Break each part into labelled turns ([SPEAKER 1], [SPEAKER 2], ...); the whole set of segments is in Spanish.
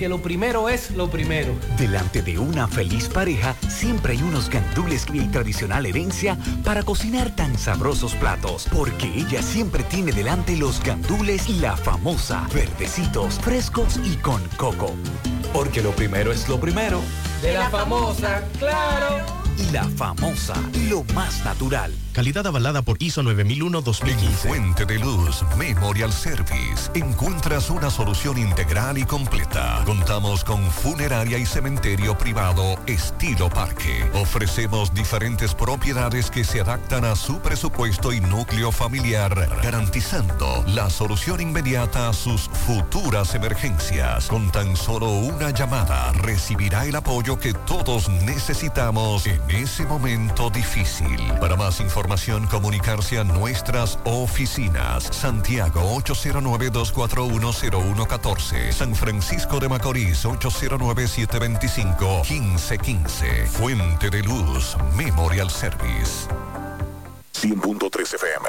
[SPEAKER 1] que lo primero es lo primero.
[SPEAKER 2] Delante de una feliz pareja, siempre hay unos gandules y tradicional herencia para cocinar tan sabrosos platos, porque ella siempre tiene delante los gandules y la famosa, verdecitos, frescos y con coco. Porque lo primero es lo primero.
[SPEAKER 1] De la famosa, claro
[SPEAKER 2] y la famosa, lo más natural.
[SPEAKER 3] Calidad avalada por ISO 9001-2015. En
[SPEAKER 4] Fuente de Luz Memorial Service encuentras una solución integral y completa. Contamos con funeraria y cementerio privado estilo parque. Ofrecemos diferentes propiedades que se adaptan a su presupuesto y núcleo familiar, garantizando la solución inmediata a sus futuras emergencias. Con tan solo una llamada recibirá el apoyo que todos necesitamos en ese momento difícil. Para más información, comunicarse a nuestras oficinas. Santiago 809-241-0114. San Francisco de Macorís 809-725-1515. Fuente de Luz Memorial Service.
[SPEAKER 5] 100.3 FM.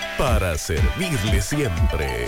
[SPEAKER 6] para servirle siempre.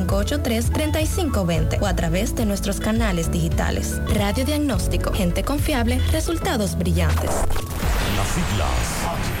[SPEAKER 7] 583-3520 o a través de nuestros canales digitales. Radio Diagnóstico, gente confiable, resultados brillantes.
[SPEAKER 8] Las siglas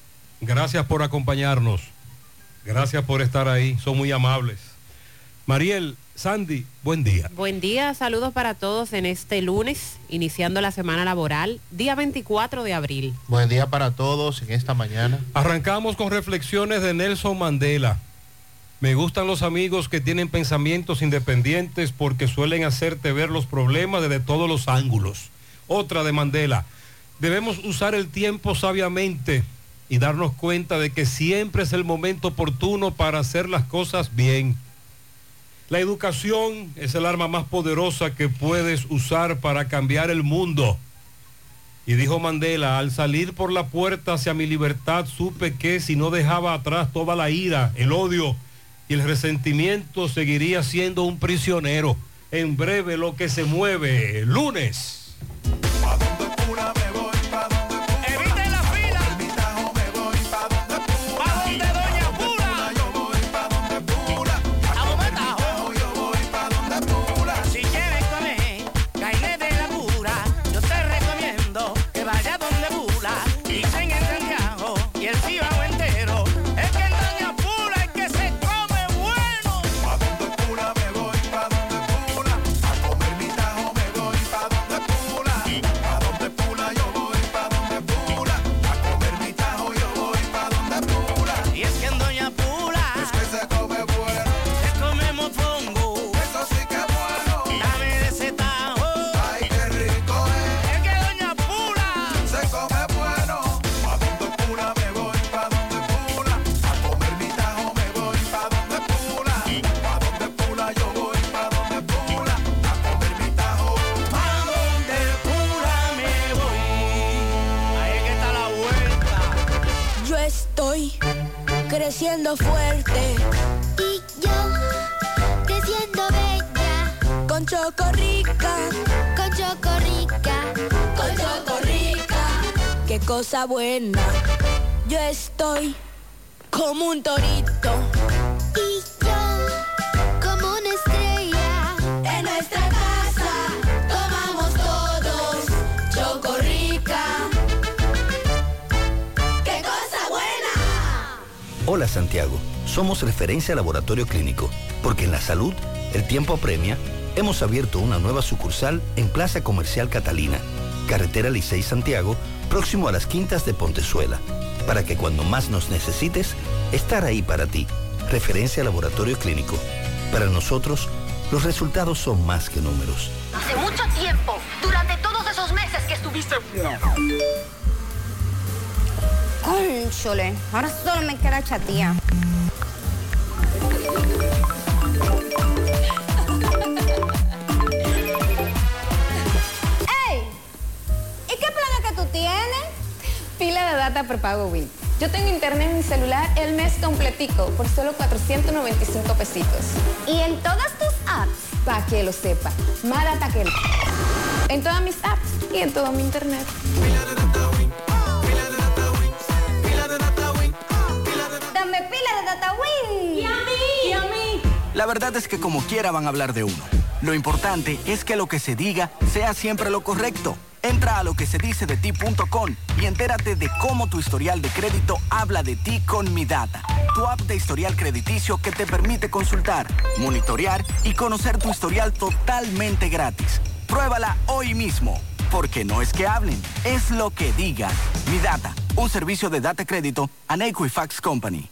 [SPEAKER 9] Gracias por acompañarnos. Gracias por estar ahí. Son muy amables. Mariel, Sandy, buen día.
[SPEAKER 10] Buen día, saludos para todos en este lunes, iniciando la semana laboral, día 24 de abril.
[SPEAKER 11] Buen día para todos en esta mañana.
[SPEAKER 9] Arrancamos con reflexiones de Nelson Mandela. Me gustan los amigos que tienen pensamientos independientes porque suelen hacerte ver los problemas desde todos los ángulos. Otra de Mandela. Debemos usar el tiempo sabiamente y darnos cuenta de que siempre es el momento oportuno para hacer las cosas bien. La educación es el arma más poderosa que puedes usar para cambiar el mundo. Y dijo Mandela, al salir por la puerta hacia mi libertad supe que si no dejaba atrás toda la ira, el odio y el resentimiento seguiría siendo un prisionero. En breve lo que se mueve, lunes.
[SPEAKER 12] Creciendo fuerte.
[SPEAKER 13] Y yo, creciendo bella.
[SPEAKER 12] Con Chocorrica.
[SPEAKER 13] Con Chocorrica.
[SPEAKER 12] Con Chocorrica. Qué cosa buena. Yo estoy como un torito.
[SPEAKER 14] Hola Santiago, somos referencia laboratorio clínico, porque en la salud el tiempo apremia. Hemos abierto una nueva sucursal en Plaza Comercial Catalina, Carretera Licey Santiago, próximo a las Quintas de Pontezuela, para que cuando más nos necesites, estar ahí para ti. Referencia laboratorio clínico. Para nosotros, los resultados son más que números.
[SPEAKER 7] Hace mucho tiempo, durante todos esos meses que estuviste...
[SPEAKER 15] Cónchole, ahora solo me queda chatía. ¡Ey! ¿Y qué planes que tú tienes?
[SPEAKER 16] Pila de data prepago Win. Yo tengo internet en mi celular el mes completico por solo 495 pesitos.
[SPEAKER 15] ¿Y en todas tus apps?
[SPEAKER 16] Para que lo sepa. Más data que. En todas mis apps y en todo mi internet.
[SPEAKER 17] La verdad es que como quiera van a hablar de uno. Lo importante es que lo que se diga sea siempre lo correcto. Entra a lo que se dice de ti.com y entérate de cómo tu historial de crédito habla de ti con Mi Data, tu app de historial crediticio que te permite consultar, monitorear y conocer tu historial totalmente gratis. Pruébala hoy mismo, porque no es que hablen, es lo que digan. Mi Data, un servicio de data crédito a Equifax Company.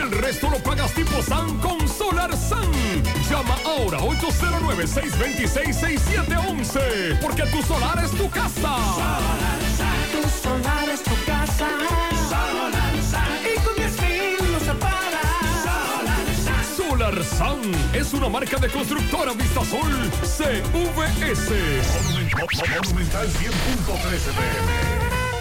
[SPEAKER 18] El resto lo pagas tipo SAN con Solar Sun. Llama ahora 809-626-6711 porque tu solar es tu casa.
[SPEAKER 19] Tu solar es tu casa. Solar Sun. Y con 10 mil lo separas. Solar Sun.
[SPEAKER 18] Solar Sun es una marca de constructora Vistasol CVS.
[SPEAKER 20] Monumental 100.13 pm.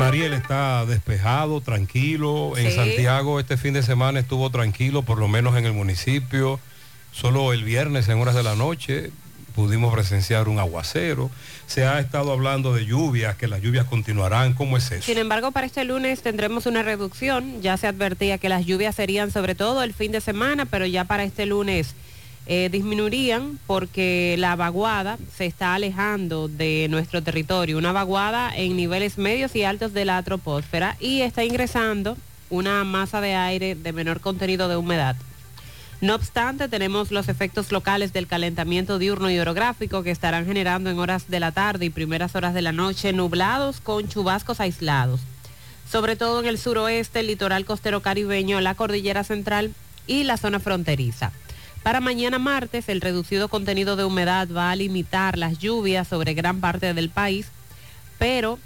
[SPEAKER 9] Mariel está despejado, tranquilo. En. Santiago este fin de semana estuvo tranquilo, por lo menos en el municipio. Solo el viernes en horas de la noche pudimos presenciar un aguacero. Se ha estado hablando de lluvias, que las lluvias continuarán. ¿Cómo es eso?
[SPEAKER 10] Sin embargo, para este lunes tendremos una reducción. Ya se advertía que las lluvias serían sobre todo el fin de semana, pero ya para este lunes eh, disminuirían porque la vaguada se está alejando de nuestro territorio. Una vaguada en niveles medios y altos de la troposfera y está ingresando una masa de aire de menor contenido de humedad. No obstante, tenemos los efectos locales del calentamiento diurno y orográfico que estarán generando en horas de la tarde y primeras horas de la noche nublados con chubascos aislados, sobre todo en el suroeste, el litoral costero caribeño, la cordillera central y la zona fronteriza. Para mañana martes, el reducido contenido de humedad va a limitar las lluvias sobre gran parte del país, pero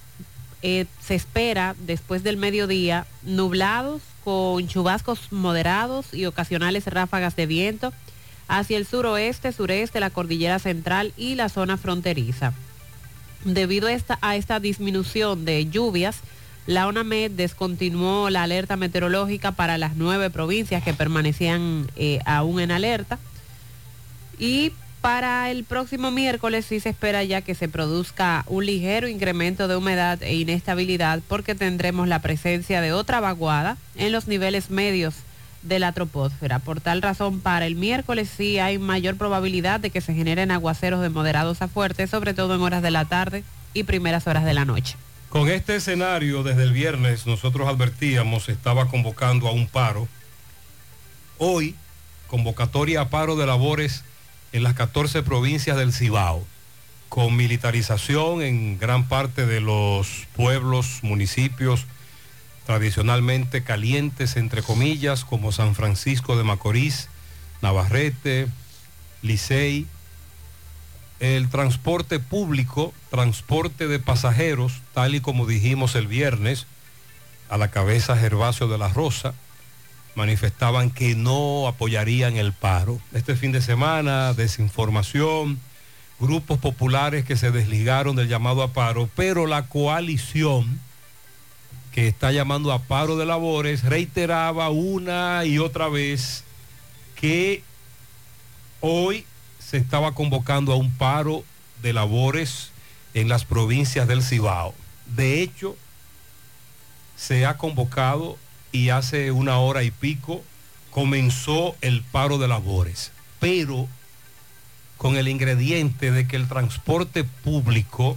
[SPEAKER 10] eh, se espera después del mediodía nublados con chubascos moderados y ocasionales ráfagas de viento hacia el suroeste, sureste, la cordillera central y la zona fronteriza. Debido a esta, a esta disminución de lluvias, la ONAMED descontinuó la alerta meteorológica para las nueve provincias que permanecían eh, aún en alerta. Y para el próximo miércoles sí se espera ya que se produzca un ligero incremento de humedad e inestabilidad porque tendremos la presencia de otra vaguada en los niveles medios de la troposfera. Por tal razón, para el miércoles sí hay mayor probabilidad de que se generen aguaceros de moderados a fuertes, sobre todo en horas de la tarde y primeras horas de la noche.
[SPEAKER 9] Con este escenario, desde el viernes, nosotros advertíamos, estaba convocando a un paro. Hoy, convocatoria a paro de labores en las 14 provincias del Cibao, con militarización en gran parte de los pueblos, municipios tradicionalmente calientes, entre comillas, como San Francisco de Macorís, Navarrete, Licey, el transporte público, transporte de pasajeros, tal y como dijimos el viernes, a la cabeza Gervasio de la Rosa, manifestaban que no apoyarían el paro. Este fin de semana, desinformación, grupos populares que se desligaron del llamado a paro, pero la coalición que está llamando a paro de labores reiteraba una y otra vez que hoy se estaba convocando a un paro de labores en las provincias del Cibao. De hecho, se ha convocado y hace una hora y pico comenzó el paro de labores, pero con el ingrediente de que el transporte público,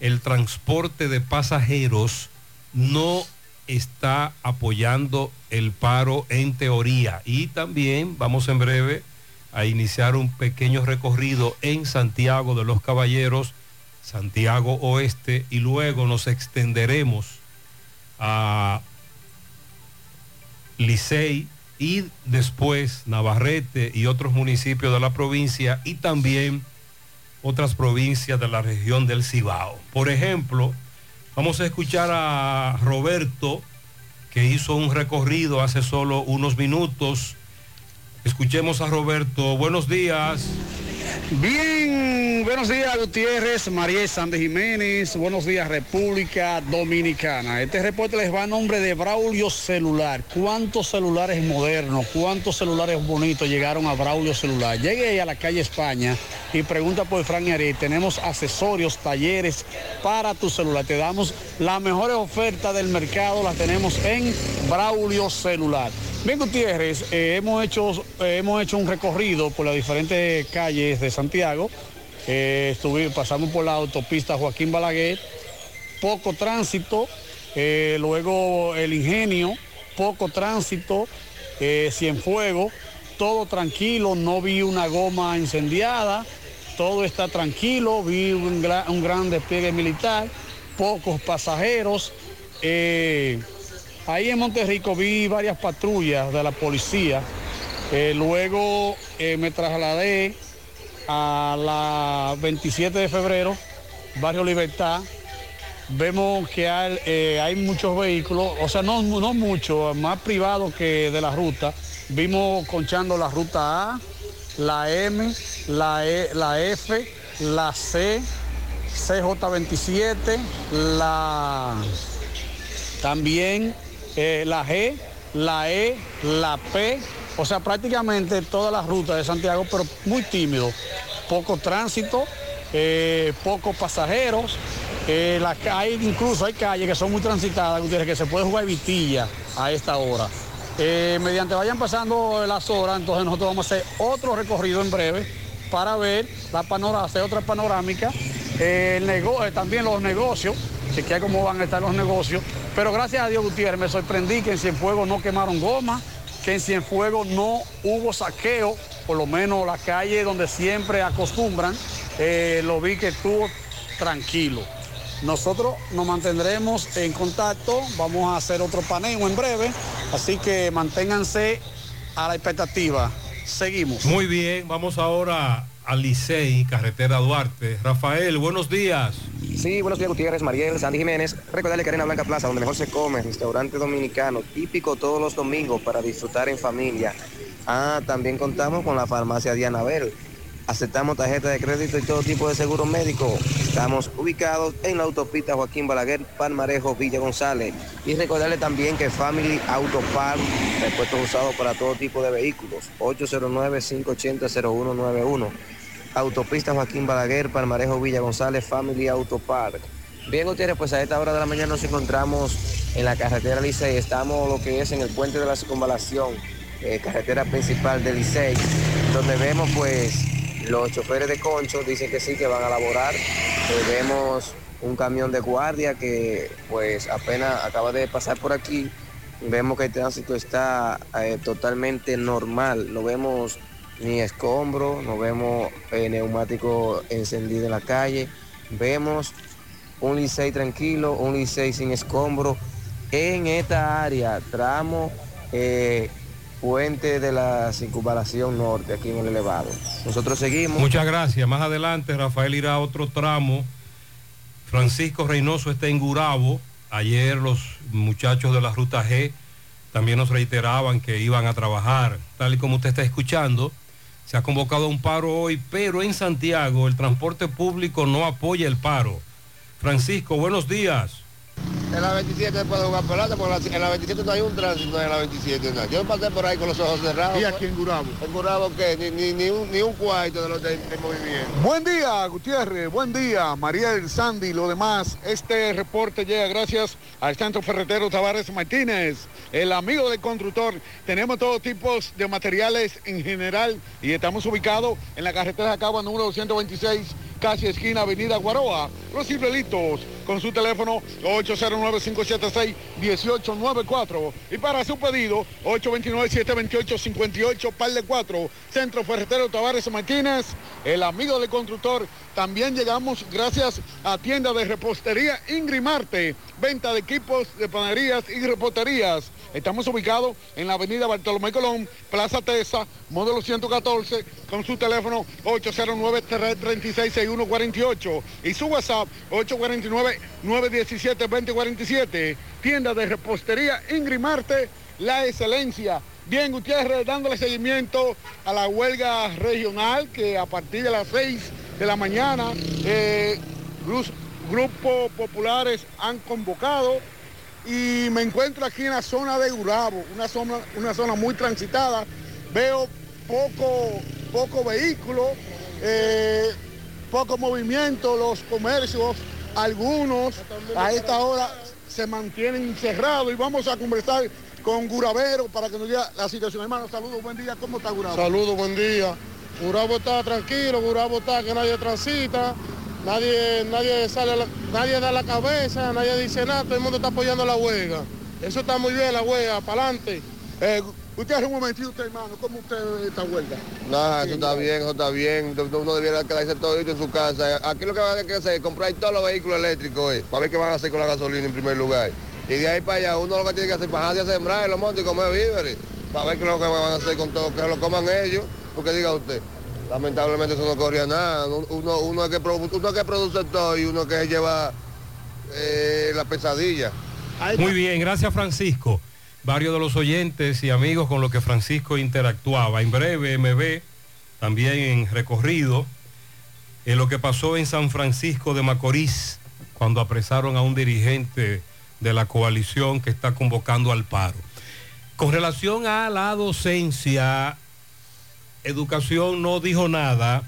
[SPEAKER 9] el transporte de pasajeros, no está apoyando el paro en teoría. Y también vamos en breve a iniciar un pequeño recorrido en Santiago de los Caballeros, Santiago Oeste, y luego nos extenderemos a Licey y después Navarrete y otros municipios de la provincia y también otras provincias de la región del Cibao. Por ejemplo, vamos a escuchar a Roberto que hizo un recorrido hace solo unos minutos. Escuchemos a Roberto. Buenos días.
[SPEAKER 21] Bien, buenos días Gutiérrez, María Sánchez Jiménez, buenos días República Dominicana. Este reporte les va a nombre de Braulio Celular. ¿Cuántos celulares modernos, cuántos celulares bonitos llegaron a Braulio Celular? Llegue a la calle España y pregunta por Fran Yaret. Tenemos accesorios, talleres para tu celular. Te damos las mejores ofertas del mercado, las tenemos en Braulio Celular. Bien, Gutiérrez, eh, hemos, hecho, eh, hemos hecho un recorrido por las diferentes calles de Santiago. Eh, estuvi- pasamos por la autopista Joaquín Balaguer, poco tránsito, luego el ingenio, poco tránsito, Cienfuegos, todo tranquilo, no vi una goma incendiada, todo está tranquilo, vi un, gra- un gran despliegue militar, pocos pasajeros. Ahí en Monterrico vi varias patrullas de la policía. Eh, luego eh, me trasladé a la 27 de febrero, Barrio Libertad. Vemos que hay, eh, muchos vehículos, o sea, no, no muchos, más privados que de la ruta. Vimos conchando la ruta A, la M, la, E- la F, la C, CJ27, la también eh, la G, la E, la P, o sea, prácticamente todas las rutas de Santiago, pero muy tímido. Poco tránsito, eh, pocos pasajeros. eh, las hay, incluso hay calles que son muy transitadas, que se puede jugar vitilla a esta hora. Eh, mediante vayan pasando las horas, entonces nosotros vamos a hacer otro recorrido en breve para ver la panorámica, hacer otra panorámica, también los negocios, chequear cómo van a estar los negocios. Pero gracias a Dios, Gutiérrez, me sorprendí que en Cienfuegos no quemaron goma, que en Cienfuegos no hubo saqueo, por lo menos la calle donde siempre acostumbran, eh, lo vi que estuvo tranquilo. Nosotros nos mantendremos en contacto, vamos a hacer otro paneo en breve, así que manténganse a la expectativa. Seguimos.
[SPEAKER 9] Muy bien, vamos ahora a Licey, carretera Duarte. Rafael, buenos días.
[SPEAKER 22] Sí, buenos días Gutiérrez, Mariel, Sandy Jiménez. Recordarle que Arena Blanca Plaza, donde mejor se come, restaurante dominicano, típico todos los domingos para disfrutar en familia. Ah, también contamos con la farmacia Diana Bel.
[SPEAKER 23] Aceptamos tarjeta de crédito y todo tipo de seguro médico. Estamos ubicados en la autopista Joaquín Balaguer, Palmarejo, Villa González. Y recordarle también que Family Auto Park, repuestos usados para todo tipo de vehículos. 809-580-0191. Autopista Joaquín Balaguer, Palmarejo, Villa González, Family Auto Park. Bien, Gutiérrez, pues a esta hora de la mañana nos encontramos en la carretera Licey. Estamos lo que es en el puente de la circunvalación, eh, carretera principal de Licey, donde vemos pues los choferes de concho dicen que sí, que van a laborar. Eh, vemos un camión de guardia que pues apenas acaba de pasar por aquí. Vemos que el tránsito está eh, totalmente normal. No vemos ni escombro, no vemos eh, neumático encendido en la calle. Vemos un Licey tranquilo, un Licey sin escombro en esta área, tramo eh, puente de la circunvalación norte, aquí en el elevado. Nosotros seguimos.
[SPEAKER 9] Muchas gracias. Más adelante Rafael irá a otro tramo. Francisco Reynoso está en Gurabo. Ayer los muchachos de la Ruta G también nos reiteraban que iban a trabajar. Tal y como usted está escuchando, se ha convocado un paro hoy, pero en Santiago el transporte público no apoya el paro. Francisco, buenos días.
[SPEAKER 24] En la 27 puede jugar pelota, porque en la 27 no hay un tránsito en la 27. no. Yo pasé por ahí con los ojos cerrados.
[SPEAKER 25] ¿Y aquí en Gurabo?
[SPEAKER 24] En Gurabo, ¿qué? Ni, ni, ni, un, ni un cuarto de los de, de movimiento.
[SPEAKER 25] Buen día, Gutiérrez. Buen día, María del Sandy. Lo demás, este reporte llega gracias al Centro Ferretero Tavares Martínez, el amigo del constructor. Tenemos todo tipo de materiales en general y estamos ubicados en la carretera de Cagua número 226, casi esquina Avenida Guaroa. Los cibrelitos con su teléfono 809-576-1894 y para su pedido 829-728-58 par de 4 Centro Ferretero Tavares Martínez el amigo del constructor. También llegamos gracias a tienda de repostería Ingrimarte. Venta de equipos de panaderías y reposterías estamos ubicados en la avenida Bartolomé Colón Plaza Tesa módulo 114 con su teléfono 809-336-6148 y su WhatsApp 849-917-2047. Tienda de repostería Ingrimarte, la excelencia. Bien, Gutiérrez, dándole seguimiento a la huelga regional que a partir de las 6 de la mañana eh, grupos populares han convocado y me encuentro aquí en la zona de Urabo, una zona, una zona muy transitada. Veo poco, poco vehículo, eh, poco movimiento, los comercios, algunos a esta hora se mantienen cerrados y vamos a conversar con Guravero para que nos diga la situación. Hermano, saludos, buen día, ¿cómo está Gurabo?
[SPEAKER 24] Saludos, buen día. Gurabo está tranquilo, Gurabo está que nadie transita, nadie, nadie sale, la- nadie da la cabeza, nadie dice nada, todo el mundo está apoyando la huelga. Eso está muy bien, la huelga, para adelante.
[SPEAKER 25] Eh, usted un momentito, usted, hermano, ¿cómo usted ve esta huelga?
[SPEAKER 24] Nada, eso está bien, eso está bien. Uno debiera quedarse todito en su casa. Aquí lo que van a hacer es comprar todos los vehículos eléctricos, eh, para ver qué van a hacer con la gasolina en primer lugar. Y de ahí para allá, uno lo que tiene que hacer es bajarse a sembrar en los montes y comer víveres, para ver qué es lo que van a hacer con todo, que lo coman ellos, porque diga usted. Lamentablemente eso no corría nada. Uno, uno, es, que, produ- uno es que produce todo y uno que lleva eh, la pesadilla.
[SPEAKER 9] Muy bien, gracias Francisco. Varios de los oyentes y amigos con los que Francisco interactuaba. En breve, MB, también en recorrido, en lo que pasó en San Francisco de Macorís, cuando apresaron a un dirigente de la coalición que está convocando al paro. Con relación a la docencia, Educación no dijo nada.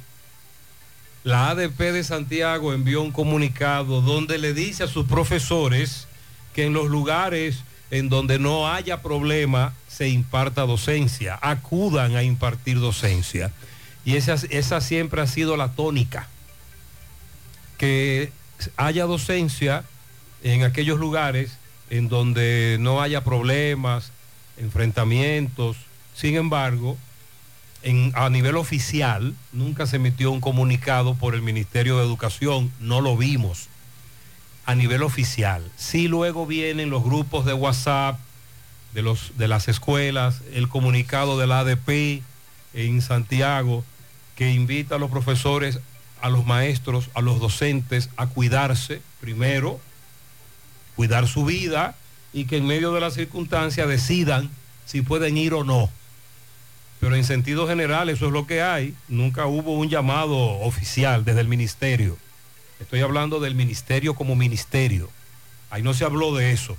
[SPEAKER 9] La ADP de Santiago envió un comunicado donde le dice a sus profesores que en los lugares en donde no haya problema se imparta docencia, acudan a impartir docencia. Y esa, esa siempre ha sido la tónica, que haya docencia en aquellos lugares en donde no haya problemas, enfrentamientos. Sin embargo, a nivel oficial nunca se emitió un comunicado por el Ministerio de Educación, no lo vimos a nivel oficial. Sí luego vienen los grupos de WhatsApp de, los, de las escuelas, el comunicado de la ADP en Santiago que invita a los profesores, a los maestros, a los docentes a cuidarse primero, cuidar su vida y que en medio de las circunstancias decidan si pueden ir o no. Pero en sentido general eso es lo que hay. Nunca hubo un llamado oficial desde el ministerio. Estoy hablando del ministerio como ministerio. Ahí no se habló de eso.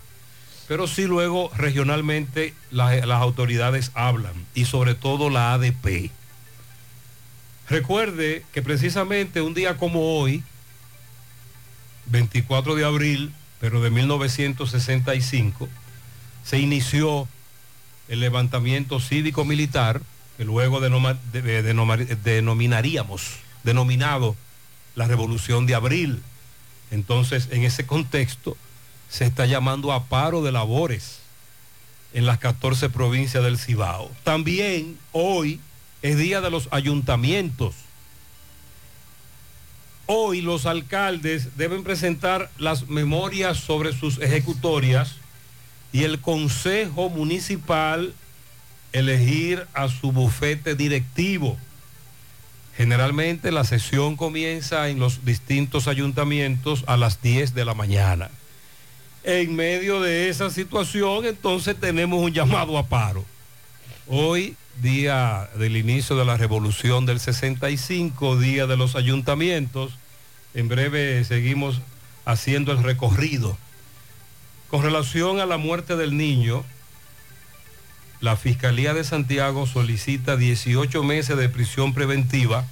[SPEAKER 9] Pero sí luego regionalmente la- las autoridades hablan y sobre todo la ADP. Recuerde que precisamente un día como hoy, 24 de abril, pero de 1965, se inició el levantamiento cívico-militar, que luego denominaríamos, denominado la Revolución de Abril. Entonces, en ese contexto, se está llamando a paro de labores en las 14 provincias del Cibao. También hoy es día de los ayuntamientos. Hoy los alcaldes deben presentar las memorias sobre sus ejecutorias y el Consejo Municipal elegir a su bufete directivo. Generalmente la sesión comienza en los distintos ayuntamientos a las 10 de la mañana. En medio de esa situación, entonces tenemos un llamado a paro. Hoy, día del inicio de la revolución del 65, día de los ayuntamientos, en breve seguimos haciendo el recorrido. Con relación a la muerte del niño, la Fiscalía de Santiago solicita 18 meses de prisión preventiva,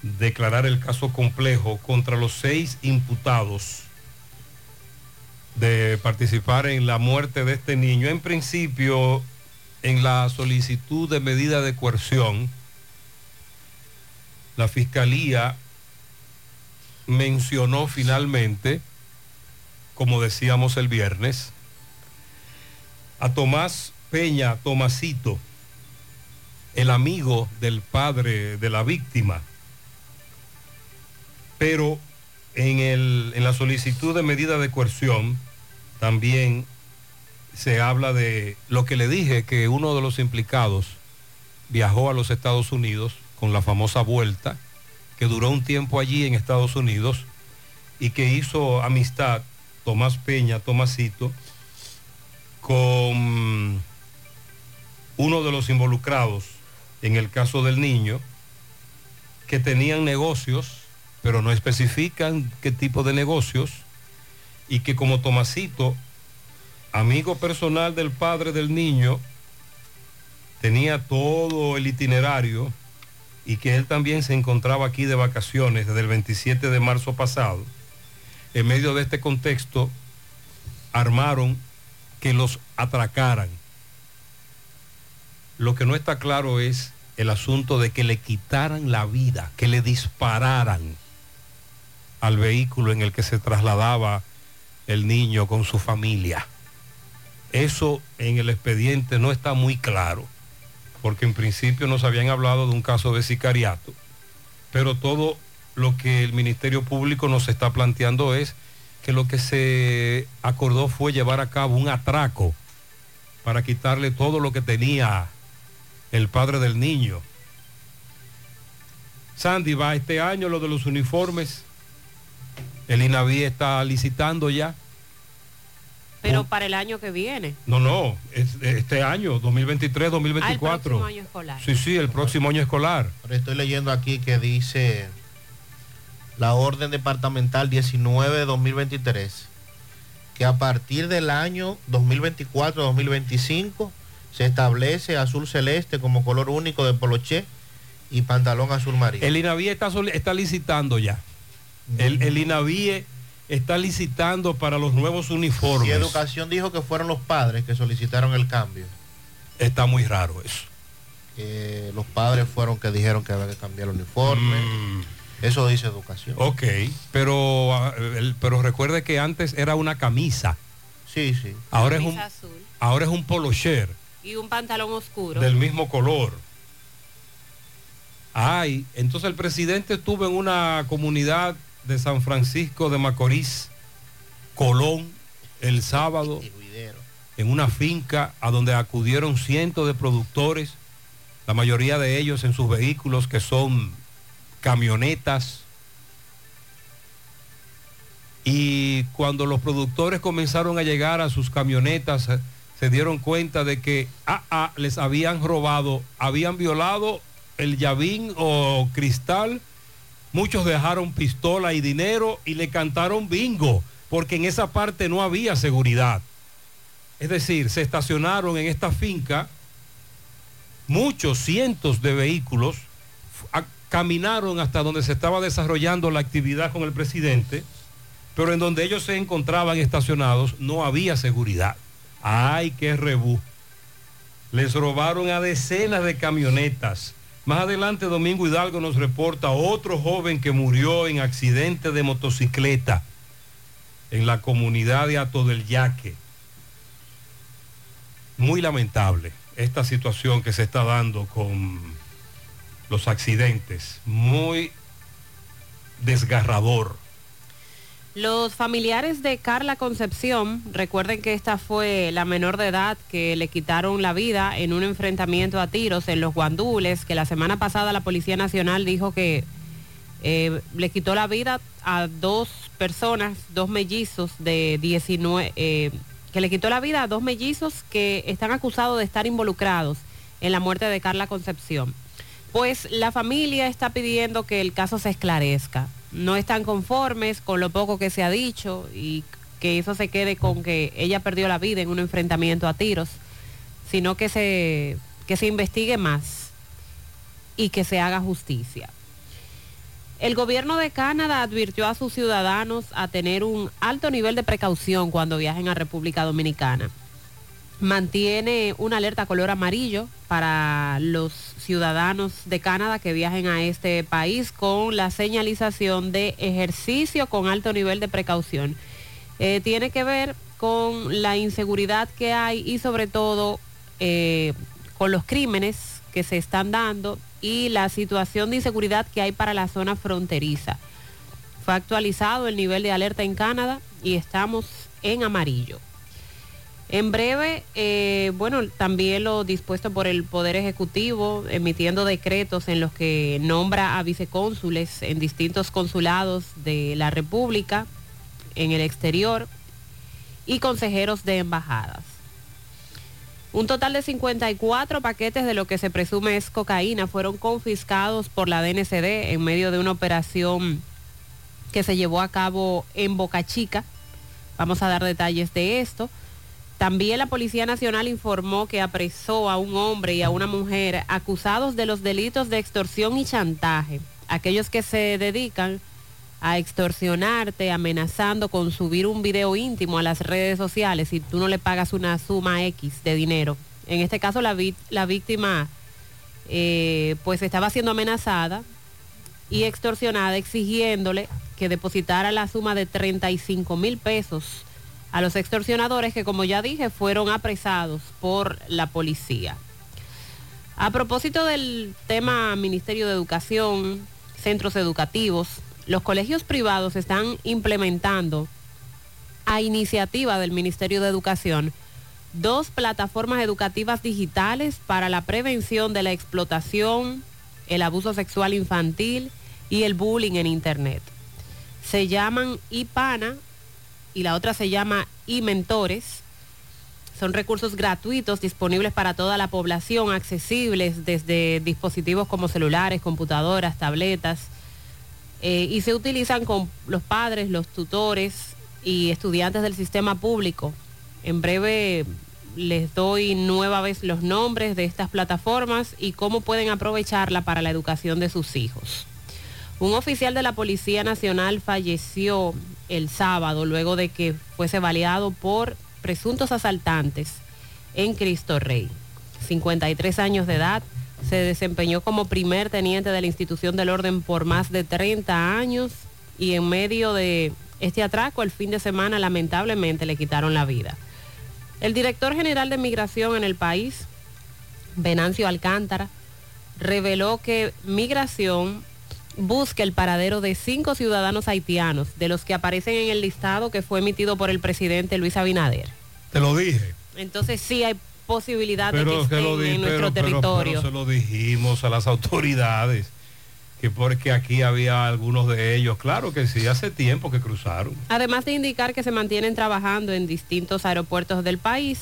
[SPEAKER 9] declarar el caso complejo contra los seis imputados de participar en la muerte de este niño. En principio, en la solicitud de medida de coerción, la Fiscalía mencionó finalmente, como decíamos el viernes, a Tomás Peña, Tomasito, el amigo del padre de la víctima. Pero en, el- en la solicitud de medida de coerción también se habla de lo que le dije, que uno de los implicados viajó a los Estados Unidos con la famosa vuelta, que duró un tiempo allí en Estados Unidos y que hizo amistad, Tomás Peña, Tomasito, con uno de los involucrados en el caso del niño, que tenían negocios, pero no especifican qué tipo de negocios, y que como Tomasito, amigo personal del padre del niño, tenía todo el itinerario y que él también se encontraba aquí de vacaciones desde el 27 de marzo pasado, en medio de este contexto, armaron que los atracaran. Lo que no está claro es el asunto de que le quitaran la vida, que le dispararan al vehículo en el que se trasladaba el niño con su familia. Eso en el expediente no está muy claro, porque en principio nos habían hablado de un caso de sicariato, pero todo lo que el Ministerio Público nos está planteando es que lo que se acordó fue llevar a cabo un atraco para quitarle todo lo que tenía el padre del niño. Sandy, va este año lo de los uniformes. El INAVI está licitando ya.
[SPEAKER 10] Pero para el año que viene.
[SPEAKER 9] No, no, es- este año, 2023,
[SPEAKER 10] Ah, el
[SPEAKER 9] 2024.
[SPEAKER 10] próximo año escolar.
[SPEAKER 9] Sí, sí, el próximo año escolar.
[SPEAKER 26] Ahora estoy leyendo aquí que dice la orden departamental 19 de 2023 que a partir del año 2024-2025 se establece azul celeste como color único de poloché y pantalón azul marino.
[SPEAKER 9] El INAVI está, licitando ya. El, el INAVI está licitando para los nuevos
[SPEAKER 26] Y
[SPEAKER 9] uniformes.
[SPEAKER 26] educación dijo que fueron los padres que solicitaron el cambio.
[SPEAKER 9] Está muy raro eso.
[SPEAKER 26] Que los padres fueron que dijeron que había que cambiar el uniforme. Eso dice educación.
[SPEAKER 9] Ok, pero, ah, pero recuerde que antes era una camisa.
[SPEAKER 26] Sí, sí.
[SPEAKER 9] Ahora es un,
[SPEAKER 10] azul
[SPEAKER 9] ahora es un polocher
[SPEAKER 10] y un pantalón oscuro.
[SPEAKER 9] del mismo color. Ay, entonces el presidente estuvo en una comunidad de San Francisco de Macorís, Colón, el sábado, en una finca a donde acudieron cientos de productores, la mayoría de ellos en sus vehículos que son camionetas. Y cuando los productores comenzaron a llegar a sus camionetas, eh, se dieron cuenta de que AA les habían robado, habían violado el llavín o cristal. Muchos dejaron pistola y dinero y le cantaron bingo, porque en esa parte no había seguridad. Es decir, se estacionaron en esta finca muchos cientos de vehículos, caminaron hasta donde se estaba desarrollando la actividad con el presidente, pero en donde ellos se encontraban estacionados no había seguridad. ¡Ay, qué rebú! Les robaron a decenas de camionetas. Más adelante Domingo Hidalgo nos reporta otro joven que murió en accidente de motocicleta en la comunidad de Ato del Yaque. Muy lamentable esta situación que se está dando con los accidentes. Muy desgarrador.
[SPEAKER 10] Los familiares de Carla Concepción, recuerden que esta fue la menor de edad que le quitaron la vida en un enfrentamiento a tiros en los guandules, que la semana pasada la Policía Nacional dijo que eh, le quitó la vida a dos personas, dos mellizos de 19, eh, que le quitó la vida a dos mellizos que están acusados de estar involucrados en la muerte de Carla Concepción. Pues la familia está pidiendo que el caso se esclarezca. No están conformes con lo poco que se ha dicho y que eso se quede con que ella perdió la vida en un enfrentamiento a tiros, sino que se, que se investigue más y que se haga justicia. El gobierno de Canadá advirtió a sus ciudadanos a tener un alto nivel de precaución cuando viajen a República Dominicana. Mantiene una alerta color amarillo para los ciudadanos de Canadá que viajen a este país con la señalización de ejercicio con alto nivel de precaución. Eh, tiene que ver con la inseguridad que hay y sobre todo eh, con los crímenes que se están dando y la situación de inseguridad que hay para la zona fronteriza. Fue actualizado el nivel de alerta en Canadá y estamos en amarillo. En breve, eh, bueno, también lo dispuesto por el Poder Ejecutivo, emitiendo decretos en los que nombra a vicecónsules en distintos consulados de la República, en el exterior, y consejeros de embajadas. Un total de 54 paquetes de lo que se presume es cocaína fueron confiscados por la DNCD en medio de una operación que se llevó a cabo en Boca Chica. Vamos a dar detalles de esto. También la Policía Nacional informó que apresó a un hombre y a una mujer acusados de los delitos de extorsión y chantaje. Aquellos que se dedican a extorsionarte, amenazando con subir un video íntimo a las redes sociales si tú no le pagas una suma X de dinero. En este caso la, víctima eh, pues estaba siendo amenazada y extorsionada exigiéndole que depositara la suma de 35 mil pesos a los extorsionadores que como ya dije fueron apresados por la policía. A propósito del tema Ministerio de Educación, centros educativos, los colegios privados están implementando a iniciativa del Ministerio de Educación dos plataformas educativas digitales para la prevención de la explotación, el abuso sexual infantil y el bullying en Internet. Se llaman IPANA y la otra se llama iMentores. Son recursos gratuitos disponibles para toda la población, accesibles desde dispositivos como celulares, computadoras, tabletas, eh, y se utilizan con los padres, los tutores y estudiantes del sistema público. En breve les doy nueva vez los nombres de estas plataformas y cómo pueden aprovecharla para la educación de sus hijos. Un oficial de la Policía Nacional falleció el sábado luego de que fuese baleado por presuntos asaltantes en Cristo Rey. 53 años de edad, se desempeñó como primer teniente de la institución del orden por más de 30 años y en medio de este atraco el fin de semana lamentablemente le quitaron la vida. El director general de migración en el país, Venancio Alcántara, reveló que migración busca el paradero de cinco ciudadanos haitianos, de los que aparecen en el listado que fue emitido por el presidente Luis Abinader.
[SPEAKER 9] Te lo dije.
[SPEAKER 10] Entonces sí hay posibilidad de que
[SPEAKER 9] Pero,
[SPEAKER 10] estén
[SPEAKER 9] lo di-
[SPEAKER 10] en nuestro
[SPEAKER 9] pero- pero-
[SPEAKER 10] territorio.
[SPEAKER 9] pero se lo dijimos a las autoridades, que porque aquí había algunos de ellos. Claro que sí, hace tiempo que cruzaron.
[SPEAKER 10] Además de indicar que se mantienen trabajando en distintos aeropuertos del país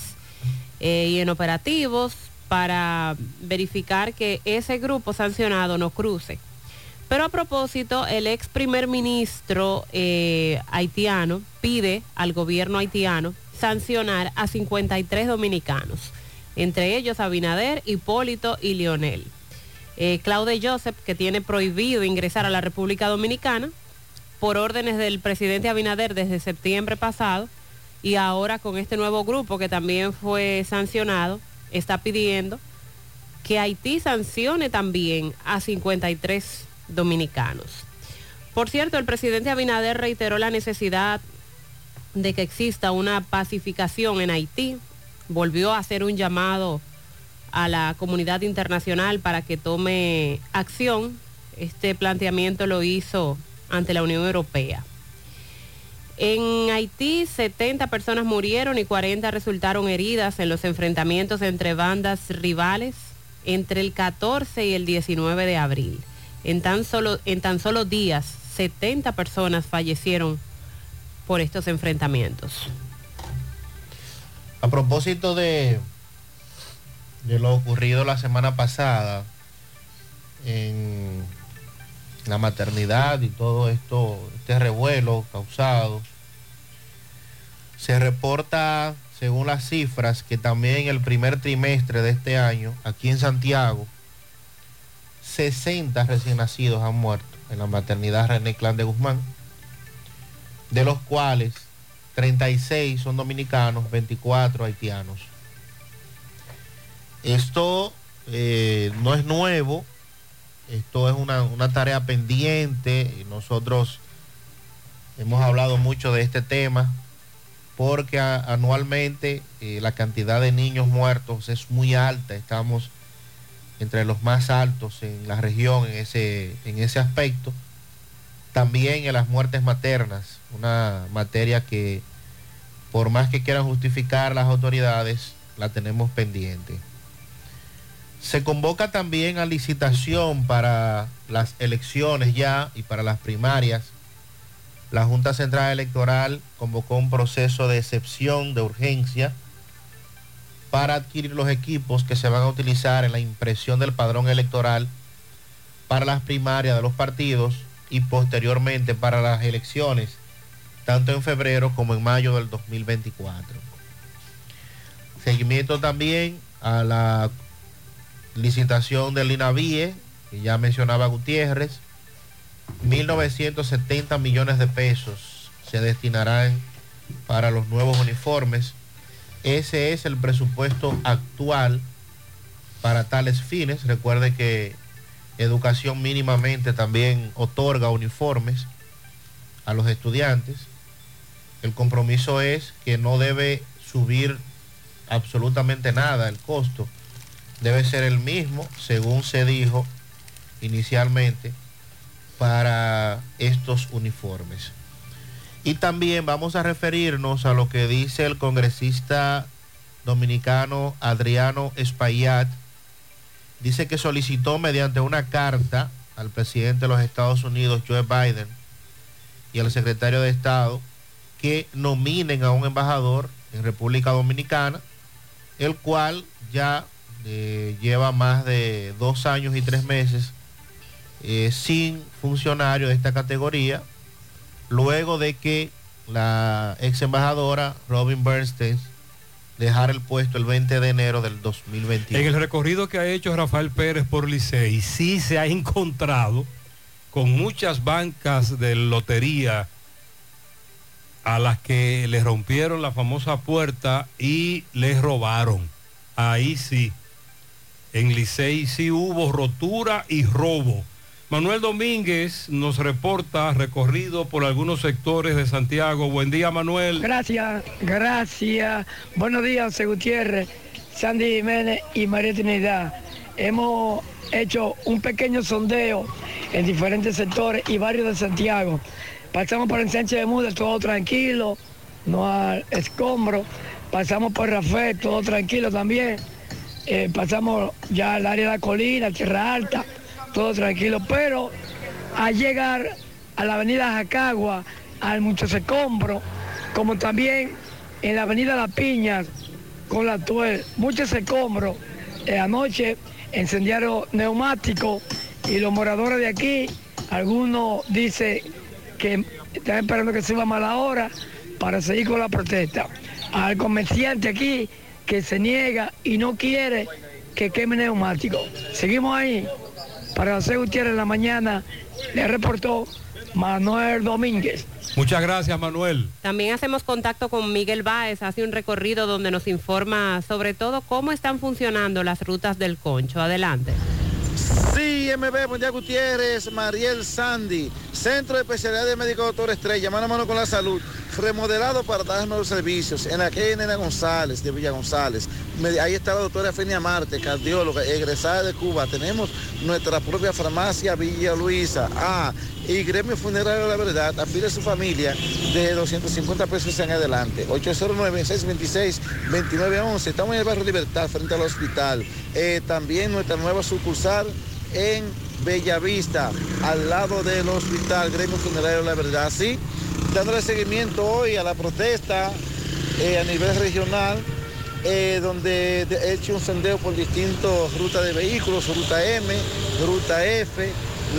[SPEAKER 10] eh, y en operativos para verificar que ese grupo sancionado no cruce. Pero a propósito, el ex primer ministro eh, haitiano pide al gobierno haitiano sancionar a 53 dominicanos, entre ellos Abinader, Hipólito y Lionel. Eh, Claude Joseph, que tiene prohibido ingresar a la República Dominicana por órdenes del presidente Abinader desde septiembre pasado, y ahora con este nuevo grupo que también fue sancionado, está pidiendo que Haití sancione también a 53 dominicanos. Por cierto, el presidente Abinader reiteró la necesidad de que exista una pacificación en Haití. Volvió a hacer un llamado a la comunidad internacional para que tome acción. Este planteamiento lo hizo ante la Unión Europea. En Haití, 70 personas murieron y 40 resultaron heridas en los enfrentamientos entre bandas rivales entre el 14 y el 19 de abril. En tan solo, en tan solo días, 70 personas fallecieron por estos enfrentamientos.
[SPEAKER 11] A propósito de, de lo ocurrido la semana pasada en la maternidad y todo esto, este revuelo causado, se reporta, según las cifras, que también el primer trimestre de este año, aquí en Santiago, 60 recién nacidos han muerto en la maternidad René Clan de Guzmán, de los cuales 36 son dominicanos, 24 haitianos. Esto eh, no es nuevo, esto es una, una tarea pendiente y nosotros hemos hablado mucho de este tema porque anualmente eh, la cantidad de niños muertos es muy alta, estamos entre los más altos en la región en ese, en ese aspecto. También en las muertes maternas, una materia que por más que quieran justificar las autoridades, la tenemos pendiente. Se convoca también a licitación para las elecciones ya y para las primarias. La Junta Central Electoral convocó un proceso de excepción de urgencia para adquirir los equipos que se van a utilizar en la impresión del padrón electoral para las primarias de los partidos y posteriormente para las elecciones, tanto en febrero como en mayo del 2024. Seguimiento también a la licitación del INAVIE, que ya mencionaba Gutiérrez, 1.970 millones de pesos se destinarán para los nuevos uniformes. Ese es el presupuesto actual para tales fines. Recuerde que educación mínimamente también otorga uniformes a los estudiantes. El compromiso es que no debe subir absolutamente nada el costo. Debe ser el mismo, según se dijo inicialmente, para estos uniformes. Y también vamos a referirnos a lo que dice el congresista dominicano Adriano Espaillat. Dice que solicitó mediante una carta al presidente de los Estados Unidos, Joe Biden, y al secretario de Estado que nominen a un embajador en República Dominicana, el cual ya eh, lleva más de dos años y tres meses eh, sin funcionario de esta categoría, luego de que la ex embajadora Robin Bernstein dejara el puesto el 20 de enero del 2021.
[SPEAKER 9] En el recorrido que ha hecho Rafael Pérez por Licey, sí se ha encontrado con muchas bancas de lotería a las que le rompieron la famosa puerta y les robaron. Ahí sí. En Licey sí hubo rotura y robo. Manuel Domínguez nos reporta recorrido por algunos sectores de Santiago. Buen día, Manuel.
[SPEAKER 27] Gracias, gracias. Buenos días, José Gutiérrez, Sandy Jiménez y María Trinidad. Hemos hecho un pequeño sondeo en diferentes sectores y barrios de Santiago. Pasamos por el Sánchez de Muda, todo tranquilo, no hay escombro. Pasamos por Rafael, todo tranquilo también. Eh, pasamos ya al área de la colina, Tierra Alta, todo tranquilo. Pero al llegar a la avenida Jacagua, hay muchos escombros, como también en la avenida Las Piñas, con la tuel, muchos escombros. Eh, anoche encendieron neumáticos y los moradores de aquí, algunos dicen que están esperando que suba mala hora para seguir con la protesta. Al comerciante aquí que se niega y no quiere que queme neumáticos. Seguimos ahí. Para hacer Gutiérrez en la mañana le reportó Manuel Domínguez.
[SPEAKER 9] Muchas gracias, Manuel.
[SPEAKER 10] También hacemos contacto con Miguel Báez, hace un recorrido donde nos informa sobre todo cómo están funcionando las rutas del concho. Adelante.
[SPEAKER 28] Sí, MB, buen día Gutiérrez, Mariel Sandy, Centro de Especialidad de Médico Doctor Estrella, mano a mano con la salud, remodelado para dar nuevos servicios, en la calle Nena González, de Villa González. Ahí está la doctora Fenia Marte, cardióloga, egresada de Cuba. Tenemos nuestra propia farmacia Villa Luisa. Ah, y Gremio Funerario La Verdad, afile a su familia de 250 pesos en adelante. 809-626-2911. Estamos en el barrio Libertad, frente al hospital. Eh, también nuestra nueva sucursal en Bellavista, al lado del hospital Gremio Funerario La Verdad. Sí, dándole seguimiento hoy a la protesta eh, a nivel regional, eh, donde de- he hecho un sondeo por distintas rutas de vehículos, ruta M, ruta F,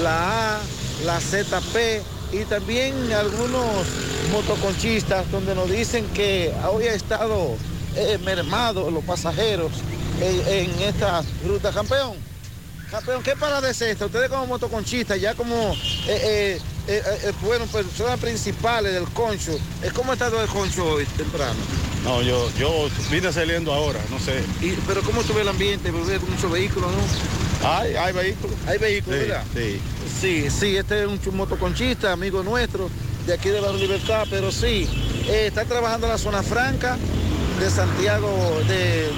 [SPEAKER 28] la A, la ZP y también algunos motoconchistas donde nos dicen que hoy ha estado eh, mermado los pasajeros en, en esta ruta. Campeón, campeón, ¿qué parada es esta? Ustedes como motoconchistas, ya como eh, eh, eh, bueno, personas principales del concho, ¿eh, ¿cómo ha estado el concho hoy temprano?
[SPEAKER 29] No, yo, yo vine saliendo ahora, no sé.
[SPEAKER 28] Y- pero ¿cómo estuvo el ambiente? Porque muchos vehículos, ¿no?
[SPEAKER 29] Hay, hay vehículos.
[SPEAKER 28] Hay vehículos,
[SPEAKER 29] Sí,
[SPEAKER 28] ¿verdad?
[SPEAKER 29] sí.
[SPEAKER 28] Sí, sí, este es un motoconchista, amigo nuestro, de aquí de Barrio Libertad, pero sí, eh, está trabajando en la zona franca de Santiago, de,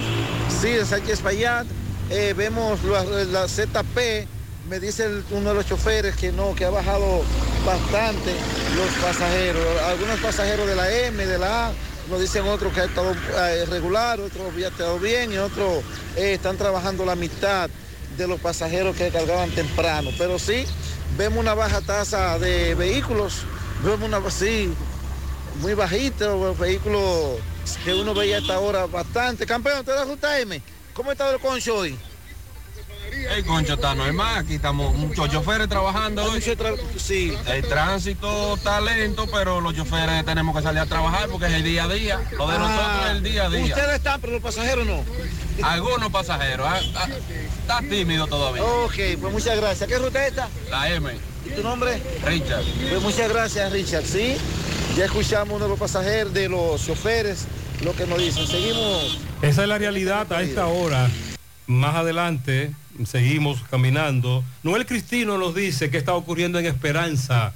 [SPEAKER 28] sí, de Sánchez Payat. Eh, vemos la, la ZP, me dice el- uno de los choferes que no, que ha bajado bastante los pasajeros. Algunos pasajeros de la M, de la A, nos dicen otros que ha estado eh, regular, otros había estado bien y otros eh, están trabajando la mitad de los pasajeros que cargaban temprano. Pero sí, vemos una baja tasa de vehículos, vemos una, sí, muy bajito, los vehículos que uno veía a esta hora bastante. Campeón, ¿te da M? ¿Cómo está el concho hoy?
[SPEAKER 30] El concho está normal, aquí estamos muchos choferes trabajando hoy.
[SPEAKER 28] Sí.
[SPEAKER 30] El tránsito está lento, pero los choferes tenemos que salir a trabajar porque es el día a día. Lo de nosotros es el día a día.
[SPEAKER 28] Ustedes están, pero los pasajeros no.
[SPEAKER 30] Algunos pasajeros, ah, ah, está tímido todavía.
[SPEAKER 28] Ok, pues muchas gracias. ¿Qué ruta es esta?
[SPEAKER 30] La M,
[SPEAKER 28] ¿Y tu nombre?
[SPEAKER 30] Richard.
[SPEAKER 28] Pues muchas gracias, Richard. Sí, ya escuchamos uno de los pasajeros, de los choferes, lo que nos dicen. Seguimos.
[SPEAKER 9] Esa es la realidad a esta hora. Más adelante seguimos caminando. Noel Cristino nos dice qué está ocurriendo en Esperanza,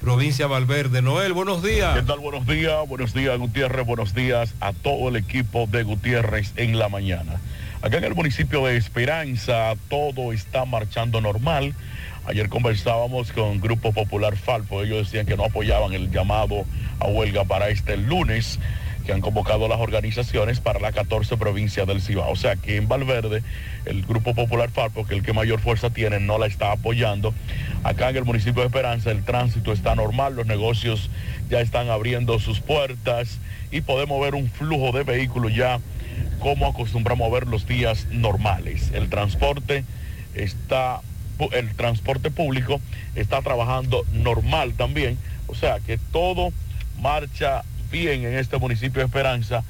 [SPEAKER 9] provincia de Valverde. Noel, buenos días.
[SPEAKER 31] ¿Qué tal? Buenos días, buenos días Gutiérrez, buenos días a todo el equipo de Gutiérrez en la mañana. Acá en el municipio de Esperanza todo está marchando normal. Ayer conversábamos con Grupo Popular Falpo, ellos decían que no apoyaban el llamado a huelga para este lunes han convocado las organizaciones para la 14 provincia del Cibao. O sea que en Valverde el Grupo Popular Falpo, que es el que mayor fuerza tiene, no la está apoyando. Acá en el municipio de Esperanza el tránsito está normal, los negocios ya están abriendo sus puertas y podemos ver un flujo de vehículos ya como acostumbramos a ver los días normales. El transporte está, el transporte público está trabajando normal también. O sea que todo marcha bien en este municipio de Esperanza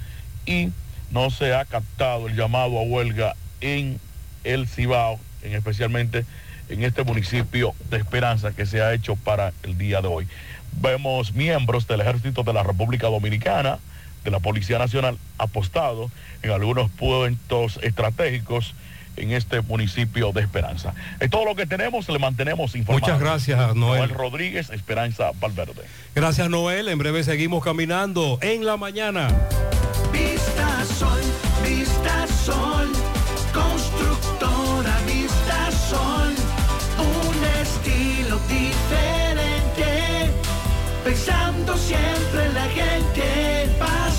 [SPEAKER 31] y no se ha captado el llamado a huelga en el Cibao, en especialmente en este municipio de Esperanza que se ha hecho para el día de hoy. Vemos miembros del Ejército de la República Dominicana, de la Policía Nacional, apostado en algunos puntos estratégicos en este municipio de Esperanza. Es todo lo que tenemos, le mantenemos informado.
[SPEAKER 9] Muchas gracias, Noel.
[SPEAKER 31] Rodríguez, Esperanza Valverde.
[SPEAKER 9] Gracias, Noel. En breve seguimos caminando en la mañana.
[SPEAKER 18] Vista Sol, Vista Sol, constructora Vista Sol, un estilo diferente, pensando siempre en la gente,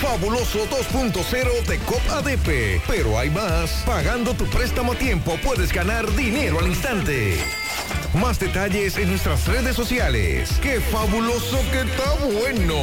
[SPEAKER 20] Fabuloso 2.0 de COP ADP. Pero hay más. Pagando tu préstamo a tiempo puedes ganar dinero al instante. Más detalles en nuestras redes sociales. ¡Qué fabuloso que está bueno!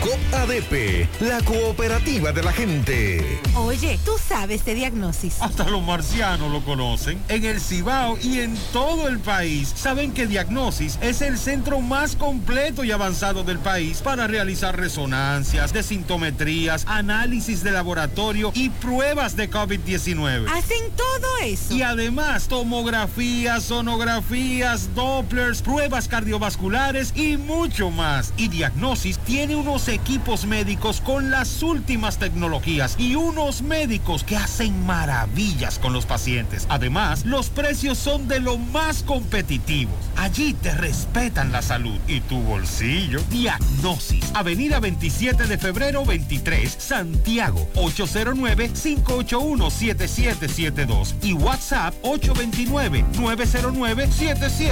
[SPEAKER 20] COP ADP, la cooperativa de la gente.
[SPEAKER 32] Oye, tú sabes de diagnosis.
[SPEAKER 33] Hasta los marcianos lo conocen. En el Cibao y en todo el país saben que Diagnosis es el centro más completo y avanzado del país para realizar resonancias, desintometrías, análisis de laboratorio y pruebas de COVID-19.
[SPEAKER 32] Hacen todo eso.
[SPEAKER 33] Y además, tomografías, sonografías, Dopplers, pruebas cardiovasculares y mucho más. Y Diagnosis tiene unos equipos médicos con las últimas tecnologías y unos médicos que hacen maravillas con los pacientes. Además, los precios son de lo más competitivos. Allí te respetan la salud y tu bolsillo. Diagnosis, Avenida 27 de febrero 23, Santiago, 809-581-7772 y WhatsApp 829-909-7772.
[SPEAKER 8] Monumental 100.13 pm.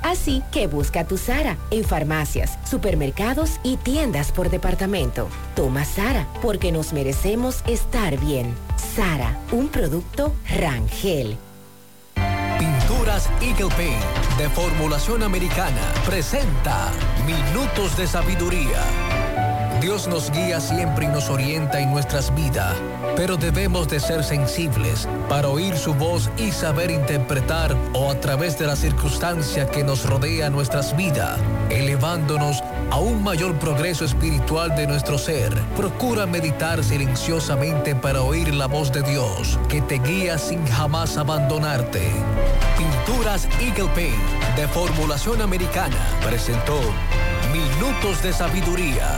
[SPEAKER 34] Así que busca tu Sara en farmacias, supermercados y tiendas por departamento. Toma Sara porque nos merecemos estar bien. Sara, un producto Rangel.
[SPEAKER 35] Pinturas Eagle Paint de formulación americana presenta Minutos de Sabiduría. Dios nos guía siempre y nos orienta en nuestras vidas, pero debemos de ser sensibles para oír su voz y saber interpretar o a través de la circunstancia que nos rodea nuestras vidas, elevándonos a un mayor progreso espiritual de nuestro ser. Procura meditar silenciosamente para oír la voz de Dios, que te guía sin jamás abandonarte. Pinturas Eagle Paint de formulación americana presentó Minutos de Sabiduría.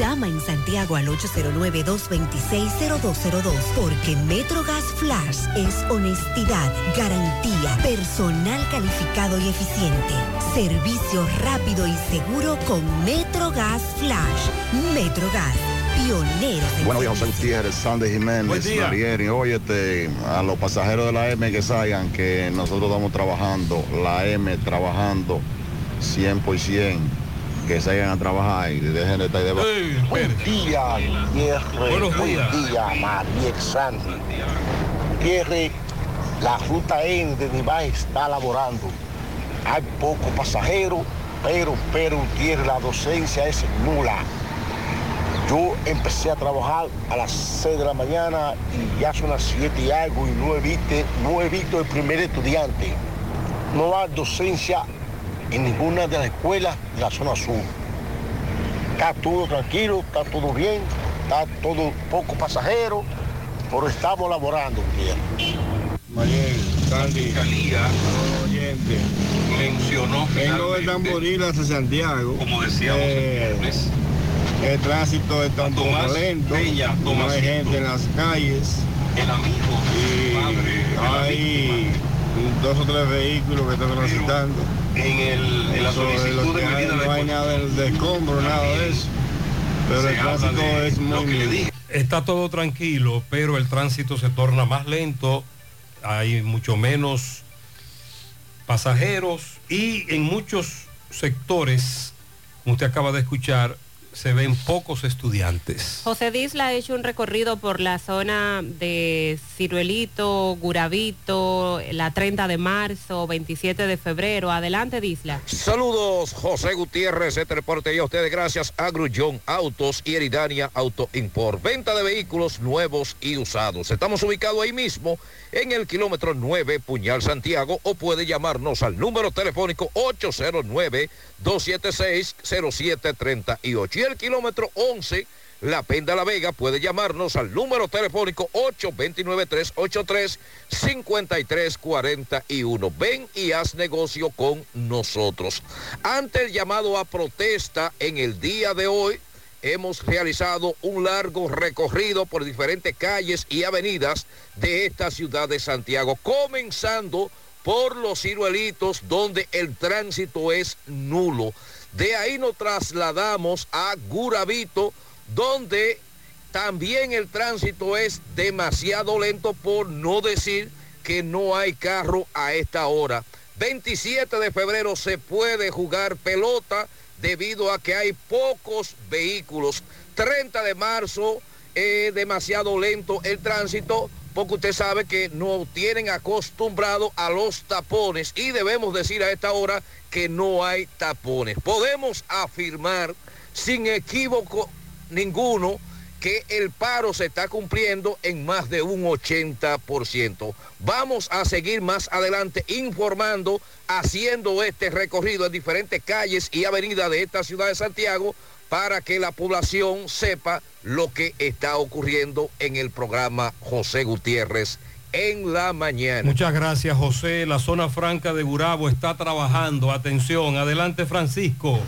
[SPEAKER 35] Llama en Santiago al 809-226-0202 porque MetroGas Flash es honestidad, garantía, personal calificado y eficiente, servicio rápido y seguro con MetroGas Flash. MetroGas,
[SPEAKER 36] Buenos días, José Gutiérrez, Sandy Jiménez. Marieri. Oye, este, a los pasajeros de la M que salgan, que nosotros estamos trabajando, la M trabajando 100%, que salgan a trabajar y dejen de estar de
[SPEAKER 37] Buen día, Gutiérrez.
[SPEAKER 36] Buenos
[SPEAKER 37] Buen
[SPEAKER 36] días.
[SPEAKER 37] día, María Sandy. Gutiérrez, la ruta N de Nivá está laborando. Hay pocos pasajeros, pero, pero, Gutiérrez, la docencia es nula. Yo empecé a trabajar a las 6 de la mañana y ya son las 7 y algo y no he visto, no he visto el primer estudiante. No hay docencia en ninguna de las escuelas de la zona sur. Está todo tranquilo, está todo bien, está todo poco pasajero, pero estamos laborando.
[SPEAKER 38] Mariel, Sandy, oyente, mencionó Vengo de Tamboril hacia Santiago. Como decíamos el tránsito está un poco lento, no hay gente en las calles. El amigo, y hay dos o tres vehículos que están transitando. En, el,
[SPEAKER 39] en la solicitud de medida de
[SPEAKER 38] no hay nada de, escombro, nada de eso. Pero el tránsito es
[SPEAKER 9] lo
[SPEAKER 38] muy
[SPEAKER 9] que le dije. Está todo tranquilo, pero el tránsito se torna más lento, hay mucho menos pasajeros y en muchos sectores, como usted acaba de escuchar, se ven pocos estudiantes.
[SPEAKER 10] José Disla ha hecho un recorrido por la zona de Ciruelito, Guravito, la 30 de marzo, 27 de febrero. Adelante, Disla.
[SPEAKER 40] Saludos, José Gutiérrez, este reporte y a ustedes gracias a Grullón Autos y Eridania Auto Import. Venta de vehículos nuevos y usados. Estamos ubicados ahí mismo en el kilómetro 9, Puñal Santiago, o puede llamarnos al número telefónico 809-276-0738. Y el kilómetro 11, La Penda La Vega, puede llamarnos al número telefónico 829-383-5341. Ven y haz negocio con nosotros. Ante el llamado a protesta en el día de hoy, hemos realizado un largo recorrido por diferentes calles y avenidas de esta ciudad de Santiago, comenzando por los ciruelitos donde el tránsito es nulo. De ahí nos trasladamos a Guravito, donde también el tránsito es demasiado lento por no decir que no hay carro a esta hora. 27 de febrero se puede jugar pelota debido a que hay pocos vehículos. 30 de marzo es demasiado lento el tránsito porque usted sabe que no tienen acostumbrado a los tapones y debemos decir a esta hora que no hay tapones. Podemos afirmar sin equívoco ninguno que el paro se está cumpliendo en más de un 80%. Vamos a seguir más adelante informando, haciendo este recorrido en diferentes calles y avenidas de esta ciudad de Santiago para que la población sepa lo que está ocurriendo en el programa José Gutiérrez en la mañana.
[SPEAKER 9] Muchas gracias, José. La zona franca de Gurabo está trabajando. Atención, adelante, Francisco.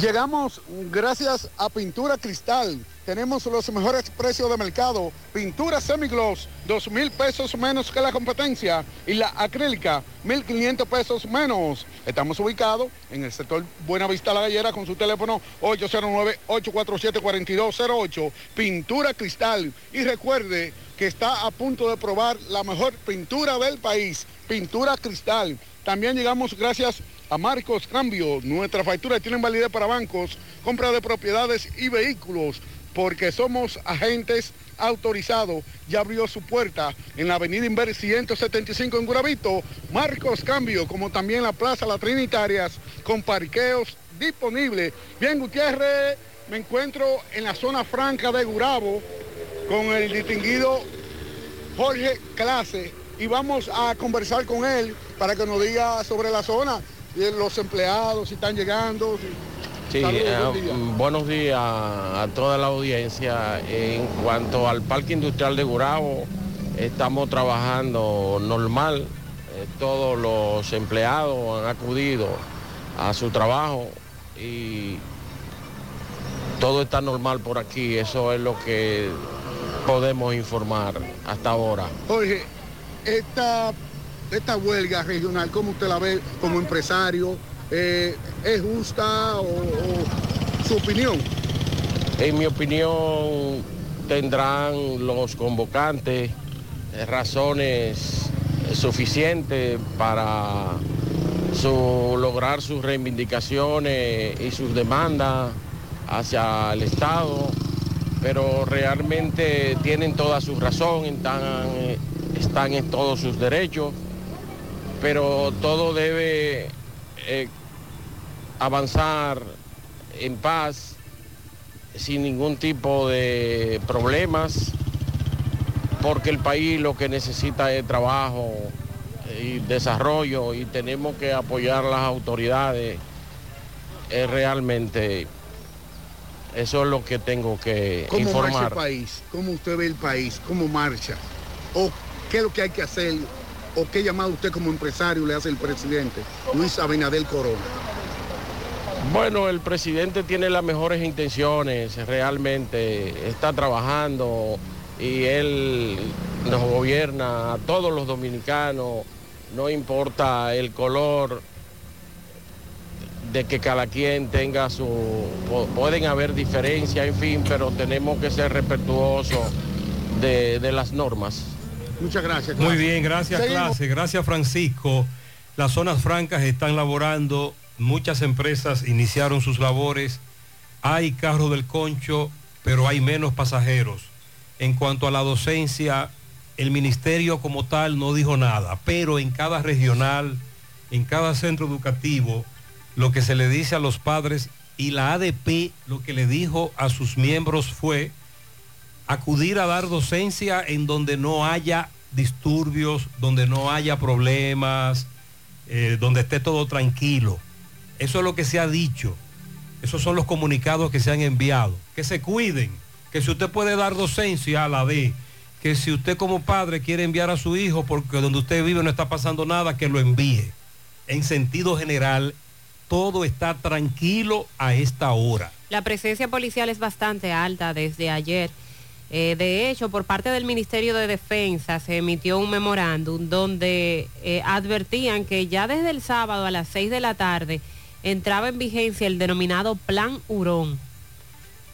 [SPEAKER 25] Llegamos gracias a Pintura Cristal. Tenemos los mejores precios de mercado. Pintura semigloss, dos mil pesos menos que la competencia. Y la acrílica, mil quinientos pesos menos. Estamos ubicados en el sector Buenavista La Gallera con su teléfono 809-847-4208. Pintura Cristal. Y recuerde que está a punto de probar la mejor pintura del país. Pintura Cristal. También llegamos gracias a Marcos Cambio. Nuestra factura tiene validez para bancos, compra de propiedades y vehículos, porque somos agentes autorizados. Ya abrió su puerta en la avenida Inver 175 en Guravito. Marcos Cambio, como también la Plaza Las Trinitarias, con parqueos disponibles. Bien, Gutiérrez, me encuentro en la zona franca de Gurabo con el distinguido Jorge Clase y vamos a conversar con él para que nos diga sobre la zona, los empleados, si están llegando.
[SPEAKER 41] Sí,
[SPEAKER 25] Saludos,
[SPEAKER 41] eh, mm, buenos días a toda la audiencia. En cuanto al Parque Industrial de Gurabo, estamos trabajando normal. Eh, todos los empleados han acudido a su trabajo y todo está normal por aquí. Eso es lo que podemos informar hasta ahora.
[SPEAKER 25] Jorge, esta, esta huelga regional, ¿cómo usted la ve como empresario? Eh, ¿Es justa o, su opinión?
[SPEAKER 41] En mi opinión, tendrán los convocantes razones suficientes para lograr sus reivindicaciones y sus demandas hacia el Estado, pero realmente tienen toda su razón, están, están en todos sus derechos, pero todo debe eh, avanzar en paz sin ningún tipo de problemas, porque el país lo que necesita es trabajo y desarrollo y tenemos que apoyar a las autoridades eh, realmente. Eso es lo que tengo que
[SPEAKER 25] ¿Cómo marcha el
[SPEAKER 41] informar.
[SPEAKER 25] país? ¿Cómo usted ve el país? ¿Cómo marcha? ¿O qué es lo que hay que hacer? ¿O qué llamado usted como empresario le hace el presidente Luis Abinader Corona?
[SPEAKER 41] Bueno, el presidente tiene las mejores intenciones, realmente está trabajando y él nos gobierna a todos los dominicanos, no importa el color de que cada quien tenga su... Pueden haber diferencias, en fin, pero tenemos que ser respetuosos de, de las normas.
[SPEAKER 25] Muchas gracias.
[SPEAKER 9] Muy bien, gracias clase, gracias Francisco. Las zonas francas están laborando, muchas empresas iniciaron sus labores, hay carros del concho, pero hay menos pasajeros. En cuanto a la docencia, el ministerio como tal no dijo nada, pero en cada regional, en cada centro educativo, lo que se le dice a los padres y la ADP lo que le dijo a sus miembros fue acudir a dar docencia en donde no haya disturbios, donde no haya problemas, eh, donde esté todo tranquilo. Eso es lo que se ha dicho. Esos son los comunicados que se han enviado. Que se cuiden, que si usted puede dar docencia, la dé. Que si usted como padre quiere enviar a su hijo porque donde usted vive no está pasando nada, que lo envíe. En sentido general, todo está tranquilo a esta hora.
[SPEAKER 10] La presencia policial es bastante alta desde ayer. Eh, de hecho, por parte del Ministerio de Defensa se emitió un memorándum donde eh, advertían que ya desde el sábado a las 6 de la tarde entraba en vigencia el denominado Plan Hurón.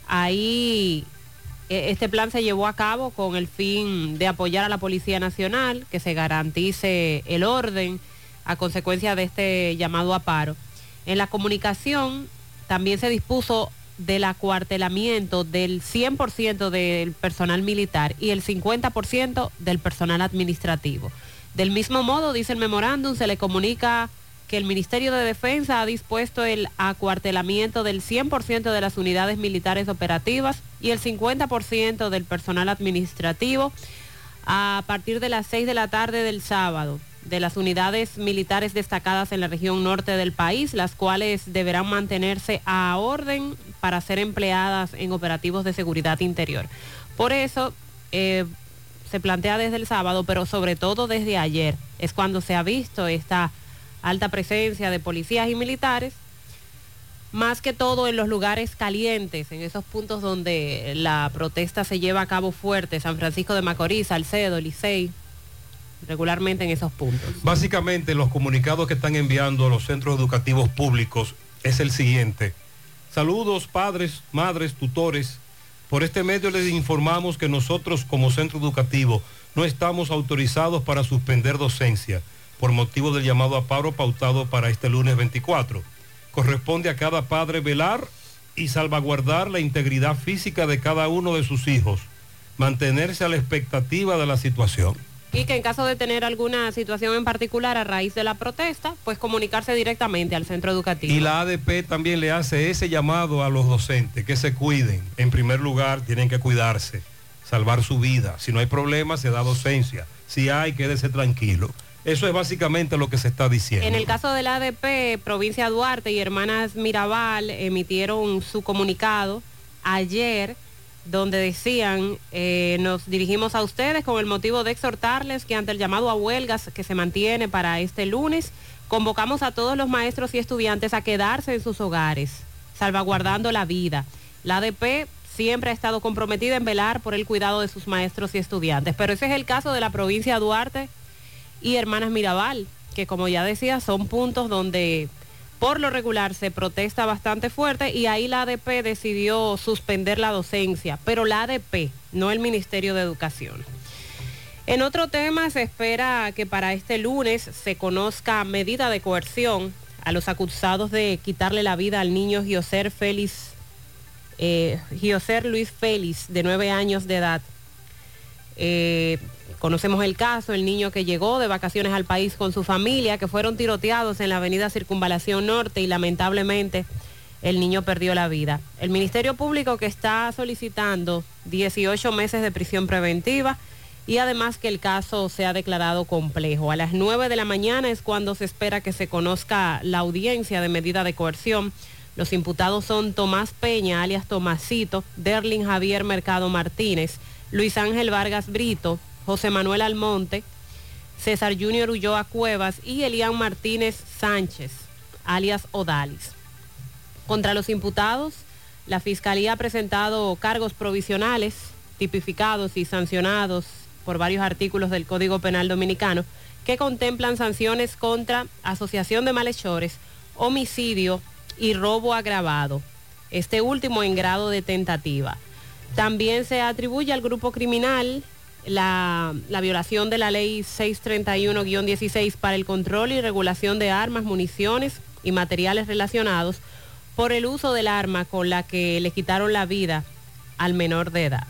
[SPEAKER 10] Ahí eh, este plan se llevó a cabo con el fin de apoyar a la Policía Nacional, que se garantice el orden a consecuencia de este llamado a paro. En la comunicación también se dispuso del acuartelamiento del 100% del personal militar y el 50% del personal administrativo. Del mismo modo, dice el memorándum, se le comunica que el Ministerio de Defensa ha dispuesto el acuartelamiento del 100% de las unidades militares operativas y el 50% del personal administrativo a partir de las 6 de la tarde del sábado de las unidades militares destacadas en la región norte del país, las cuales deberán mantenerse a orden para ser empleadas en operativos de seguridad interior. Por eso eh, se plantea desde el sábado, pero sobre todo desde ayer, es cuando se ha visto esta alta presencia de policías y militares, más que todo en los lugares calientes, en esos puntos donde la protesta se lleva a cabo fuerte, San Francisco de Macorís, Salcedo, Licey, regularmente en esos puntos.
[SPEAKER 9] Básicamente los comunicados que están enviando a los centros educativos públicos es el siguiente. Saludos padres, madres, tutores. Por este medio les informamos que nosotros como centro educativo no estamos autorizados para suspender docencia por motivo del llamado a paro pautado para este lunes 24. Corresponde a cada padre velar y salvaguardar la integridad física de cada uno de sus hijos, mantenerse a la expectativa de la situación.
[SPEAKER 10] Y que en caso de tener alguna situación en particular a raíz de la protesta, pues comunicarse directamente al centro educativo.
[SPEAKER 9] Y la ADP también le hace ese llamado a los docentes, que se cuiden. En primer lugar, tienen que cuidarse, salvar su vida. Si no hay problema, se da docencia. Si hay, quédese tranquilo. Eso es básicamente lo que se está diciendo.
[SPEAKER 10] En el caso del ADP, provincia Duarte y hermanas Mirabal emitieron su comunicado ayer donde decían, eh, nos dirigimos a ustedes con el motivo de exhortarles que ante el llamado a huelgas que se mantiene para este lunes, convocamos a todos los maestros y estudiantes a quedarse en sus hogares, salvaguardando la vida. La ADP siempre ha estado comprometida en velar por el cuidado de sus maestros y estudiantes, pero ese es el caso de la provincia Duarte y Hermanas Mirabal, que como ya decía, son puntos donde por lo regular se protesta bastante fuerte y ahí la ADP decidió suspender la docencia, pero la ADP, no el Ministerio de Educación. En otro tema, se espera que para este lunes se conozca medida de coerción a los acusados de quitarle la vida al niño Gioser Félix, eh, Gioser Luis Félix, de nueve años de edad. Eh, Conocemos el caso, el niño que llegó de vacaciones al país con su familia, que fueron tiroteados en la avenida Circunvalación Norte y lamentablemente el niño perdió la vida. El Ministerio Público que está solicitando 18 meses de prisión preventiva y además que el caso sea declarado complejo. A las 9 de la mañana es cuando se espera que se conozca la audiencia de medida de coerción. Los imputados son Tomás Peña, alias Tomasito, Derlin Javier Mercado Martínez, Luis Ángel Vargas Brito, José Manuel Almonte, César Junior Ulloa Cuevas y Elian Martínez Sánchez, alias Odalis. Contra los imputados, la Fiscalía ha presentado cargos provisionales, tipificados y sancionados por varios artículos del Código Penal Dominicano que contemplan sanciones contra asociación de malhechores, homicidio y robo agravado, este último en grado de tentativa. También se atribuye al grupo criminal la, violación de la ley 631-16 para el control y regulación de armas, municiones y materiales relacionados por el uso del arma con la que le quitaron la vida al menor de edad.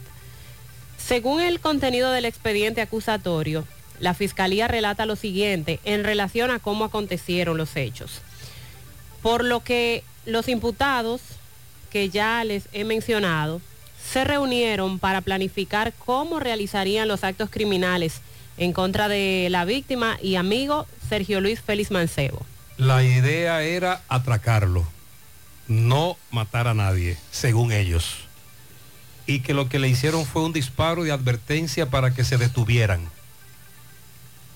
[SPEAKER 10] Según el contenido del expediente acusatorio, la Fiscalía relata lo siguiente en relación a cómo acontecieron los hechos. Por lo que los imputados, que ya les he mencionado, se reunieron para planificar cómo realizarían los actos criminales en contra de la víctima y amigo Sergio Luis Félix Mancebo.
[SPEAKER 9] La idea era atracarlo, no matar a nadie, según ellos. Y que lo que le hicieron fue un disparo de advertencia para que se detuvieran.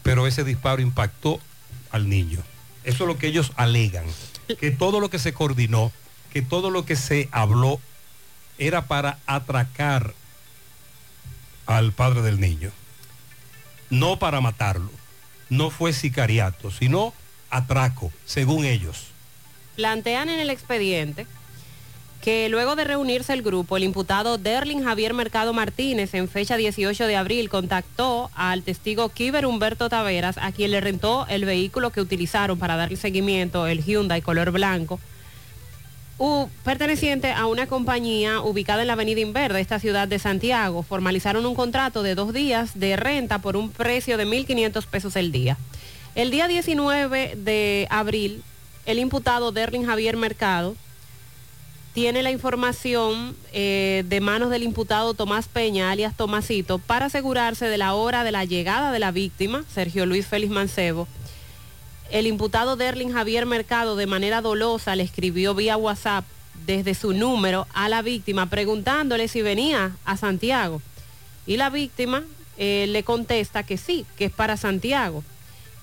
[SPEAKER 9] Pero ese disparo impactó al niño. Eso es lo que ellos alegan. Que todo lo que se coordinó, que todo lo que se habló era para atracar al padre del niño, no para matarlo. No fue sicariato, sino atraco, según ellos.
[SPEAKER 10] Plantean en el expediente que luego de reunirse el grupo, el imputado Derlin Javier Mercado Martínez en fecha 18 de abril contactó al testigo Kiber Humberto Taveras, a quien le rentó el vehículo que utilizaron para darle seguimiento, el Hyundai color blanco, perteneciente a una compañía ubicada en la avenida Inverde, esta ciudad de Santiago. Formalizaron un contrato de dos días de renta por un precio de 1.500 pesos el día. El día 19 de abril, el imputado Derlin Javier Mercado tiene la información eh, de manos del imputado Tomás Peña, alias Tomasito, para asegurarse de la hora de la llegada de la víctima, Sergio Luis Félix Mancebo, el imputado Derlin Javier Mercado de manera dolosa le escribió vía WhatsApp desde su número a la víctima preguntándole si venía a Santiago. Y la víctima eh, le contesta que sí, que es para Santiago.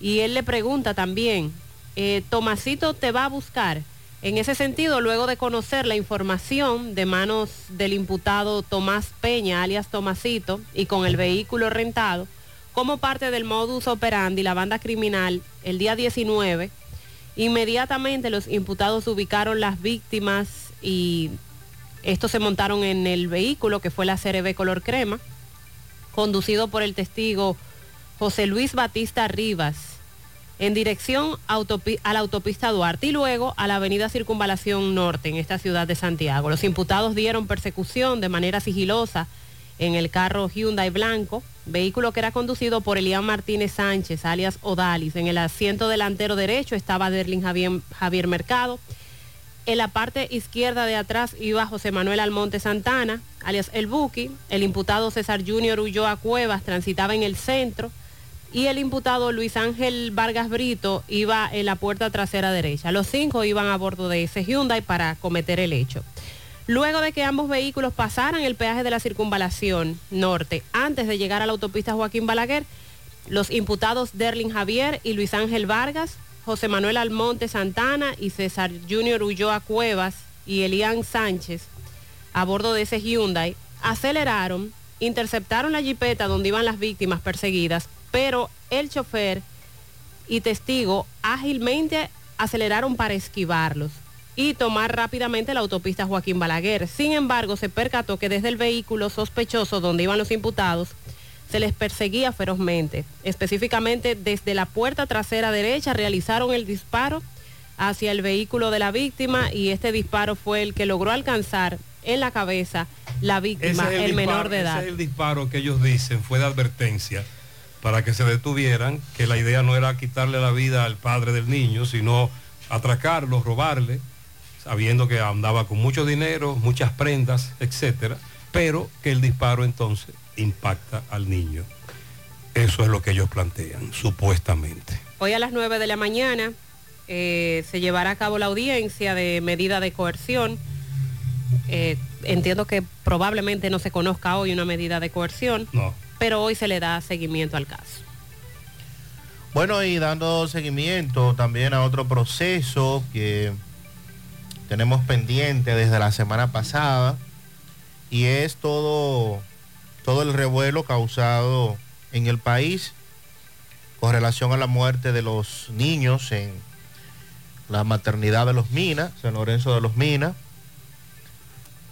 [SPEAKER 10] Y él le pregunta también, eh, Tomasito te va a buscar. En ese sentido, luego de conocer la información de manos del imputado Tomás Peña, alias Tomasito, y con el vehículo rentado, como parte del modus operandi, la banda criminal, el día 19, inmediatamente los imputados ubicaron las víctimas y estos se montaron en el vehículo que fue la CRB color crema, conducido por el testigo José Luis Batista Rivas, en dirección a la autopista Duarte y luego a la avenida Circunvalación Norte en esta ciudad de Santiago. Los imputados dieron persecución de manera sigilosa en el carro Hyundai blanco, vehículo que era conducido por Elian Martínez Sánchez, alias Odalis. En el asiento delantero derecho estaba Derlin Javier, Mercado. En la parte izquierda de atrás iba José Manuel Almonte Santana, alias El Buki. El imputado César Junior Ulloa Cuevas transitaba en el centro y el imputado Luis Ángel Vargas Brito iba en la puerta trasera derecha. Los cinco iban a bordo de ese Hyundai para cometer el hecho. Luego de que ambos vehículos pasaran el peaje de la circunvalación norte, antes de llegar a la autopista Joaquín Balaguer, los imputados Derlin Javier y Luis Ángel Vargas, José Manuel Almonte Santana y César Junior Ulloa Cuevas y Elian Sánchez, a bordo de ese Hyundai, aceleraron, interceptaron la jipeta donde iban las víctimas perseguidas, pero el chofer y testigo ágilmente aceleraron para esquivarlos y tomar rápidamente la autopista Joaquín Balaguer. Sin embargo, se percató que desde el vehículo sospechoso donde iban los imputados, se les perseguía ferozmente. Específicamente desde la puerta trasera derecha realizaron el disparo hacia el vehículo de la víctima y este disparo fue el que logró alcanzar en la cabeza la víctima, el, menor de edad.
[SPEAKER 9] ese es el disparo que ellos dicen fue de advertencia para que se detuvieran, que la idea no era quitarle la vida al padre del niño, sino atracarlo, robarle, sabiendo que andaba con mucho dinero, muchas prendas, etcétera, pero que el disparo entonces impacta al niño. Eso es lo que ellos plantean, supuestamente.
[SPEAKER 10] Hoy a las 9 de la mañana eh, se llevará a cabo la audiencia de medida de coerción. Eh, entiendo que probablemente no se conozca hoy una medida de coerción,
[SPEAKER 9] No.
[SPEAKER 10] pero hoy se le da seguimiento al caso.
[SPEAKER 11] Bueno, y dando seguimiento también a otro proceso que tenemos pendiente desde la semana pasada y es todo, todo el revuelo causado en el país con relación a la muerte de los niños en la maternidad de los Minas, San Lorenzo de los Minas,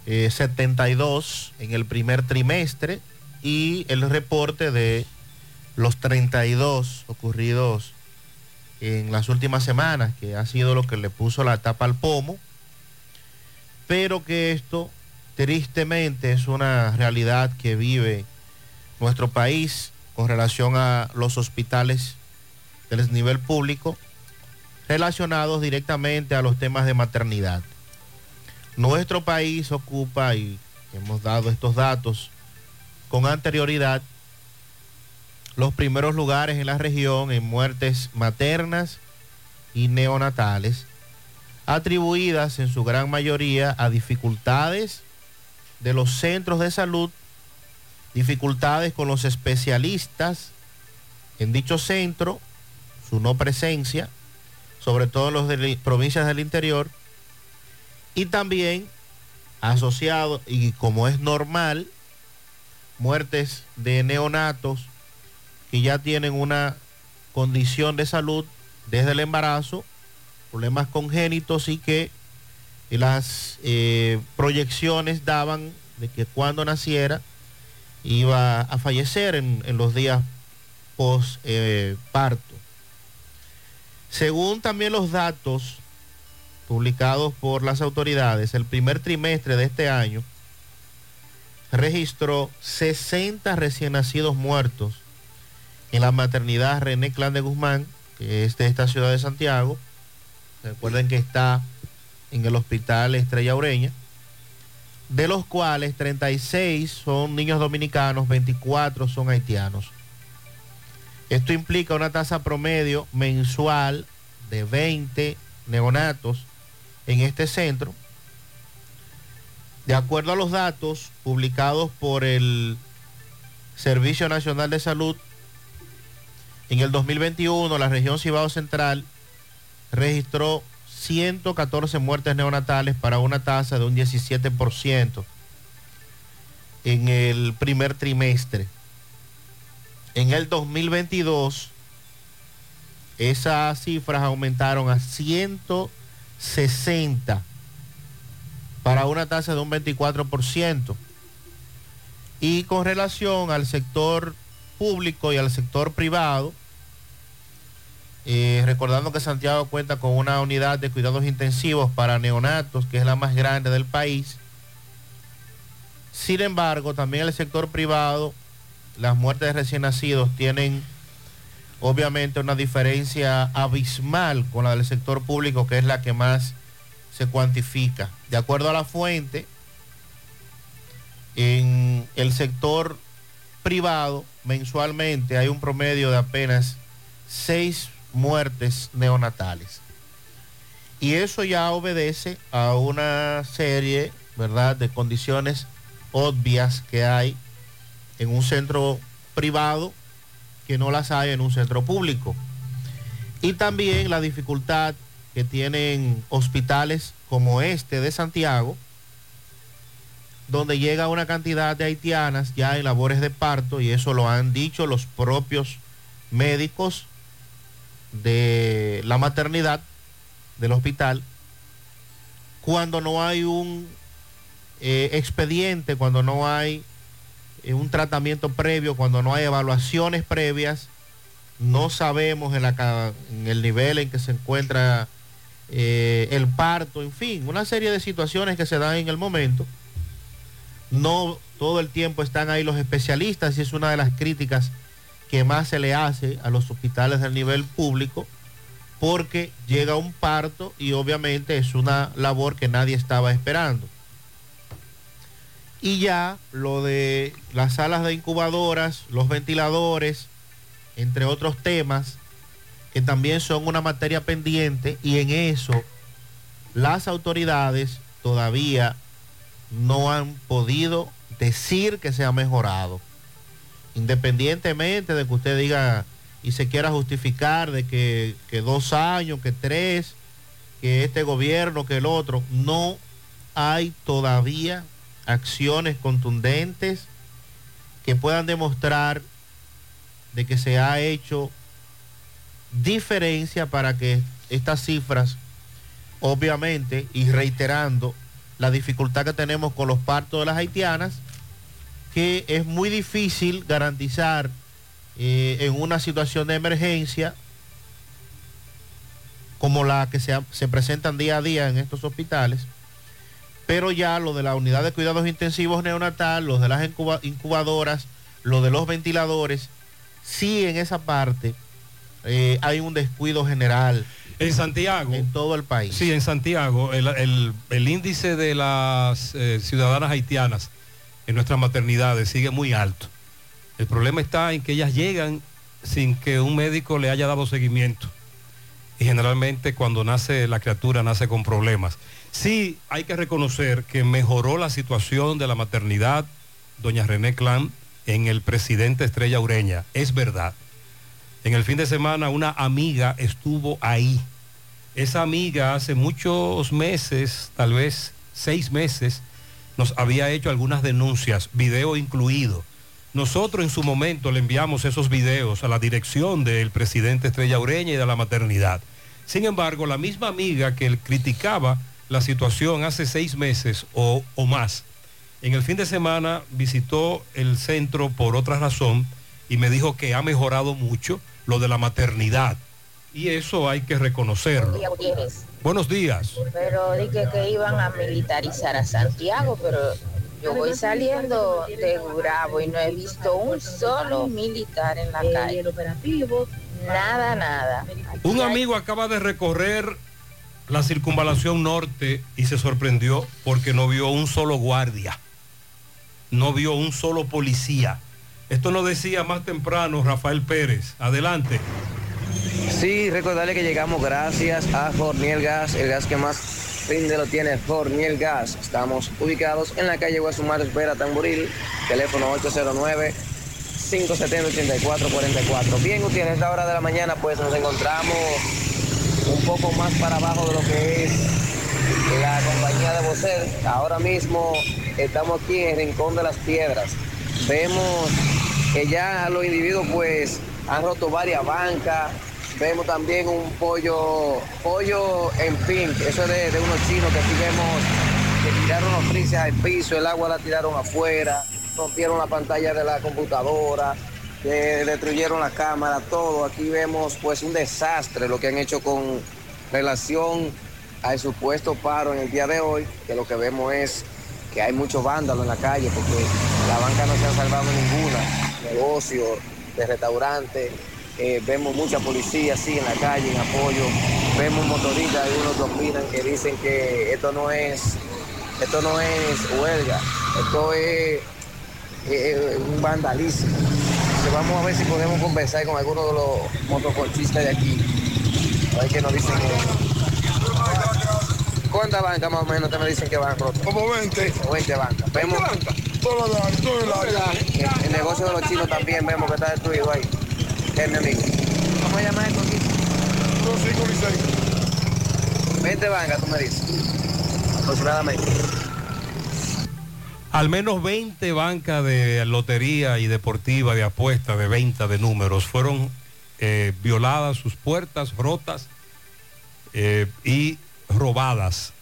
[SPEAKER 11] eh, 72 en el primer trimestre y el reporte de los 32 ocurridos en las últimas semanas, que ha sido lo que le puso la tapa al pomo, pero que esto tristemente es una realidad que vive nuestro país con relación a los hospitales del nivel público relacionados directamente a los temas de maternidad. Nuestro país ocupa, y hemos dado estos datos con anterioridad, los primeros lugares en la región en muertes maternas y neonatales, atribuidas en su gran mayoría a dificultades de los centros de salud, dificultades con los especialistas en dicho centro, su no presencia, sobre todo en las provincias del interior, y también asociado, y como es normal, muertes de neonatos que ya tienen una condición de salud desde el embarazo, problemas congénitos y que las eh, proyecciones daban de que cuando naciera iba a fallecer en, en los días post eh. Según también los datos publicados por las autoridades, el primer trimestre de este año registró 60 recién nacidos muertos en la maternidad René Clan de Guzmán, que es de esta ciudad de Santiago. Recuerden que está en el hospital Estrella Ureña, de los cuales 36 son niños dominicanos, 24 son haitianos. Esto implica una tasa promedio mensual de 20 neonatos en este centro. De acuerdo a los datos publicados por el Servicio Nacional de Salud, en el 2021 la región Cibao Central registró 114 muertes neonatales para una tasa de un 17% en el primer trimestre. En el 2022 esas cifras aumentaron a 160 para una tasa de un 24%. Y con relación al sector público y al sector privado, recordando que Santiago cuenta con una unidad de cuidados intensivos para neonatos, que es la más grande del país. Sin embargo, también el sector privado, las muertes de recién nacidos tienen obviamente una diferencia abismal con la del sector público, que es la que más se cuantifica. De acuerdo a la fuente, en el sector privado, mensualmente hay un promedio de apenas seis muertes neonatales. Y eso ya obedece a una serie, ¿verdad?, de condiciones obvias que hay en un centro privado que no las hay en un centro público. Y también la dificultad que tienen hospitales como este de Santiago, donde llega una cantidad de haitianas ya en labores de parto, y eso lo han dicho los propios médicos de la maternidad del hospital, cuando no hay un eh, expediente, cuando no hay eh, un tratamiento previo, cuando no hay evaluaciones previas, no sabemos en, el nivel en que se encuentra eh, el parto, en fin, una serie de situaciones que se dan en el momento. No todo el tiempo están ahí los especialistas y es una de las críticas que más se le hace a los hospitales del nivel público porque llega un parto y obviamente es una labor que nadie estaba esperando. Y ya lo de las salas de incubadoras, los ventiladores, entre otros temas, que también son una materia pendiente y en eso las autoridades todavía no han podido decir que se ha mejorado. Independientemente de que usted diga y se quiera justificar de que, que dos años, que tres, que este gobierno, que el otro, no hay todavía acciones contundentes que puedan demostrar de que se ha hecho diferencia para que estas cifras, obviamente, y reiterando la dificultad que tenemos con los partos de las haitianas, que es muy difícil garantizar eh, en una situación de emergencia como la que se, se presentan día a día en estos hospitales, pero ya lo de la unidad de cuidados intensivos neonatal, los de las incubadoras, lo de los ventiladores, sí en esa parte eh, hay un descuido general.
[SPEAKER 9] En Santiago.
[SPEAKER 11] En todo el país.
[SPEAKER 9] Sí, en Santiago. El, índice de las eh, ciudadanas haitianas en nuestras maternidades sigue muy alto. El problema está en que ellas llegan sin que un médico le haya dado seguimiento. Y generalmente cuando nace la criatura nace con problemas. Sí, hay que reconocer que mejoró la situación de la maternidad, doña René Clan, en el presidente Estrella Ureña. Es verdad. En el fin de semana una amiga estuvo ahí. Esa amiga hace muchos meses, tal vez seis meses, nos había hecho algunas denuncias, video incluido. Nosotros en su momento le enviamos esos videos a la dirección del presidente Estrella Ureña y de la maternidad. Sin embargo, la misma amiga que él criticaba la situación hace seis meses o, o más, en el fin de semana visitó el centro por otra razón y me dijo que ha mejorado mucho lo de la maternidad. Y eso hay que reconocerlo. Buenos días.
[SPEAKER 42] Pero dije que iban a militarizar a Santiago, pero yo voy saliendo de Bravo y no he visto un solo militar en la calle. Nada, nada.
[SPEAKER 9] Un amigo acaba de recorrer la circunvalación norte y se sorprendió porque no vio un solo guardia, no vio un solo policía. Esto lo decía más temprano Rafael Pérez. Adelante.
[SPEAKER 23] Sí, recordarle que llegamos gracias a Forniel Gas, el gas que más rinde lo tiene Forniel Gas. Estamos ubicados en la calle Guasumar Espera Tamboril, teléfono 809 570 8444. Bien, Gutiérrez, a esta hora de la mañana pues nos encontramos un poco más para abajo de lo que es la compañía de Bocel. Ahora mismo estamos aquí en el Rincón de las Piedras. Vemos que ya los individuos pues han roto varias bancas. Vemos también un pollo, pollo en fin, eso es de, unos chinos que aquí vemos que tiraron los frises al piso, el agua la tiraron afuera, rompieron la pantalla de la computadora, destruyeron la cámara, todo. Aquí vemos pues un desastre lo que han hecho con relación al supuesto paro en el día de hoy, que lo que vemos es que hay muchos vándalos en la calle porque la banca no se ha salvado ninguna, negocio, de restaurante, eh, vemos mucha policía así en la calle en apoyo, vemos motoristas, algunos que opinan que dicen que esto no es, esto no es huelga, esto es un vandalismo. Entonces, vamos a ver si podemos conversar con algunos de los motoconchistas de aquí. A ver qué nos dicen. ¿Cuántas bancas más o menos te me dicen que van rotos?
[SPEAKER 25] Como 20.
[SPEAKER 23] O 20 bancas. Vemos
[SPEAKER 25] Todo el año, todo el año.
[SPEAKER 23] el, el negocio de los chinos también vemos que está destruido ahí. Es mi amigo. ¿Cómo se llama esto aquí? 20 bancas, tú me dices. Aproximadamente.
[SPEAKER 9] Al menos 20 bancas de lotería y deportiva, de apuesta, de venta de números, fueron eh, violadas, sus puertas rotas eh, y robadas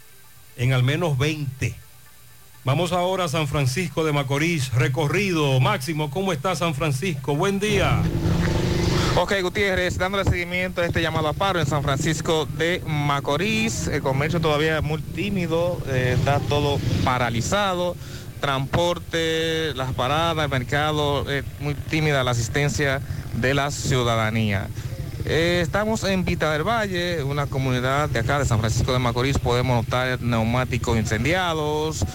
[SPEAKER 9] en al menos 20. Vamos ahora a San Francisco de Macorís, recorrido. Máximo, ¿cómo está San Francisco? Buen día.
[SPEAKER 43] Ok, Gutiérrez, dándole seguimiento a este llamado a paro en San Francisco de Macorís, el comercio todavía muy tímido, eh, está todo paralizado, transporte, las paradas, el mercado, eh, muy tímida la asistencia de la ciudadanía. Eh, estamos en Vita del Valle, una comunidad de acá de San Francisco de Macorís, podemos notar neumáticos incendiados.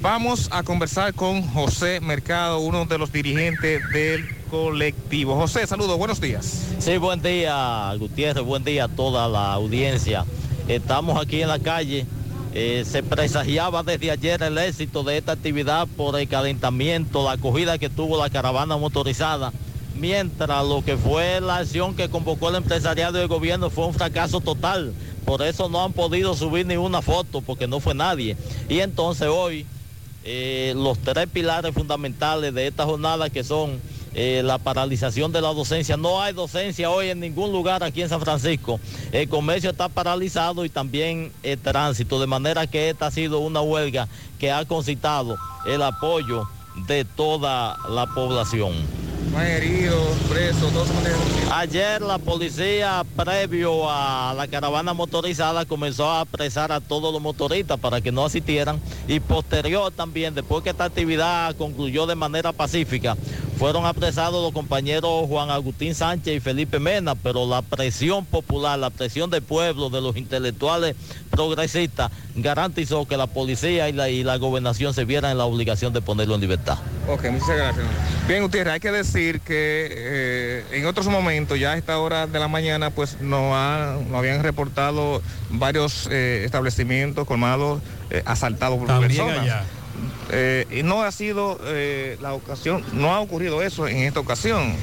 [SPEAKER 43] Vamos a conversar con José Mercado, uno de los dirigentes del colectivo. José, saludos, buenos días.
[SPEAKER 44] Sí, buen día, Gutiérrez, buen día a toda la audiencia. Estamos aquí en la calle. Eh, se presagiaba desde ayer el éxito de esta actividad por el calentamiento, la acogida que tuvo la caravana motorizada, mientras lo que fue la acción que convocó el empresariado y el gobierno fue un fracaso total. Por eso no han podido subir ni una foto, porque no fue nadie. Y entonces hoy eh, los tres pilares fundamentales de esta jornada que son eh, la paralización de la docencia. No hay docencia hoy en ningún lugar aquí en San Francisco. El comercio está paralizado y también el tránsito, de manera que esta ha sido una huelga que ha concitado el apoyo de toda la población.
[SPEAKER 43] Más heridos, presos, dos
[SPEAKER 44] Ayer la policía, previo a la caravana motorizada, comenzó a apresar a todos los motoristas para que no asistieran y posterior también, después que esta actividad concluyó de manera pacífica, fueron apresados los compañeros Juan Agustín Sánchez y Felipe Mena, pero la presión popular, la presión del pueblo, de los intelectuales progresistas, garantizó que la policía y la, y la gobernación se vieran en la obligación de ponerlo en libertad.
[SPEAKER 43] Ok, muchas gracias. Bien, Gutiérrez, hay que decir que eh, en otros momentos, ya a esta hora de la mañana, pues nos, ha- nos habían reportado varios eh, establecimientos colmados eh, asaltados por
[SPEAKER 9] También
[SPEAKER 43] personas.
[SPEAKER 9] allá.
[SPEAKER 43] Eh, y no ha sido eh, la ocasión, no ha ocurrido eso en esta ocasión.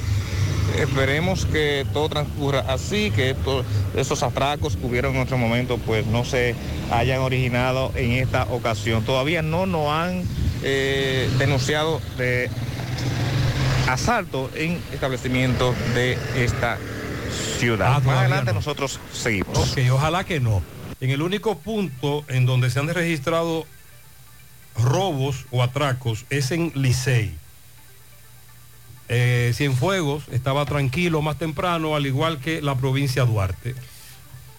[SPEAKER 43] Esperemos que todo transcurra así, que esto- esos atracos que hubieron en otro momento pues no se hayan originado en esta ocasión. Todavía no nos han eh, denunciado de asalto en establecimientos de esta ciudad.
[SPEAKER 9] Ah,
[SPEAKER 43] Más adelante
[SPEAKER 9] no.
[SPEAKER 43] nosotros seguimos.
[SPEAKER 9] Ok, ojalá que no. En el único punto en donde se han registrado robos o atracos es en Licey. Eh, Cienfuegos estaba tranquilo más temprano, al igual que la provincia de Duarte.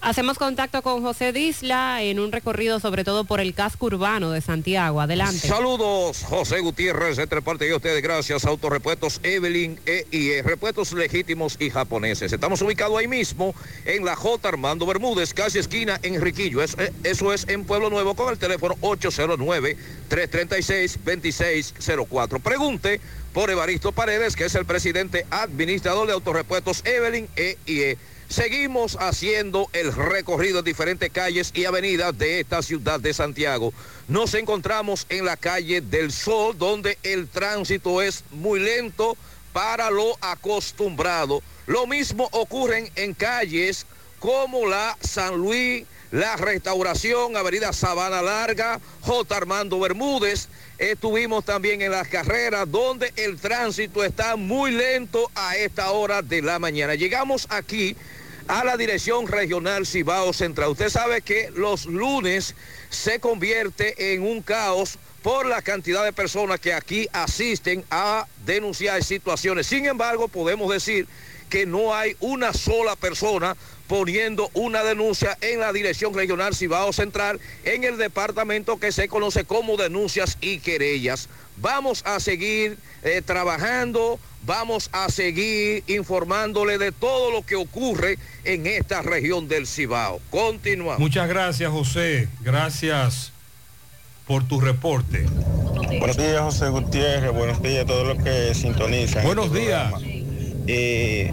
[SPEAKER 10] Hacemos contacto con José Disla en un recorrido sobre todo por el casco urbano de Santiago. Adelante.
[SPEAKER 45] Saludos, José Gutiérrez, entre parte de ustedes, gracias, Autorepuestos Evelyn e IE, repuestos legítimos y japoneses. Estamos ubicados ahí mismo, en la J. Armando Bermúdez, casi esquina Enriquillo. Es- eh, eso es en Pueblo Nuevo, con el teléfono 809-336-2604. Pregunte por Evaristo Paredes, que es el presidente administrador de Autorepuestos Evelyn e IE. Seguimos haciendo el recorrido en diferentes calles y avenidas de esta ciudad de Santiago. Nos encontramos en la calle del Sol, donde el tránsito es muy lento para lo acostumbrado. Lo mismo ocurre en calles como la San Luis, la Restauración, Avenida Sabana Larga, J. Armando Bermúdez. Estuvimos también en las carreras donde el tránsito está muy lento a esta hora de la mañana. Llegamos aquí a la Dirección Regional Cibao Central. Usted sabe que los lunes se convierte en un caos por la cantidad de personas que aquí asisten a denunciar situaciones. Sin embargo, podemos decir que no hay una sola persona poniendo una denuncia en la Dirección Regional Cibao Central en el departamento que se conoce como denuncias y querellas. Vamos a seguir eh, trabajando, vamos a seguir informándole de todo lo que ocurre en esta región del Cibao. Continuamos.
[SPEAKER 9] Muchas gracias, José. Gracias por tu reporte.
[SPEAKER 38] Buenos días, José Gutiérrez. Buenos días a todos los que sintonizan.
[SPEAKER 9] Buenos
[SPEAKER 38] este
[SPEAKER 9] días.
[SPEAKER 38] programa. Y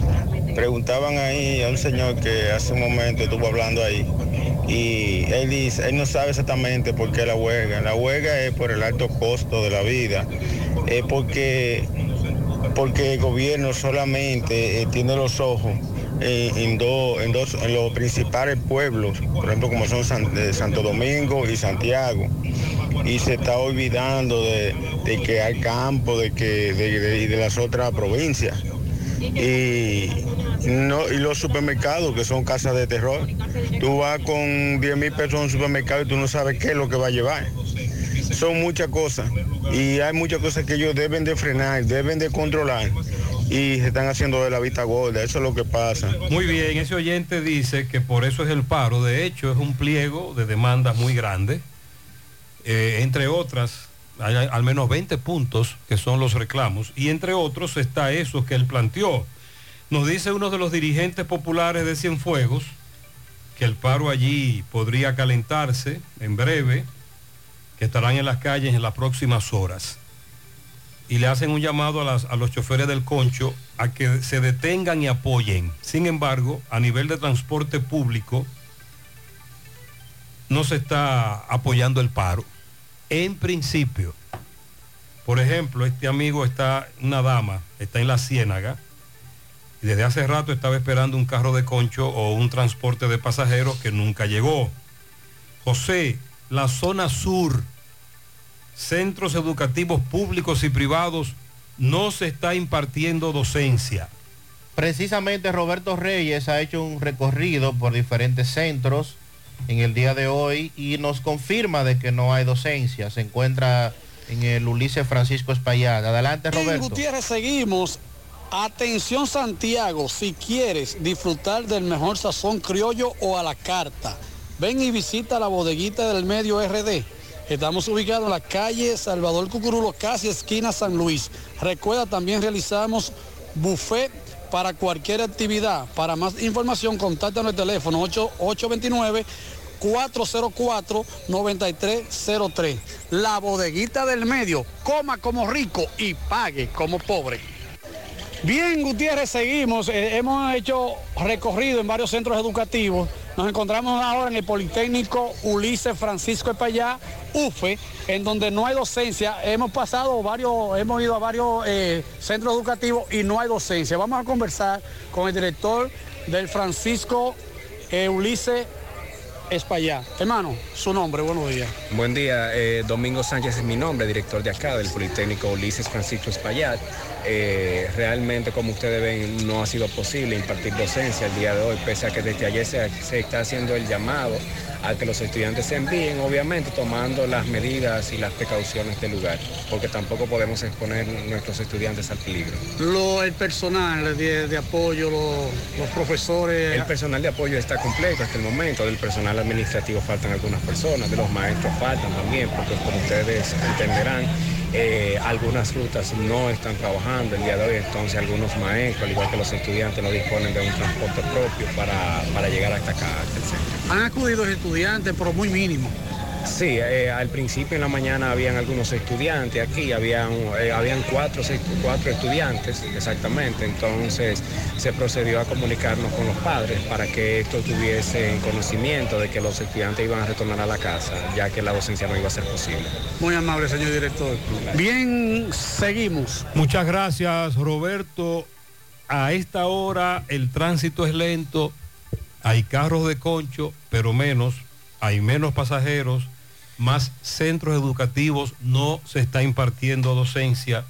[SPEAKER 38] preguntaban ahí a un señor que hace un momento estuvo hablando ahí. Y él dice, él no sabe exactamente por qué la huelga. La huelga es por el alto costo de la vida. Es porque, porque el gobierno solamente eh, tiene los ojos en, en dos, en dos, en los principales pueblos, por ejemplo como son eh, Santo Domingo y Santiago y se está olvidando de, de que hay campo, de que de las otras provincias. Y, no, y los supermercados que son casas de terror. Tú vas con 10 mil pesos a un supermercado y tú no sabes qué es lo que va a llevar. Son muchas cosas y hay muchas cosas que ellos deben de frenar, deben de controlar y se están haciendo de la vista gorda. Eso es lo que pasa.
[SPEAKER 9] Muy bien, ese oyente dice que por eso es el paro. De hecho, es un pliego de demandas muy grande. Eh, entre otras, hay al menos 20 puntos que son los reclamos. Y entre otros está eso que él planteó. Nos dice uno de los dirigentes populares de Cienfuegos que el paro allí podría calentarse en breve, que estarán en las calles en las próximas horas y le hacen un llamado a, a los choferes del concho a que se detengan y apoyen. Sin embargo, a nivel de transporte público, no se está apoyando el paro. En principio, por ejemplo, este amigo está, una dama, está en la Ciénaga, y desde hace rato estaba esperando un carro de concho o un transporte de pasajeros que nunca llegó. José, la zona sur, centros educativos públicos y privados, no se está impartiendo docencia.
[SPEAKER 11] Precisamente Roberto Reyes ha hecho un recorrido por diferentes centros en el día de hoy y nos confirma de que no hay docencia. Se encuentra en el Ulises Francisco Espaillat. Adelante, Roberto.
[SPEAKER 21] Gutiérrez seguimos. Atención Santiago, si quieres disfrutar del mejor sazón criollo o a la carta, ven y visita la bodeguita del medio RD. Estamos ubicados en la calle Salvador Cucurulo, casi esquina San Luis. Recuerda, también realizamos buffet para cualquier actividad. Para más información, contáctanos el teléfono 8- 829 404-9303. La bodeguita del medio, coma como rico y pague como pobre. Bien, Gutiérrez, seguimos. Eh, hemos hecho recorrido en varios centros educativos. Nos encontramos ahora en el Politécnico Ulises Francisco Espallá, UFE, en donde no hay docencia. Hemos pasado varios, hemos ido a varios eh, centros educativos y no hay docencia. Vamos a conversar con el director del Francisco eh, Ulises Espallá. Hermano, su nombre, buenos días.
[SPEAKER 46] Buen día, eh, Domingo Sánchez es mi nombre, director de acá del Politécnico Ulises Francisco Espaillat. Eh, realmente, como ustedes ven, no ha sido posible impartir docencia el día de hoy, pese a que desde ayer se, se está haciendo el llamado a que los estudiantes se envíen, obviamente tomando las medidas y las precauciones del lugar, porque tampoco podemos exponer nuestros estudiantes al peligro.
[SPEAKER 21] Lo, el personal de, de apoyo, lo- los profesores.
[SPEAKER 46] El personal de apoyo está completo hasta el momento, del personal administrativo faltan algunas personas, de los maestros faltan también, porque como ustedes entenderán, eh, algunas rutas no están trabajando el día de hoy, entonces algunos maestros, al igual que los estudiantes, no disponen de un transporte propio para, para llegar hasta acá, hasta el centro.
[SPEAKER 21] Han acudido estudiantes, pero muy mínimo.
[SPEAKER 46] Sí, eh, al principio en la mañana habían algunos estudiantes aquí, habían, eh, habían cuatro, seis- cuatro estudiantes exactamente, entonces se procedió a comunicarnos con los padres para que estos tuviesen conocimiento de que los estudiantes iban a retornar a la casa, ya que la docencia no iba a ser posible.
[SPEAKER 21] Muy amable, señor director. Bien, seguimos.
[SPEAKER 9] Muchas gracias, Roberto. A esta hora el tránsito es lento, hay carros de concho, pero menos, hay menos pasajeros, más centros educativos, no se está impartiendo docencia.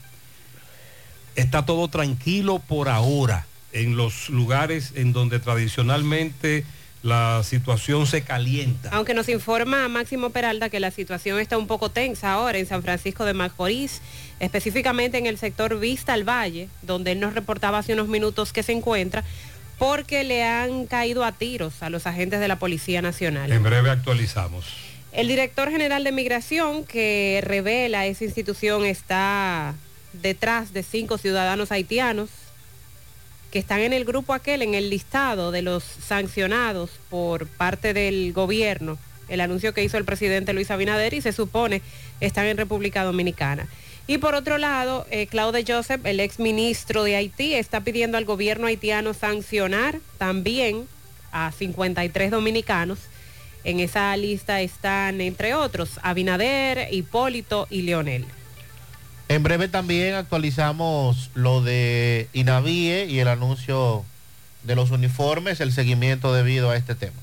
[SPEAKER 9] Está todo tranquilo por ahora en los lugares en donde tradicionalmente la situación se calienta.
[SPEAKER 10] Aunque nos informa Máximo Peralta que la situación está un poco tensa ahora en San Francisco de Macorís, específicamente en el sector Vista al Valle, donde él nos reportaba hace unos minutos que se encuentra, porque le han caído a tiros a los agentes de la Policía Nacional.
[SPEAKER 9] En breve actualizamos.
[SPEAKER 10] El director general de Migración, que revela esa institución, está detrás de cinco ciudadanos haitianos que están en el grupo aquel, en el listado de los sancionados por parte del gobierno el anuncio que hizo el presidente Luis Abinader y se supone están en República Dominicana. Y por otro lado, eh, Claude Joseph, el ex ministro de Haití, está pidiendo al gobierno haitiano sancionar también a 53 dominicanos. En esa lista están, entre otros, Abinader, Hipólito y Leonel.
[SPEAKER 11] En breve también actualizamos lo de Inavie y el anuncio de los uniformes, el seguimiento debido a este tema.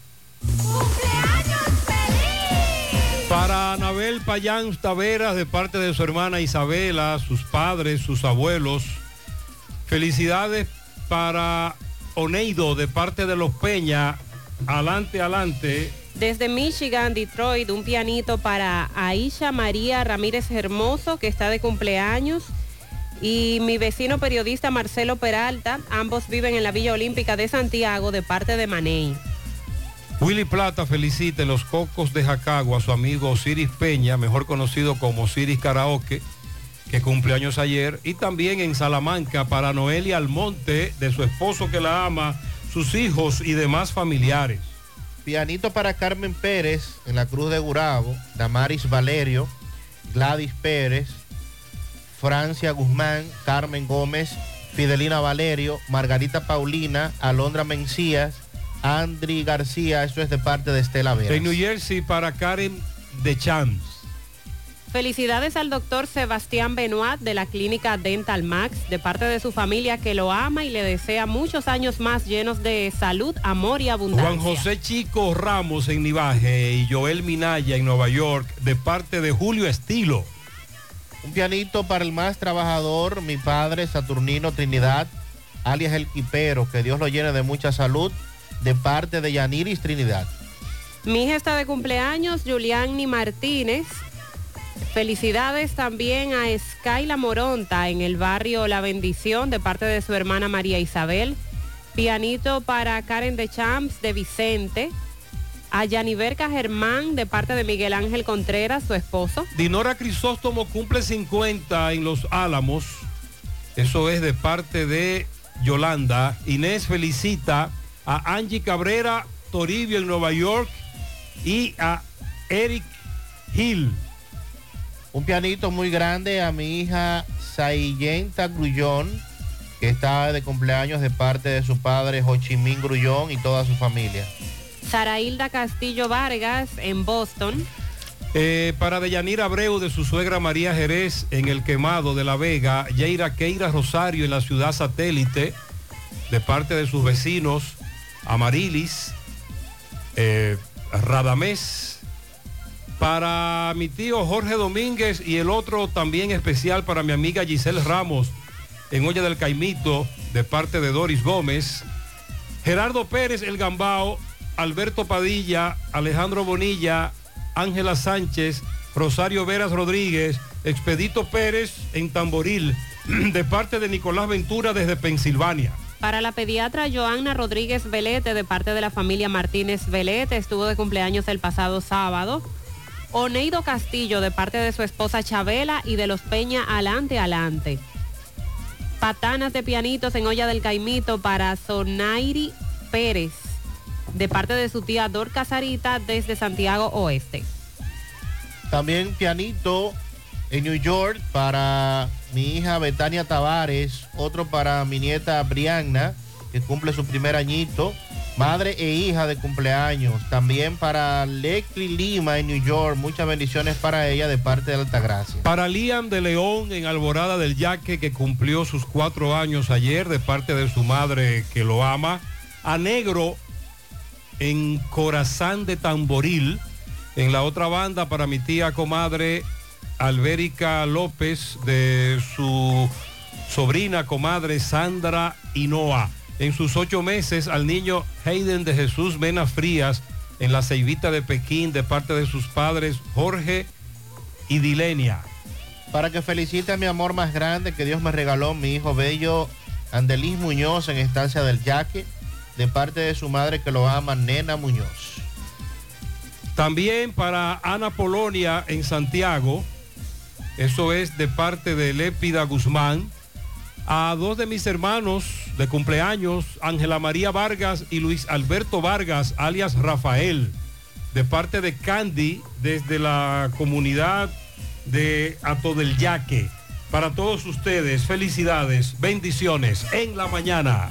[SPEAKER 9] Para Anabel Payán Taveras, de parte de su hermana Isabela, sus padres, sus abuelos. Felicidades para Oneido, de parte de los Peña. Adelante, adelante.
[SPEAKER 10] Desde Michigan, Detroit, un pianito para Aisha María Ramírez Hermoso, que está de cumpleaños. Y mi vecino periodista Marcelo Peralta, ambos viven en la Villa Olímpica de Santiago, de parte de Manei.
[SPEAKER 9] Willy Plata felicita en los Cocos de Jacagua a su amigo Osiris Peña, mejor conocido como Osiris Karaoke, que cumple años ayer. Y también en Salamanca para Noelia Almonte, de su esposo que la ama, sus hijos y demás familiares.
[SPEAKER 11] Pianito para Carmen Pérez en la Cruz de Gurabo, Damaris Valerio, Gladys Pérez, Francia Guzmán, Carmen Gómez, Fidelina Valerio, Margarita Paulina, Alondra Mencías, Andri García, eso es de parte de Estela Vera.
[SPEAKER 9] En New Jersey para Karen de Champs.
[SPEAKER 10] Felicidades al doctor Sebastián Benoit de la clínica Dental Max, de parte de su familia que lo ama y le desea muchos años más llenos de salud, amor y abundancia.
[SPEAKER 9] Juan José Chico Ramos en Nivaje y Joel Minaya en Nueva York, de parte de Julio Estilo.
[SPEAKER 11] Un pianito para el más trabajador, mi padre Saturnino Trinidad, alias El Quipero, que Dios lo llene de mucha salud, de parte de Yaniris Trinidad.
[SPEAKER 10] Mi hija está de cumpleaños, Juliani Martínez. Felicidades también a Skyla Moronta en el barrio La Bendición de parte de su hermana María Isabel. Pianito para Karen de Champs de Vicente. A Yaniberca Germán de parte de Miguel Ángel Contreras, su esposo.
[SPEAKER 9] Dinora Crisóstomo cumple 50 en Los Álamos. Eso es de parte de Yolanda. Inés felicita a Angie Cabrera Toribio en Nueva York y a Eric Hill.
[SPEAKER 11] Un pianito muy grande a mi hija Sayenta Grullón, que está de cumpleaños de parte de su padre Jochimín Grullón y toda su familia.
[SPEAKER 10] Sarailda Castillo Vargas en Boston.
[SPEAKER 9] Eh, para Deyanira Abreu de su suegra María Jerez en el quemado de La Vega, Yeira Keira Rosario en la ciudad satélite, de parte de sus vecinos Amarilis, eh, Radamés, para mi tío Jorge Domínguez y el otro también especial para mi amiga Giselle Ramos en Olla del Caimito, de parte de Doris Gómez, Gerardo Pérez El Gambao, Alberto Padilla, Alejandro Bonilla, Ángela Sánchez, Rosario Veras Rodríguez, Expedito Pérez en Tamboril, de parte de Nicolás Ventura desde Pensilvania.
[SPEAKER 10] Para la pediatra Joanna Rodríguez Velete, de parte de la familia Martínez Velete, estuvo de cumpleaños el pasado sábado. Oneido Castillo, de parte de su esposa Chabela y de los Peña Alante Alante. Patanas de pianitos en olla del Caimito para Sonairi Pérez, de parte de su tía Dor Casarita desde Santiago Oeste.
[SPEAKER 11] También pianito en New York para mi hija Betania Tavares, otro para mi nieta Brianna, que cumple su primer añito, madre e hija de cumpleaños. También para Leslie Lima en New York, muchas bendiciones para ella de parte de Altagracia.
[SPEAKER 9] Para Liam de León en Alborada del Yaque, que cumplió sus cuatro años ayer de parte de su madre que lo ama. A Negro en Corazán de Tamboril. En la otra banda para mi tía comadre Albérica López de su sobrina comadre Sandra Hinoa. En sus ocho meses al niño Hayden de Jesús Mena Frías en la Ceibita de Pekín de parte de sus padres Jorge y Dilenia.
[SPEAKER 11] Para que felicite a mi amor más grande que Dios me regaló, mi hijo bello Andelis Muñoz en Estancia del Yaque, de parte de su madre que lo ama, Nena Muñoz.
[SPEAKER 9] También para Ana Polonia en Santiago, eso es de parte de Lépida Guzmán. A dos de mis hermanos de cumpleaños, Ángela María Vargas y Luis Alberto Vargas, alias Rafael, de parte de Candy desde la comunidad de Ato del Yaque. Para todos ustedes, felicidades, bendiciones en la mañana.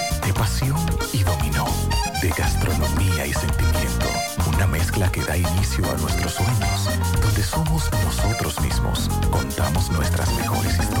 [SPEAKER 47] de pasión y dominó, de gastronomía y sentimiento. Una mezcla que da inicio a nuestros sueños, donde somos nosotros mismos, contamos nuestras mejores historias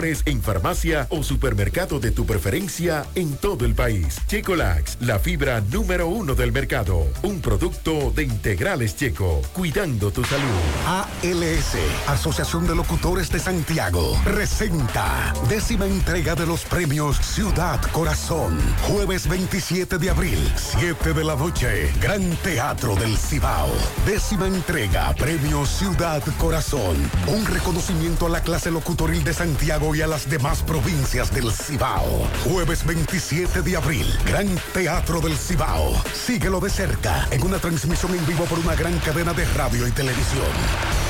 [SPEAKER 48] en farmacia o supermercado de tu preferencia en todo el país. Checolax, la fibra número uno del mercado. Un producto de integrales checo, cuidando tu salud.
[SPEAKER 3] ALS, Asociación de Locutores de Santiago, presenta décima entrega de los premios Ciudad Corazón. Jueves 27 de abril, 7 de la noche, Gran Teatro del Cibao. Décima entrega, Premio Ciudad Corazón. Un reconocimiento a la clase locutoril de Santiago y a las demás provincias del Cibao. Jueves 27 de abril, Gran Teatro del Cibao. Síguelo de cerca en una transmisión en vivo por una gran cadena de radio y televisión.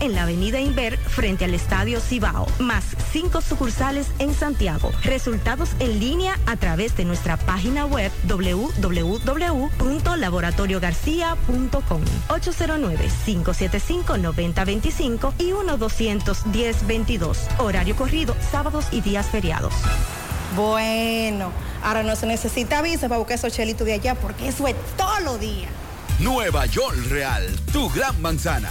[SPEAKER 49] en la avenida Inver frente al Estadio Cibao, más cinco sucursales en Santiago. Resultados en línea a través de nuestra página web www.laboratoriogarcia.com 809-575-9025 y 1-210-22. Horario corrido, sábados y días feriados.
[SPEAKER 16] Bueno, ahora no se necesita visa para buscar esos chelitos de allá porque eso es todos los días.
[SPEAKER 20] Nueva York Real, tu gran manzana.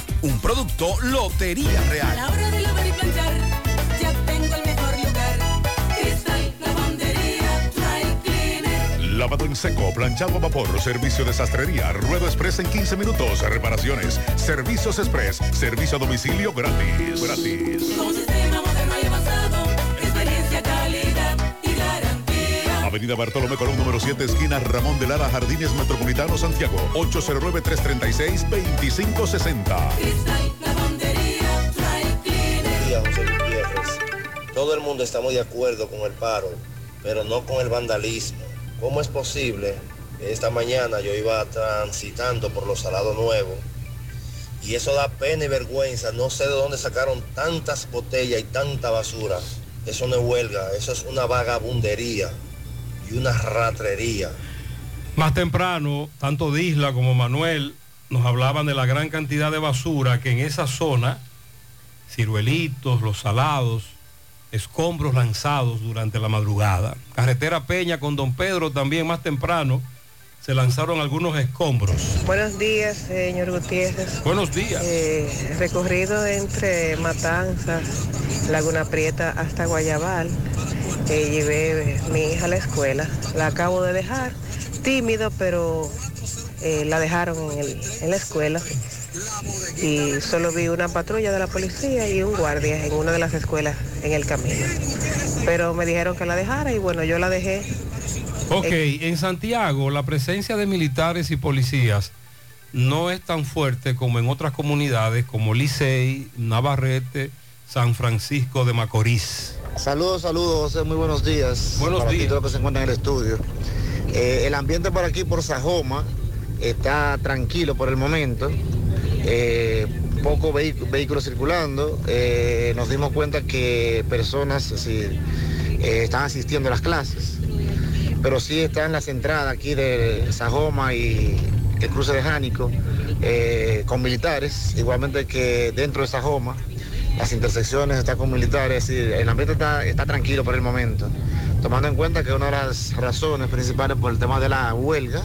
[SPEAKER 20] Un producto Lotería
[SPEAKER 12] A
[SPEAKER 20] Real.
[SPEAKER 12] la hora de lavar y planchar, ya tengo el mejor lugar. Cristal, lavandería, dry cleaner.
[SPEAKER 4] Lavado en seco, planchado a vapor, servicio de sastrería, ruedo express en 15 minutos, reparaciones, servicios express, servicio a domicilio gratis. Gratis.
[SPEAKER 12] Con sistema
[SPEAKER 4] Avenida Bartolomé Colón, número 7, esquina Ramón de Lara, Jardines Metropolitano, Santiago. 809-336-2560.
[SPEAKER 12] Cristal, lavandería, dry cleaner.
[SPEAKER 50] día, José Gutiérrez. Todo el mundo estamos de acuerdo con el paro, pero no con el vandalismo. ¿Cómo es posible? Esta mañana yo iba transitando por los salados nuevos y eso da pena y vergüenza. No sé de dónde sacaron tantas botellas y tanta basura. Eso no es huelga, eso es una vagabundería y una ratrería.
[SPEAKER 9] Más temprano, tanto Disla como Manuel nos hablaban de la gran cantidad de basura que en esa zona, ciruelitos, los salados, escombros lanzados durante la madrugada. Carretera Peña con Don Pedro también más temprano se lanzaron algunos escombros.
[SPEAKER 46] Buenos días, señor Gutiérrez.
[SPEAKER 9] Buenos días.
[SPEAKER 46] Eh, recorrido entre Matanzas, Laguna Prieta hasta Guayabal. Eh, llevé mi hija a la escuela. La acabo de dejar, tímido, pero eh, la dejaron en, el- en la escuela. Y solo vi una patrulla de la policía y un guardia en una de las escuelas en el camino. Pero me dijeron que la dejara y bueno, yo la dejé.
[SPEAKER 9] Ok, en Santiago la presencia de militares y policías no es tan fuerte como en otras comunidades como Licey, Navarrete, San Francisco de Macorís.
[SPEAKER 28] Saludos, saludos, José, muy buenos días.
[SPEAKER 9] Buenos
[SPEAKER 28] para
[SPEAKER 9] días.
[SPEAKER 28] todos los que se encuentran en el estudio. Eh, el ambiente por aquí, por Sajoma, está tranquilo por el momento. Eh, poco vehicu- vehículos circulando. Eh, nos dimos cuenta que personas sí, eh, están asistiendo a las clases. Pero sí están las entradas aquí de Sajoma y el cruce de Jánico eh, con militares, igualmente que dentro de Sajoma las intersecciones están con militares, es decir, el ambiente está, tranquilo por el momento, tomando en cuenta que una de las razones principales por el tema de la huelga,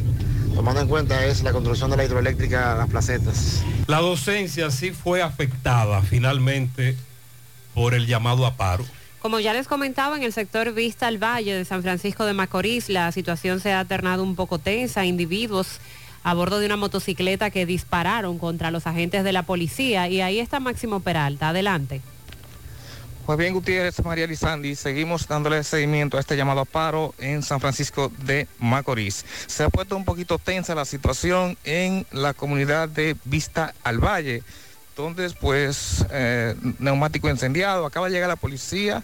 [SPEAKER 28] tomando en cuenta es la construcción de la hidroeléctrica Las Placetas.
[SPEAKER 9] La docencia sí fue afectada finalmente por el llamado a paro.
[SPEAKER 10] Como ya les comentaba, en el sector Vista al Valle de San Francisco de Macorís, la situación se ha ternado un poco tensa. Individuos a bordo de una motocicleta que dispararon contra los agentes de la policía. Y ahí está Máximo Peralta. Adelante.
[SPEAKER 51] Pues bien, Gutiérrez, María Lizandi, seguimos dándole seguimiento a este llamado a paro en San Francisco de Macorís. Se ha puesto un poquito tensa la situación en la comunidad de Vista al Valle, donde pues eh, neumático incendiado, acaba de llegar la policía,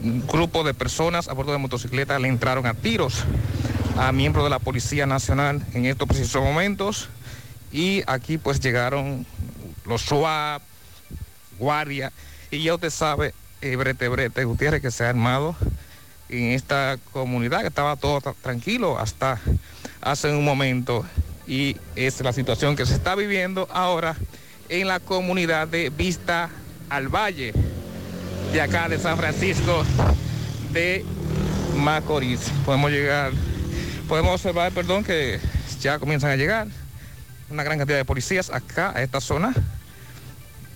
[SPEAKER 51] un grupo de personas a bordo de motocicleta le entraron a tiros a miembros de la Policía Nacional en estos precisos momentos y aquí pues llegaron los SWAT, guardia, y ya usted sabe, eh, brete, brete, Gutiérrez, que se ha armado en esta comunidad, que estaba todo tra- tranquilo hasta hace un momento, y es la situación que se está viviendo ahora en la comunidad de Vista al Valle, de acá de San Francisco de Macorís. Podemos llegar, podemos observar, perdón, que ya comienzan a llegar una gran cantidad de policías acá a esta zona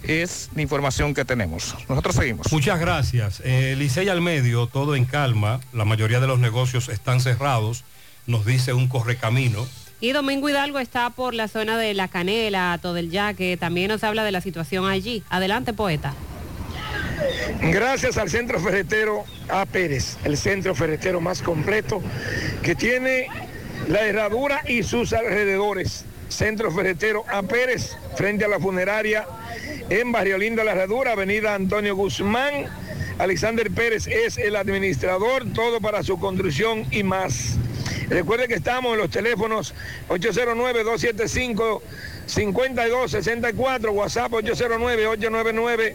[SPEAKER 51] es la información que tenemos. Nosotros seguimos.
[SPEAKER 9] Muchas gracias. Eh, Licey al medio, todo en calma. La mayoría de los negocios están cerrados, nos dice un correcamino.
[SPEAKER 10] Y Domingo Hidalgo está por la zona de La Canela, todo el Yaque. También nos habla de la situación allí. Adelante, poeta.
[SPEAKER 52] Gracias al Centro Ferretero A. Pérez, el centro ferretero más completo que tiene la herradura y sus alrededores. Centro Ferretero A. Pérez, frente a la funeraria en Barrio Linda La Herradura, Avenida Antonio Guzmán. Alexander Pérez es el administrador, todo para su construcción y más. Recuerde que estamos en los teléfonos 809-275-5264, WhatsApp 809-899.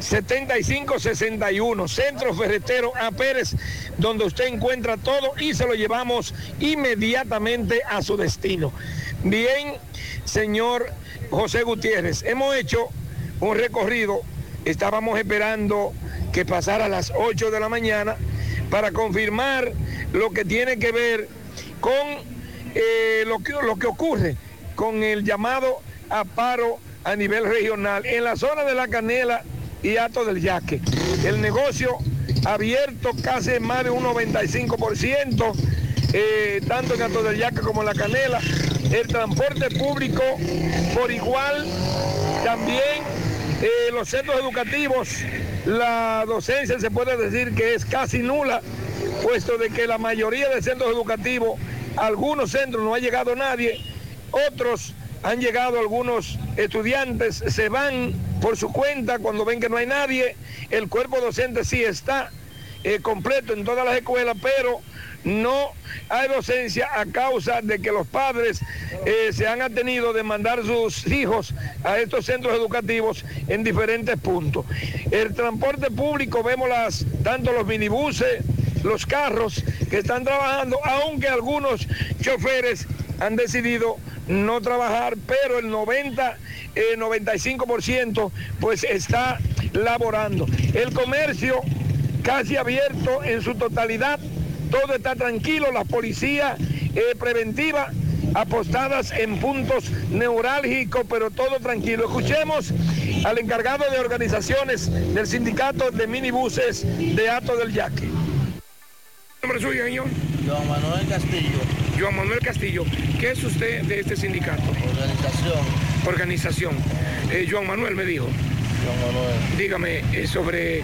[SPEAKER 52] 7561, Centro Ferretero A Pérez, donde usted encuentra todo y se lo llevamos inmediatamente a su destino. Bien, señor José Gutiérrez, hemos hecho un recorrido, estábamos esperando que pasara a las 8 de la mañana para confirmar lo que tiene que ver con eh, lo, que, ocurre con el llamado a paro a nivel regional en la zona de la Canela y Ato del Yaque. El negocio abierto casi más de un 95%, eh, tanto en Ato del Yaque como en la Canela. El transporte público por igual, también eh, los centros educativos, la docencia se puede decir que es casi nula, puesto de que la mayoría de centros educativos, algunos centros no ha llegado nadie, otros han llegado algunos estudiantes, se van por su cuenta cuando ven que no hay nadie, el cuerpo docente sí está eh, completo en todas las escuelas, pero no hay docencia a causa de que los padres eh, se han atenido de mandar sus hijos a estos centros educativos en diferentes puntos. El transporte público, vemos las, tanto los minibuses, los carros que están trabajando, aunque algunos choferes han decidido no trabajar, pero el 90, eh, 95% pues está laborando. El comercio casi abierto en su totalidad, todo está tranquilo, la policía eh, preventiva apostadas en puntos neurálgicos, pero todo tranquilo. Escuchemos al encargado de organizaciones del sindicato de minibuses de Ato del Yaque. ¿Nombre suyo, señor?
[SPEAKER 53] Joan Manuel Castillo.
[SPEAKER 52] Joan Manuel Castillo. ¿Qué es usted de este sindicato?
[SPEAKER 53] Organización.
[SPEAKER 52] Organización. Eh, Joan Manuel me dijo.
[SPEAKER 53] Joan Manuel.
[SPEAKER 52] Dígame eh, sobre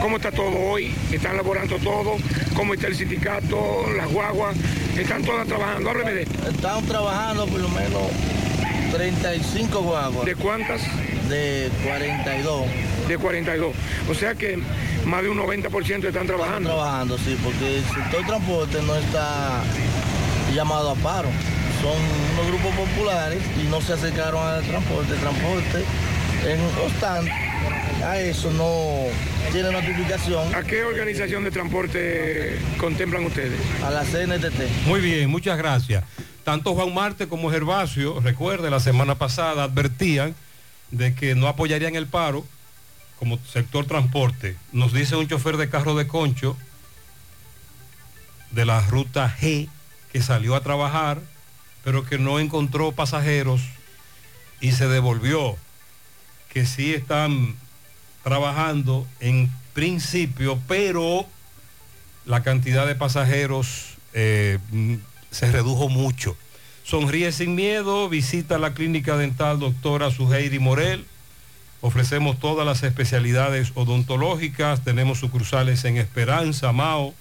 [SPEAKER 52] cómo está todo hoy. ¿Están laborando todo? ¿Cómo está el sindicato? ¿Las guaguas? ¿Están todas trabajando? Hábleme de
[SPEAKER 53] Están trabajando por lo menos 35 guaguas.
[SPEAKER 52] ¿De cuántas?
[SPEAKER 53] De 42.
[SPEAKER 52] De 42. O sea que más de un 90% están trabajando.
[SPEAKER 53] trabajando, sí, porque el sector transporte no está llamado a paro. Son unos grupos populares y no se acercaron al transporte. El transporte, en obstante, a eso no tiene notificación.
[SPEAKER 52] ¿A qué organización de transporte contemplan ustedes?
[SPEAKER 53] A la CNTT.
[SPEAKER 9] Muy bien, muchas gracias. Tanto Juan Marte como Gervasio, recuerde, la semana pasada advertían de que no apoyarían el paro como sector transporte. Nos dice un chofer de carro de concho de la ruta G que salió a trabajar, pero que no encontró pasajeros y se devolvió, que sí están trabajando en principio, pero la cantidad de pasajeros eh, mm, se redujo mucho. Sonríe sin miedo, visita la clínica dental doctora Suheiri Morel. Ofrecemos todas las especialidades odontológicas, tenemos sucursales en Esperanza, Mao,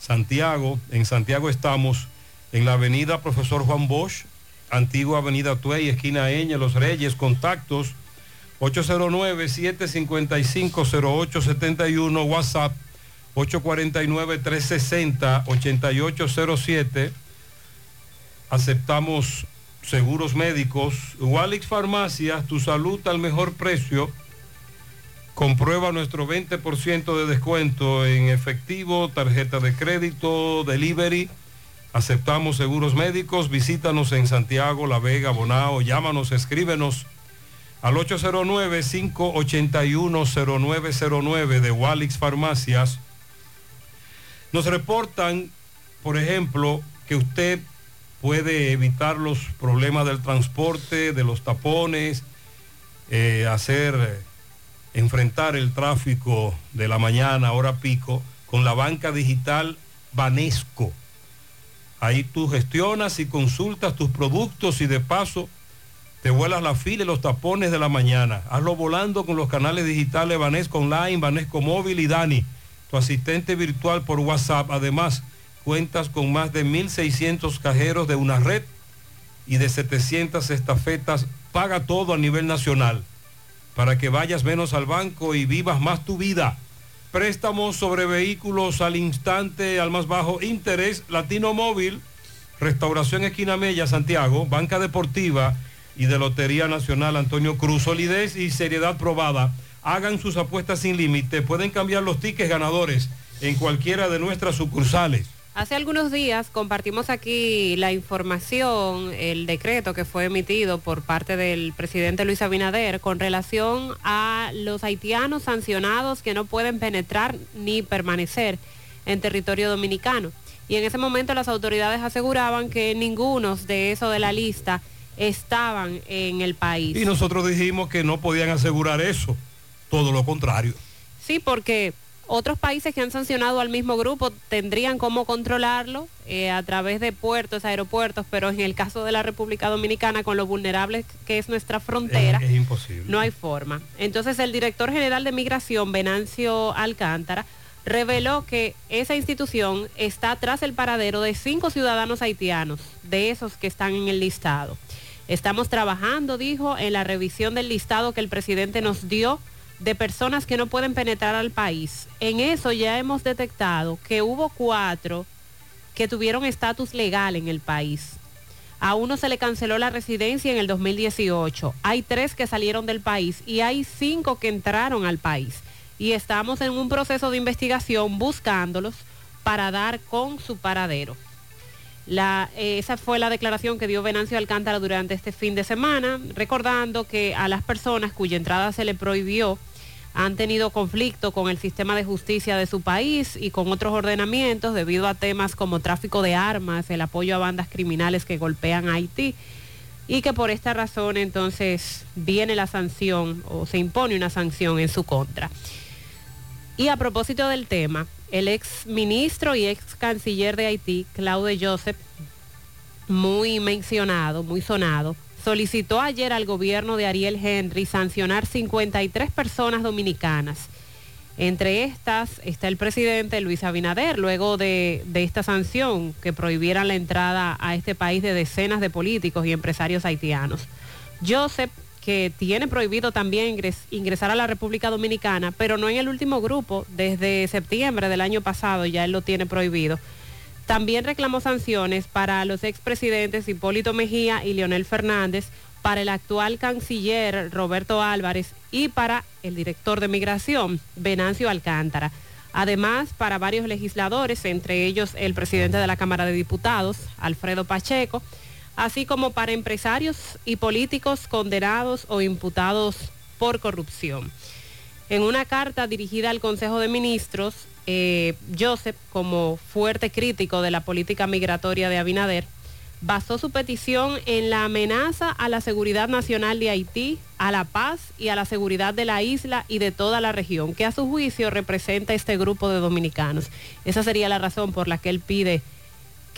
[SPEAKER 9] Santiago. En Santiago estamos en la avenida Profesor Juan Bosch, antigua avenida Tuey, esquina Eña, Los Reyes, contactos 809-755-0871, WhatsApp 849-360-8807. Aceptamos seguros médicos. Walix Farmacias, tu salud al mejor precio. Comprueba nuestro 20% de descuento en efectivo, tarjeta de crédito, delivery. Aceptamos seguros médicos. Visítanos en Santiago, La Vega, Bonao. Llámanos, escríbenos al 809-581-0909 de Walix Farmacias. Nos reportan, por ejemplo, que usted puede evitar los problemas del transporte, de los tapones, eh, hacer, enfrentar el tráfico de la mañana, hora pico, con la banca digital Banesco. Ahí tú gestionas y consultas tus productos y de paso te vuelas la fila y los tapones de la mañana. Hazlo volando con los canales digitales Banesco Online, Banesco Móvil y Dani, tu asistente virtual por WhatsApp. Además, cuentas con más de 1.600 cajeros de una red y de 700 estafetas. Paga todo a nivel nacional para que vayas menos al banco y vivas más tu vida. Préstamos sobre vehículos al instante, al más bajo interés, Latino Móvil, Restauración Esquina Mella, Santiago, Banca Deportiva y de Lotería Nacional Antonio Cruz. Solidez y seriedad probada. Hagan sus apuestas sin límite. Pueden cambiar los tickets ganadores en cualquiera de nuestras sucursales.
[SPEAKER 10] Hace algunos días compartimos aquí la información, el decreto que fue emitido por parte del presidente Luis Abinader con relación a los haitianos sancionados que no pueden penetrar ni permanecer en territorio dominicano. Y en ese momento las autoridades aseguraban que ninguno de esos de la lista estaban en el país.
[SPEAKER 9] Y nosotros dijimos que no podían asegurar eso, todo lo contrario.
[SPEAKER 10] Sí, porque otros países que han sancionado al mismo grupo tendrían cómo controlarlo eh, a través de puertos, aeropuertos, pero en el caso de la República Dominicana, con lo vulnerable que es nuestra frontera,
[SPEAKER 9] Es, es imposible.
[SPEAKER 10] no hay forma. Entonces el director general de Migración, Venancio Alcántara, reveló que esa institución está tras el paradero de cinco ciudadanos haitianos, de esos que están en el listado. Estamos trabajando, dijo, en la revisión del listado que el presidente nos dio de personas que no pueden penetrar al país. En eso ya hemos detectado que hubo cuatro que tuvieron estatus legal en el país. A uno se le canceló la residencia en el 2018. Hay tres que salieron del país y hay cinco que entraron al país. Y estamos en un proceso de investigación buscándolos para dar con su paradero. Eh, esa fue la declaración que dio Venancio Alcántara durante este fin de semana, recordando que a las personas cuya entrada se le prohibió han tenido conflicto con el sistema de justicia de su país y con otros ordenamientos debido a temas como tráfico de armas, el apoyo a bandas criminales que golpean a Haití y que por esta razón entonces viene la sanción o se impone una sanción en su contra. Y a propósito del tema, el ex ministro y ex canciller de Haití, Claude Joseph, muy mencionado, muy sonado, solicitó ayer al gobierno de Ariel Henry sancionar 53 personas dominicanas. Entre estas está el presidente Luis Abinader, luego de, de, esta sanción que prohibieran la entrada a este país de decenas de políticos y empresarios haitianos. Joseph, que tiene prohibido también ingres, ingresar a la República Dominicana, pero no en el último grupo, desde septiembre del año pasado ya él lo tiene prohibido. También reclamó sanciones para los expresidentes Hipólito Mejía y Leonel Fernández, para el actual canciller Roberto Álvarez y para el director de migración, Venancio Alcántara. Además, para varios legisladores, entre ellos el presidente de la Cámara de Diputados, Alfredo Pacheco, así como para empresarios y políticos condenados o imputados por corrupción. En una carta dirigida al Consejo de Ministros, eh, Joseph, como fuerte crítico de la política migratoria de Abinader, basó su petición en la amenaza a la seguridad nacional de Haití, a la paz y a la seguridad de la isla y de toda la región, que a su juicio representa este grupo de dominicanos. Esa sería la razón por la que él pide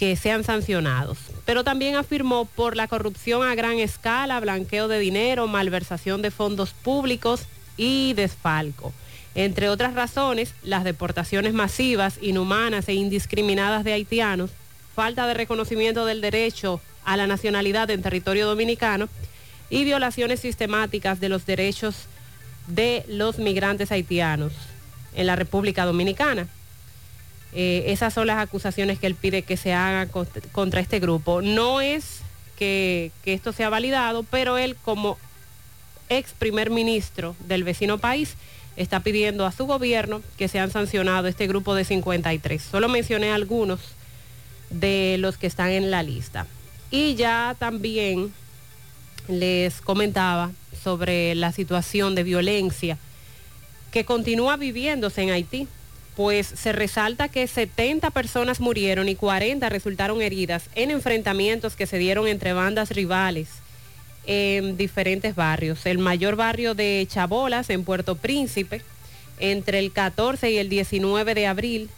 [SPEAKER 10] que sean sancionados. Pero también afirmó por la corrupción a gran escala, blanqueo de dinero, malversación de fondos públicos y desfalco. Entre otras razones, las deportaciones masivas, inhumanas e indiscriminadas de haitianos, falta de reconocimiento del derecho a la nacionalidad en territorio dominicano y violaciones sistemáticas de los derechos de los migrantes haitianos en la República Dominicana. Eh, esas son las acusaciones que él pide que se hagan contra este grupo. No es que, que esto sea validado, pero él como ex primer ministro del vecino país está pidiendo a su gobierno que sean sancionado este grupo de 53. Solo mencioné algunos de los que están en la lista. Y ya también les comentaba sobre la situación de violencia que continúa viviéndose en Haití, pues se resalta que 70 personas murieron y 40 resultaron heridas en enfrentamientos que se dieron entre bandas rivales en diferentes barrios. El mayor barrio de Chabolas, en Puerto Príncipe, entre el 14 y el 19 de abril,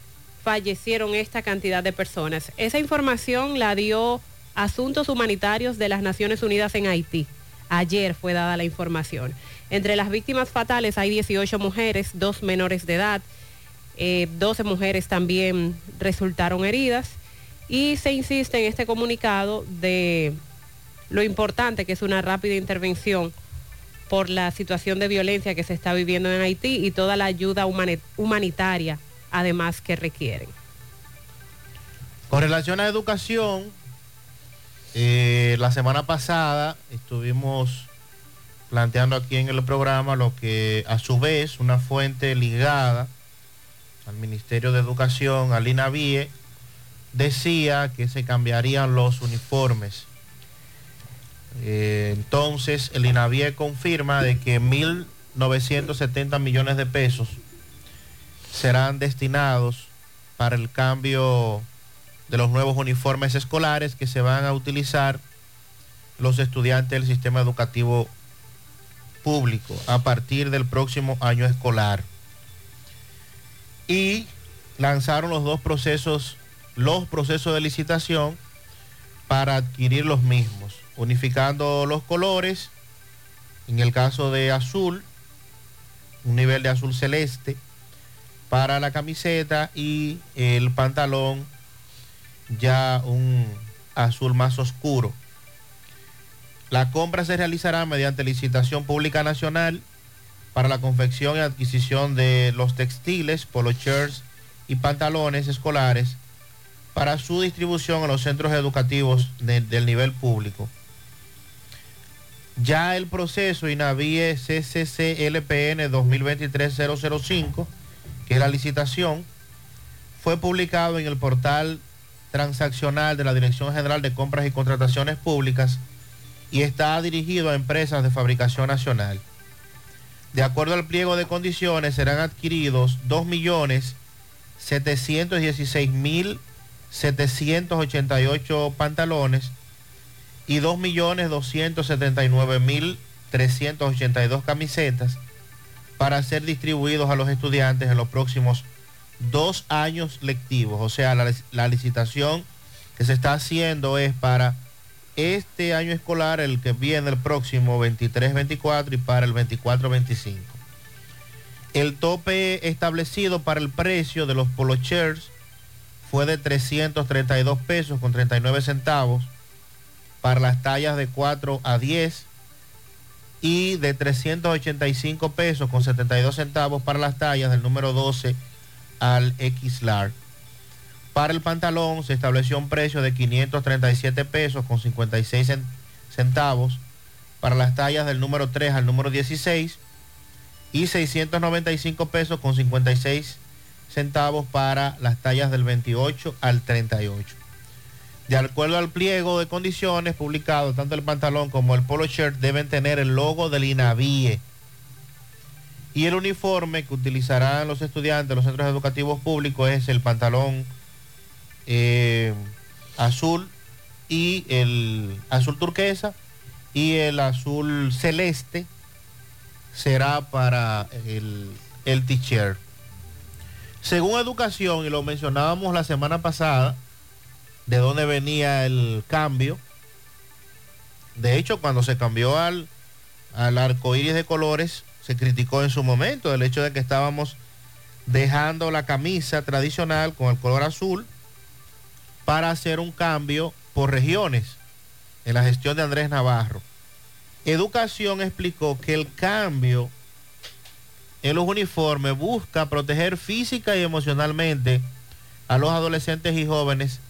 [SPEAKER 10] fallecieron esta cantidad de personas. Esa información la dio Asuntos Humanitarios de las Naciones Unidas en Haití. Ayer fue dada la información. Entre las víctimas fatales hay 18 mujeres, dos menores de edad, eh, 12 mujeres también resultaron heridas y se insiste en este comunicado de lo importante que es una rápida intervención por la situación de violencia que se está viviendo en Haití y toda la ayuda humani- humanitaria además que requieren.
[SPEAKER 11] Con relación a educación, eh, la semana pasada estuvimos planteando aquí en el programa lo que a su vez una fuente ligada al Ministerio de Educación, al INAVIE, decía que se cambiarían los uniformes. Eh, entonces el INAVIE confirma de que 1.970 millones de pesos serán destinados para el cambio de los nuevos uniformes escolares que se van a utilizar los estudiantes del sistema educativo público a partir del próximo año escolar. Y lanzaron los dos procesos, los procesos de licitación para adquirir los mismos, unificando los colores, en el caso de azul, un nivel de azul celeste para la camiseta y el pantalón ya un azul más oscuro. La compra se realizará mediante licitación pública nacional para la confección y adquisición de los textiles, polo shirts y pantalones escolares para su distribución en los centros educativos de- del nivel público. Ya el proceso INAVIE CCCLPN 2023-005, que es la licitación, fue publicado en el portal transaccional de la Dirección General de Compras y Contrataciones Públicas y está dirigido a empresas de fabricación nacional. De acuerdo al pliego de condiciones, serán adquiridos 2.716.788 pantalones y 2.279.382 camisetas para ser distribuidos a los estudiantes en los próximos dos años lectivos. O sea, la, la licitación que se está haciendo es para este año escolar, el que viene el próximo 23-24 y para el 24-25. El tope establecido para el precio de los polo shirts fue de 332 pesos con 39 centavos para las tallas de 4 a 10 y de 385 pesos con 72 centavos para las tallas del número 12 al X. Para el pantalón se estableció un precio de 537 pesos con 56 cen- centavos para las tallas del número 3 al número 16 y 695 pesos con 56 centavos para las tallas del 28 al 38. De acuerdo al pliego de condiciones publicado, tanto el pantalón como el polo shirt deben tener el logo del INAVIE. Y el uniforme que utilizarán los estudiantes de los centros educativos públicos es el pantalón eh, azul y el azul turquesa y el azul celeste será para el, el t-shirt. Según educación, y lo mencionábamos la semana pasada, de dónde venía el cambio. De hecho, cuando se cambió al, al arco iris de colores, se criticó en su momento el hecho de que estábamos dejando la camisa tradicional con el color azul para hacer un cambio por regiones en la gestión de Andrés Navarro. Educación explicó que el cambio en los uniformes busca proteger física y emocionalmente a los adolescentes y jóvenes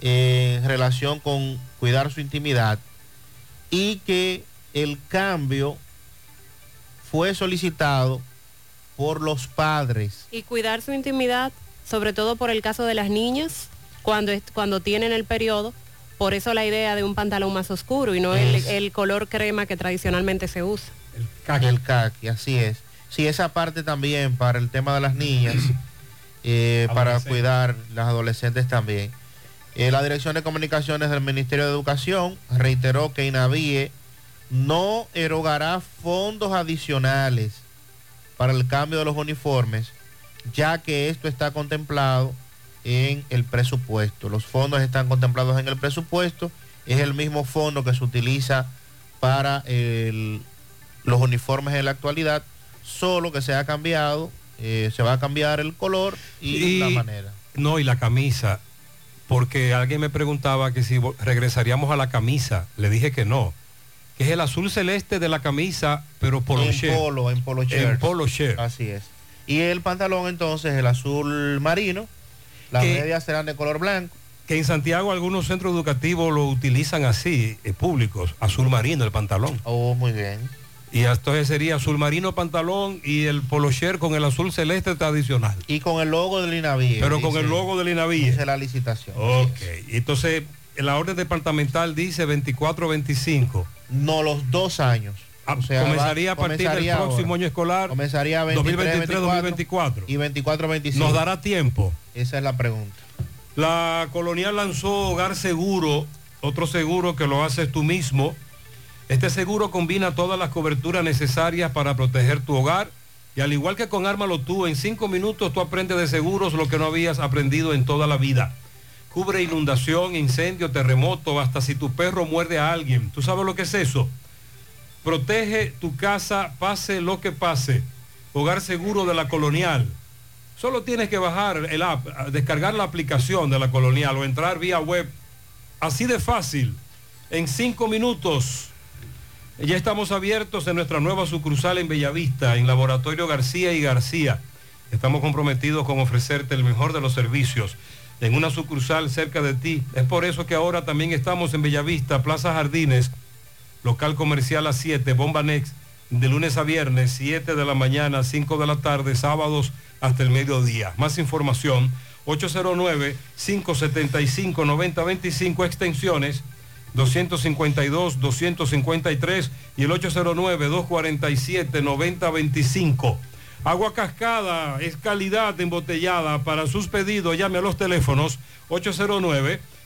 [SPEAKER 11] en relación con cuidar su intimidad y que el cambio fue solicitado por los padres.
[SPEAKER 10] Y cuidar su intimidad, sobre todo por el caso de las niñas, cuando, es- cuando tienen el periodo. Por eso la idea de un pantalón más oscuro y no el, el color crema que tradicionalmente se usa.
[SPEAKER 11] El caqui, así es. Sí, esa parte también para el tema de las niñas, eh, para cuidar las adolescentes también. Eh, la Dirección de Comunicaciones del Ministerio de Educación reiteró que INAVIE no erogará fondos adicionales para el cambio de los uniformes, ya que esto está contemplado en el presupuesto. Los fondos están contemplados en el presupuesto. Es el mismo fondo que se utiliza para el- los uniformes en la actualidad, solo que se ha cambiado, eh, se va a cambiar el color y, la manera.
[SPEAKER 9] No, y la camisa, porque alguien me preguntaba que si regresaríamos a la camisa, le dije que no, que es el azul celeste de la camisa, pero polo
[SPEAKER 11] en
[SPEAKER 9] shirt.
[SPEAKER 11] polo, en polo
[SPEAKER 9] En
[SPEAKER 11] shirt.
[SPEAKER 9] polo shirt.
[SPEAKER 11] Así es. Y el pantalón entonces, el azul marino, las
[SPEAKER 9] Que-
[SPEAKER 11] medias serán de color blanco.
[SPEAKER 9] Que en Santiago algunos centros educativos lo utilizan así, eh, públicos, azul marino el pantalón.
[SPEAKER 11] Oh, muy bien.
[SPEAKER 9] Y entonces sería azul marino pantalón y el polo shirt con el azul celeste tradicional.
[SPEAKER 11] Y con el logo del INAVIE.
[SPEAKER 9] Pero con el logo del INAVIE.
[SPEAKER 11] Dice la licitación.
[SPEAKER 9] Ok, entonces la orden departamental dice 24-25.
[SPEAKER 11] No, los dos años. O sea,
[SPEAKER 9] comenzaría
[SPEAKER 11] va-
[SPEAKER 9] a partir
[SPEAKER 11] comenzaría
[SPEAKER 9] del próximo
[SPEAKER 11] ahora.
[SPEAKER 9] año escolar.
[SPEAKER 11] Comenzaría 23,
[SPEAKER 9] 2023-2024.
[SPEAKER 11] Y 24-25.
[SPEAKER 9] ¿Nos dará tiempo?
[SPEAKER 11] Esa es la pregunta.
[SPEAKER 9] La colonial lanzó Hogar Seguro, otro seguro que lo haces tú mismo. Este seguro combina todas las coberturas necesarias para proteger tu hogar y al igual que con Ármalo tú, en cinco minutos tú aprendes de seguros lo que no habías aprendido en toda la vida. Cubre inundación, incendio, terremoto, hasta si tu perro muerde a alguien. ¿Tú sabes lo que es eso? Protege tu casa, pase lo que pase. Hogar Seguro de la Colonial. Solo tienes que bajar el app, descargar la aplicación de la Colonial o entrar vía web. Así de fácil. En cinco minutos. Ya estamos abiertos en nuestra nueva sucursal en Bellavista, en Laboratorio García y García. Estamos comprometidos con ofrecerte el mejor de los servicios en una sucursal cerca de ti. Es por eso que ahora también estamos en Bellavista, Plaza Jardines, local comercial a 7, Bomba Next, de lunes a viernes, 7 de la mañana, 5 de la tarde, sábados hasta el mediodía. Más información, 809-575-9025, extensiones 252, 253 y el 809-247-9025. Agua cascada es calidad embotellada. Para sus pedidos llame a los teléfonos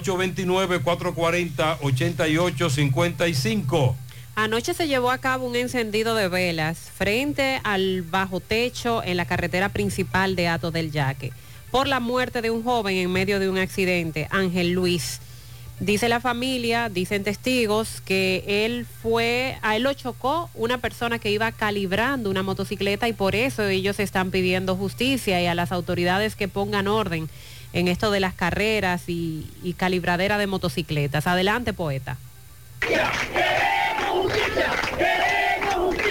[SPEAKER 9] 829-440-8855.
[SPEAKER 10] Anoche se llevó a cabo un encendido de velas frente al bajo techo en la carretera principal de Ato del Yaque por la muerte de un joven en medio de un accidente, Ángel Luis. Dice la familia, dicen testigos, que él fue, a él lo chocó una persona que iba calibrando una motocicleta y por eso ellos están pidiendo justicia y a las autoridades que pongan orden en esto de las carreras y, calibradera de motocicletas. Adelante, poeta.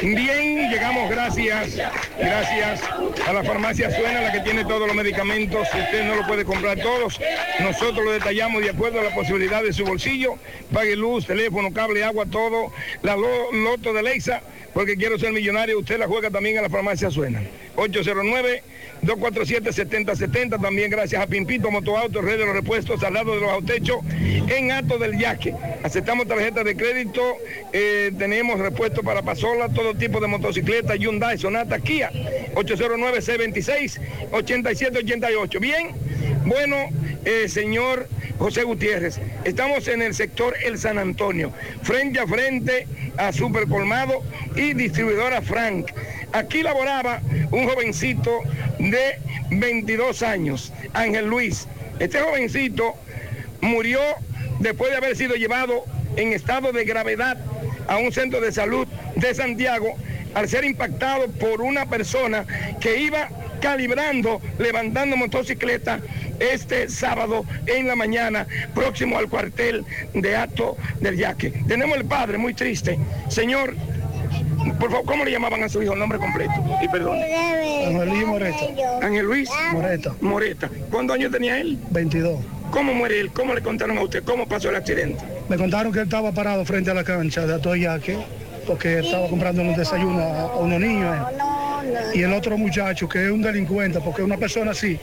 [SPEAKER 52] Bien, llegamos gracias, gracias a la farmacia Suena, la que tiene todos los medicamentos. Si usted no lo puede comprar todos, nosotros lo detallamos de acuerdo a la posibilidad de su bolsillo. Pague luz, teléfono, cable, agua, todo. La lo- loto de Leisa, porque quiero ser millonario, usted la juega también a la farmacia Suena. 809 247-7070, también gracias a Pimpito Motoauto, Red de los Repuestos, al lado de los autechos, en Ato del Yaque. Aceptamos tarjetas de crédito, eh, tenemos repuestos para Pasola, todo tipo de motocicletas, Hyundai, Sonata, Kia, 809-C26-8788. Bien, bueno, eh, señor José Gutiérrez, estamos en el sector El San Antonio, frente a frente a Super Colmado y distribuidora Frank. Aquí laboraba un jovencito de 22 años, Ángel Luis. Este jovencito murió después de haber sido llevado en estado de gravedad a un centro de salud de Santiago al ser impactado por una persona que iba calibrando, levantando motocicleta este sábado en la mañana, próximo al cuartel de acto del Yaque. Tenemos el padre muy triste. Señor, por favor, ¿cómo le llamaban a su hijo? Nombre completo. Y perdón.
[SPEAKER 54] Ángel Luis Moreta.
[SPEAKER 52] Ángel Luis
[SPEAKER 54] Moreta.
[SPEAKER 52] Moreta. ¿Cuántos años tenía él?
[SPEAKER 54] 22.
[SPEAKER 52] ¿Cómo muere él? ¿Cómo le contaron a usted? ¿Cómo pasó el accidente?
[SPEAKER 54] Me contaron que él estaba parado frente a la cancha de Atoyaque porque estaba comprando un desayuno a, unos niños. eh. Y el otro muchacho que es un delincuente, porque una persona así,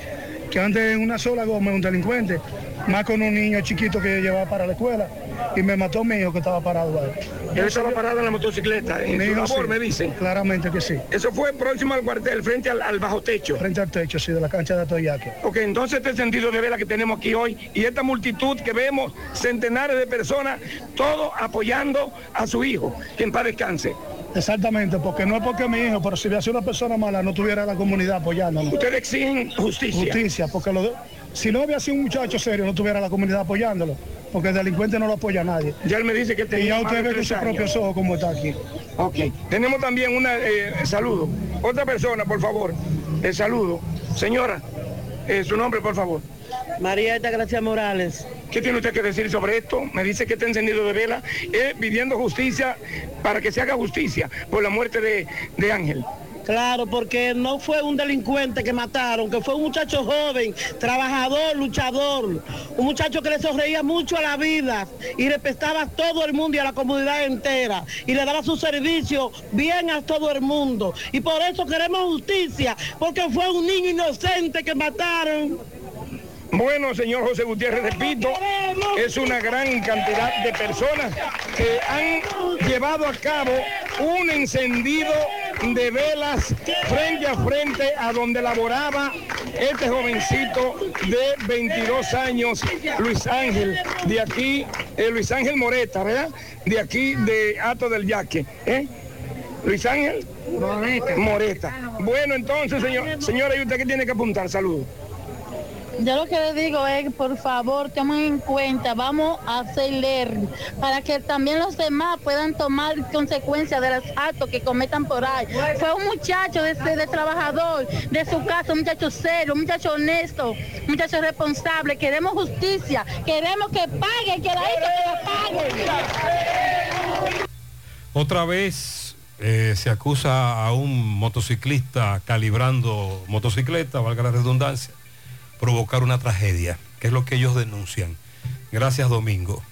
[SPEAKER 54] que ande en una sola goma es un delincuente, más con un niño chiquito que llevaba para la escuela y me mató mi hijo que estaba parado ahí.
[SPEAKER 52] Él estaba parado en la motocicleta, en
[SPEAKER 54] Mi
[SPEAKER 52] su
[SPEAKER 54] hijo,
[SPEAKER 52] labor,
[SPEAKER 54] sí.
[SPEAKER 52] me dicen.
[SPEAKER 54] Claramente que sí.
[SPEAKER 52] Eso fue próximo al cuartel, frente al, al bajo techo.
[SPEAKER 54] Frente al techo, sí, de la cancha de Atoyaque.
[SPEAKER 52] Ok, entonces este sentido de vela que tenemos aquí hoy y esta multitud que vemos, centenares de personas, todos apoyando a su hijo, que en paz descanse.
[SPEAKER 54] Exactamente, porque no es porque mi hijo, pero si hubiese una persona mala no tuviera la comunidad apoyándolo.
[SPEAKER 52] Ustedes exigen justicia.
[SPEAKER 54] Justicia, porque lo de- si no hubiera sido un muchacho serio no tuviera la comunidad apoyándolo, porque el delincuente no lo apoya a nadie.
[SPEAKER 52] Ya él me dice que
[SPEAKER 54] Y
[SPEAKER 52] tenía
[SPEAKER 54] ya
[SPEAKER 52] más
[SPEAKER 54] usted ve con sus propios ojos cómo está aquí.
[SPEAKER 52] Ok. Tenemos también una eh, saludo. Otra persona, por favor. El saludo. Señora, eh, su nombre, por favor.
[SPEAKER 55] María Gracia Morales.
[SPEAKER 52] ¿Qué tiene usted que decir sobre esto? Me dice que está encendido de vela, eh, pidiendo justicia para que se haga justicia por la muerte de, de Ángel.
[SPEAKER 55] Claro, porque no fue un delincuente que mataron, que fue un muchacho joven, trabajador, luchador, un muchacho que le sonreía mucho a la vida y respetaba a todo el mundo y a la comunidad entera y le daba su servicio bien a todo el mundo. Y por eso queremos justicia, porque fue un niño inocente que mataron.
[SPEAKER 52] Bueno, señor José Gutiérrez, repito, es una gran cantidad de personas que han llevado a cabo un encendido de velas frente a frente a donde laboraba este jovencito de 22 años, Luis Ángel, de aquí, eh, Luis Ángel Moreta, ¿verdad? De aquí, de Ato del Yaque. ¿eh? Luis Ángel Moreta. Moreta. Bueno, entonces, señor, señora, ¿y usted qué tiene que apuntar? Saludos.
[SPEAKER 56] Yo lo que le digo es, por favor, tomen en cuenta, vamos a hacer leer para que también los demás puedan tomar consecuencias de los actos que cometan por ahí. Fue un muchacho de, de trabajador de su casa, un muchacho serio, un muchacho honesto, un muchacho responsable. Queremos justicia, queremos que pague, que la gente que la pague.
[SPEAKER 9] Otra vez eh, se acusa a un motociclista calibrando motocicleta, valga la redundancia, provocar una tragedia, que es lo que ellos denuncian. Gracias, Domingo.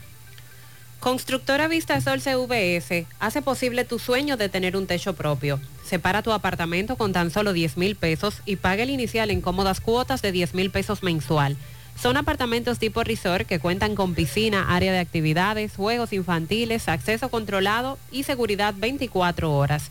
[SPEAKER 10] Constructora Vistasol CVS hace posible tu sueño de tener un techo propio. Separa tu apartamento con tan solo 10 mil pesos y paga el inicial en cómodas cuotas de 10 mil pesos mensual. Son apartamentos tipo resort que cuentan con piscina, área de actividades, juegos infantiles, acceso controlado y seguridad 24 horas.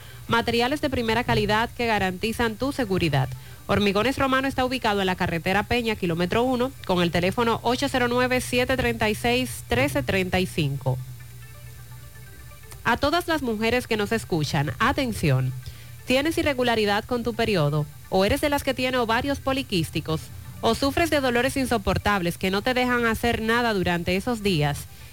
[SPEAKER 10] Materiales de primera calidad que garantizan tu seguridad. Hormigones Romano está ubicado en la carretera Peña, kilómetro 1, con el teléfono 809-736-1335. A todas las mujeres que nos escuchan, atención. ¿Tienes irregularidad con tu periodo? ¿O eres de las que tiene ovarios poliquísticos? ¿O sufres de dolores insoportables que no te dejan hacer nada durante esos días?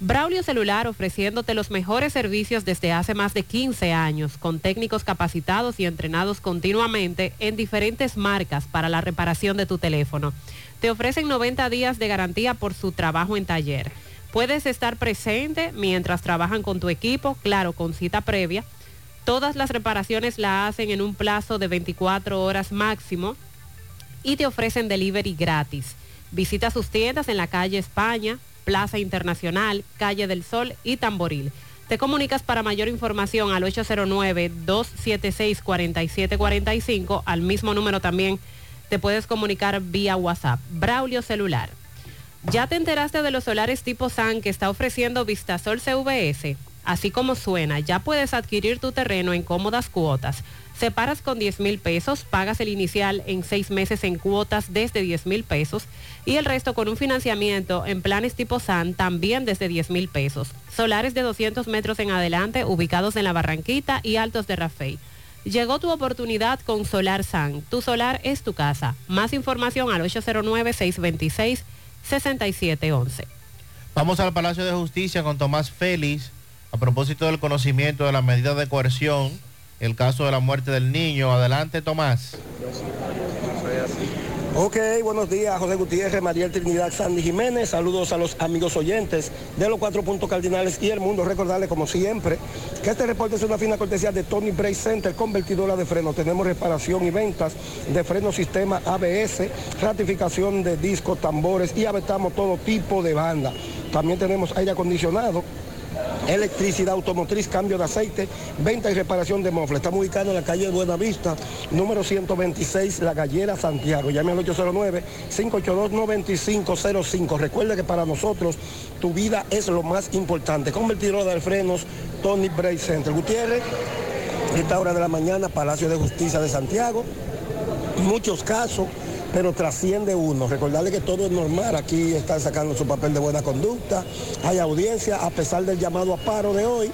[SPEAKER 10] Braulio Celular ofreciéndote los mejores servicios desde hace más de 15 años, con técnicos capacitados y entrenados continuamente en diferentes marcas para la reparación de tu teléfono. Te ofrecen 90 días de garantía por su trabajo en taller. Puedes estar presente mientras trabajan con tu equipo, claro, con cita previa. Todas las reparaciones la hacen en un plazo de 24 horas máximo y te ofrecen delivery gratis. Visita sus tiendas en la calle España, Plaza Internacional, Calle del Sol y Tamboril. Te comunicas para mayor información al 809-276-4745. Al mismo número también te puedes comunicar vía WhatsApp. Braulio Celular. ¿Ya te enteraste de los solares tipo SAN que está ofreciendo Vistasol CVS? Así como suena, ya puedes adquirir tu terreno en cómodas cuotas. Separas con 10 mil pesos, pagas el inicial en seis meses en cuotas desde 10 mil pesos y el resto con un financiamiento en planes tipo SAN también desde 10 mil pesos. Solares de 200 metros en adelante ubicados en la Barranquita y Altos de Rafey. Llegó tu oportunidad con Solar SAN. Tu solar es tu casa. Más información al 809-626-6711.
[SPEAKER 11] Vamos al Palacio de Justicia con Tomás Félix a propósito del conocimiento de la medida de coerción, el caso de la muerte del niño. Adelante, Tomás.
[SPEAKER 57] Ok, buenos días, José Gutiérrez, María Trinidad Sandy Jiménez. Saludos a los amigos oyentes de los cuatro puntos cardinales y el mundo. Recordarles, como siempre, que este reporte es una fina cortesía de Tony Bray Center, convertidora de frenos. Tenemos reparación y ventas de frenos sistema ABS, ratificación de discos, tambores y aventamos todo tipo de banda. También tenemos aire acondicionado electricidad automotriz, cambio de aceite, venta y reparación de mofle. Estamos ubicados en la calle Buenavista, número 126, La Gallera, Santiago. Llame al 809-582-9505. Recuerde que para nosotros tu vida es lo más importante. Convertidor de frenos, Tony Bray Center. Gutiérrez, esta hora de la mañana, Palacio de Justicia de Santiago. Muchos casos pero trasciende uno. Recordarle que todo es normal, aquí están sacando su papel de buena conducta, hay audiencia, a pesar del llamado a paro de hoy,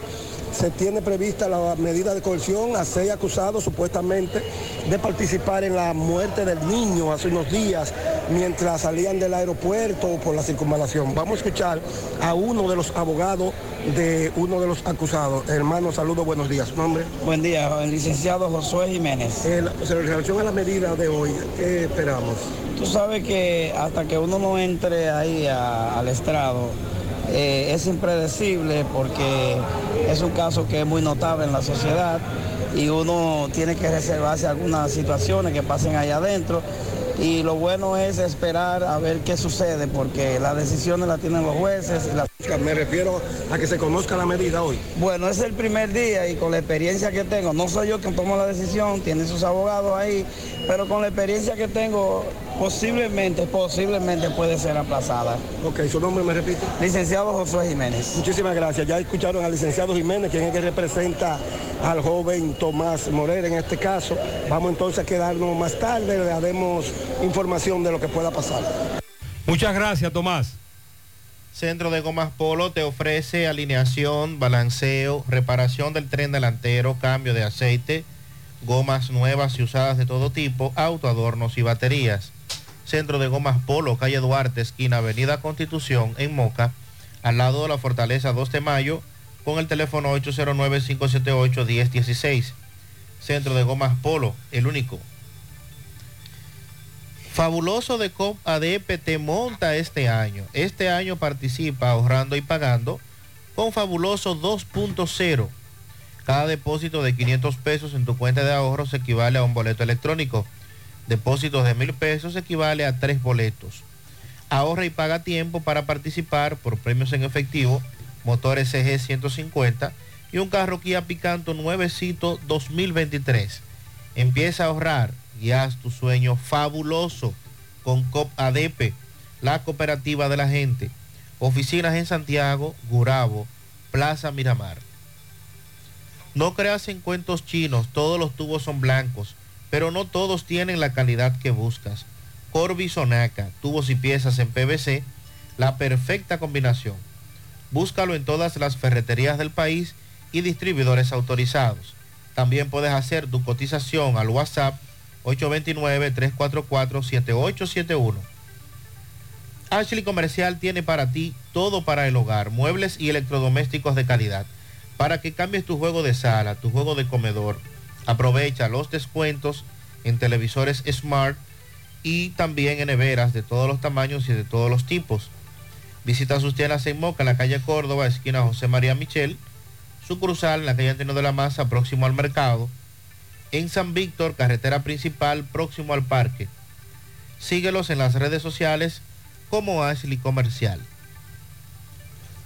[SPEAKER 57] se tiene prevista la medida de coerción a seis acusados supuestamente de participar en la muerte del niño hace unos días mientras salían del aeropuerto por la circunvalación. Vamos a escuchar a uno de los abogados de uno de los acusados. Hermano, saludos, buenos días. ¿Su nombre?
[SPEAKER 58] Buen día, el licenciado Josué Jiménez.
[SPEAKER 57] En relación a la medida de hoy, ¿qué esperamos?
[SPEAKER 58] Tú sabes que hasta que uno no entre ahí a- al estrado, eh, es impredecible porque es un caso que es muy notable en la sociedad y uno tiene que reservarse algunas situaciones que pasen allá adentro. Y lo bueno es esperar a ver qué sucede, porque las decisiones las tienen los jueces. y las-
[SPEAKER 57] Me refiero a que se conozca la medida hoy.
[SPEAKER 58] Bueno, es el primer día y con la experiencia que tengo, no soy yo quien tomo la decisión, tiene sus abogados ahí, pero con la experiencia que tengo, posiblemente, posiblemente puede ser aplazada.
[SPEAKER 57] Ok, su nombre me repite.
[SPEAKER 58] Licenciado Josué Jiménez.
[SPEAKER 57] Muchísimas gracias. Ya escucharon al licenciado Jiménez, quien es que representa al joven Tomás Morera en este caso. Vamos entonces a quedarnos más tarde, le daremos información de lo que pueda pasar.
[SPEAKER 9] Muchas gracias, Tomás.
[SPEAKER 11] Centro de Gomas Polo te ofrece alineación, balanceo, reparación del tren delantero, cambio de aceite, gomas nuevas y usadas de todo tipo, autoadornos y baterías. Centro de Gomas Polo, calle Duarte, esquina Avenida Constitución, en Moca, al lado de la Fortaleza 2 de Mayo, con el teléfono 809-578-1016. Centro de Gomas Polo, el único. Fabuloso de COP ADP te monta este año. Este año participa ahorrando y pagando con Fabuloso 2.0. Cada depósito de 500 pesos en tu cuenta de ahorros equivale a un boleto electrónico. Depósitos de mil pesos equivale a tres boletos. Ahorra y paga tiempo para participar por premios en efectivo, motor SG 150 y un carro Kia Picanto nuevecito 2023. Empieza a ahorrar y haz tu sueño fabuloso con COP ADP, la cooperativa de la gente. Oficinas en Santiago, Gurabo, Plaza Miramar. No creas en cuentos chinos, todos los tubos son blancos, pero no todos tienen la calidad que buscas. Corby Sonaca, tubos y piezas en PVC, la perfecta combinación. Búscalo en todas las ferreterías del país y distribuidores autorizados. También puedes hacer tu cotización al WhatsApp 829-344-7871. Ashley Comercial tiene para ti todo para el hogar, muebles y electrodomésticos de calidad. Para que cambies tu juego de sala, tu juego de comedor, aprovecha los descuentos en televisores Smart y también en neveras de todos los tamaños y de todos los tipos. Visita sus tiendas en Moca, en la calle Córdoba, esquina José María Michel, sucursal en la calle Antonio de la Maza, próximo al mercado, en San Víctor, carretera principal, próximo al parque. Síguelos en las redes sociales como Ashley Comercial.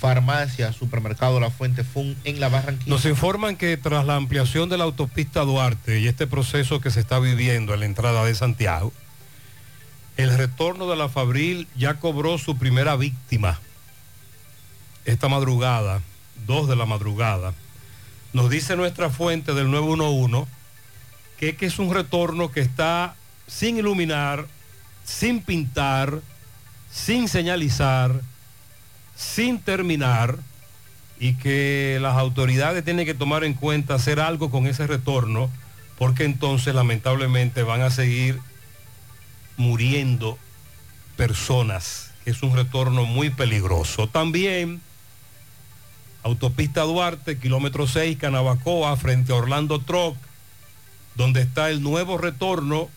[SPEAKER 11] Farmacia, Supermercado La Fuente Fun en La Barranquilla.
[SPEAKER 9] Nos informan que tras la ampliación de la autopista Duarte y este proceso que se está viviendo en la entrada de Santiago, el retorno de la Fabril ya cobró su primera víctima. Esta madrugada, dos de la madrugada, nos dice nuestra fuente del 911 que, que es un retorno que está sin iluminar, sin pintar, sin señalizar, sin terminar y que las autoridades tienen que tomar en cuenta hacer algo con ese retorno porque entonces lamentablemente van a seguir muriendo personas, que es un retorno muy peligroso. También autopista Duarte, kilómetro 6, Canabacoa, frente a Orlando Troc, donde está el nuevo retorno.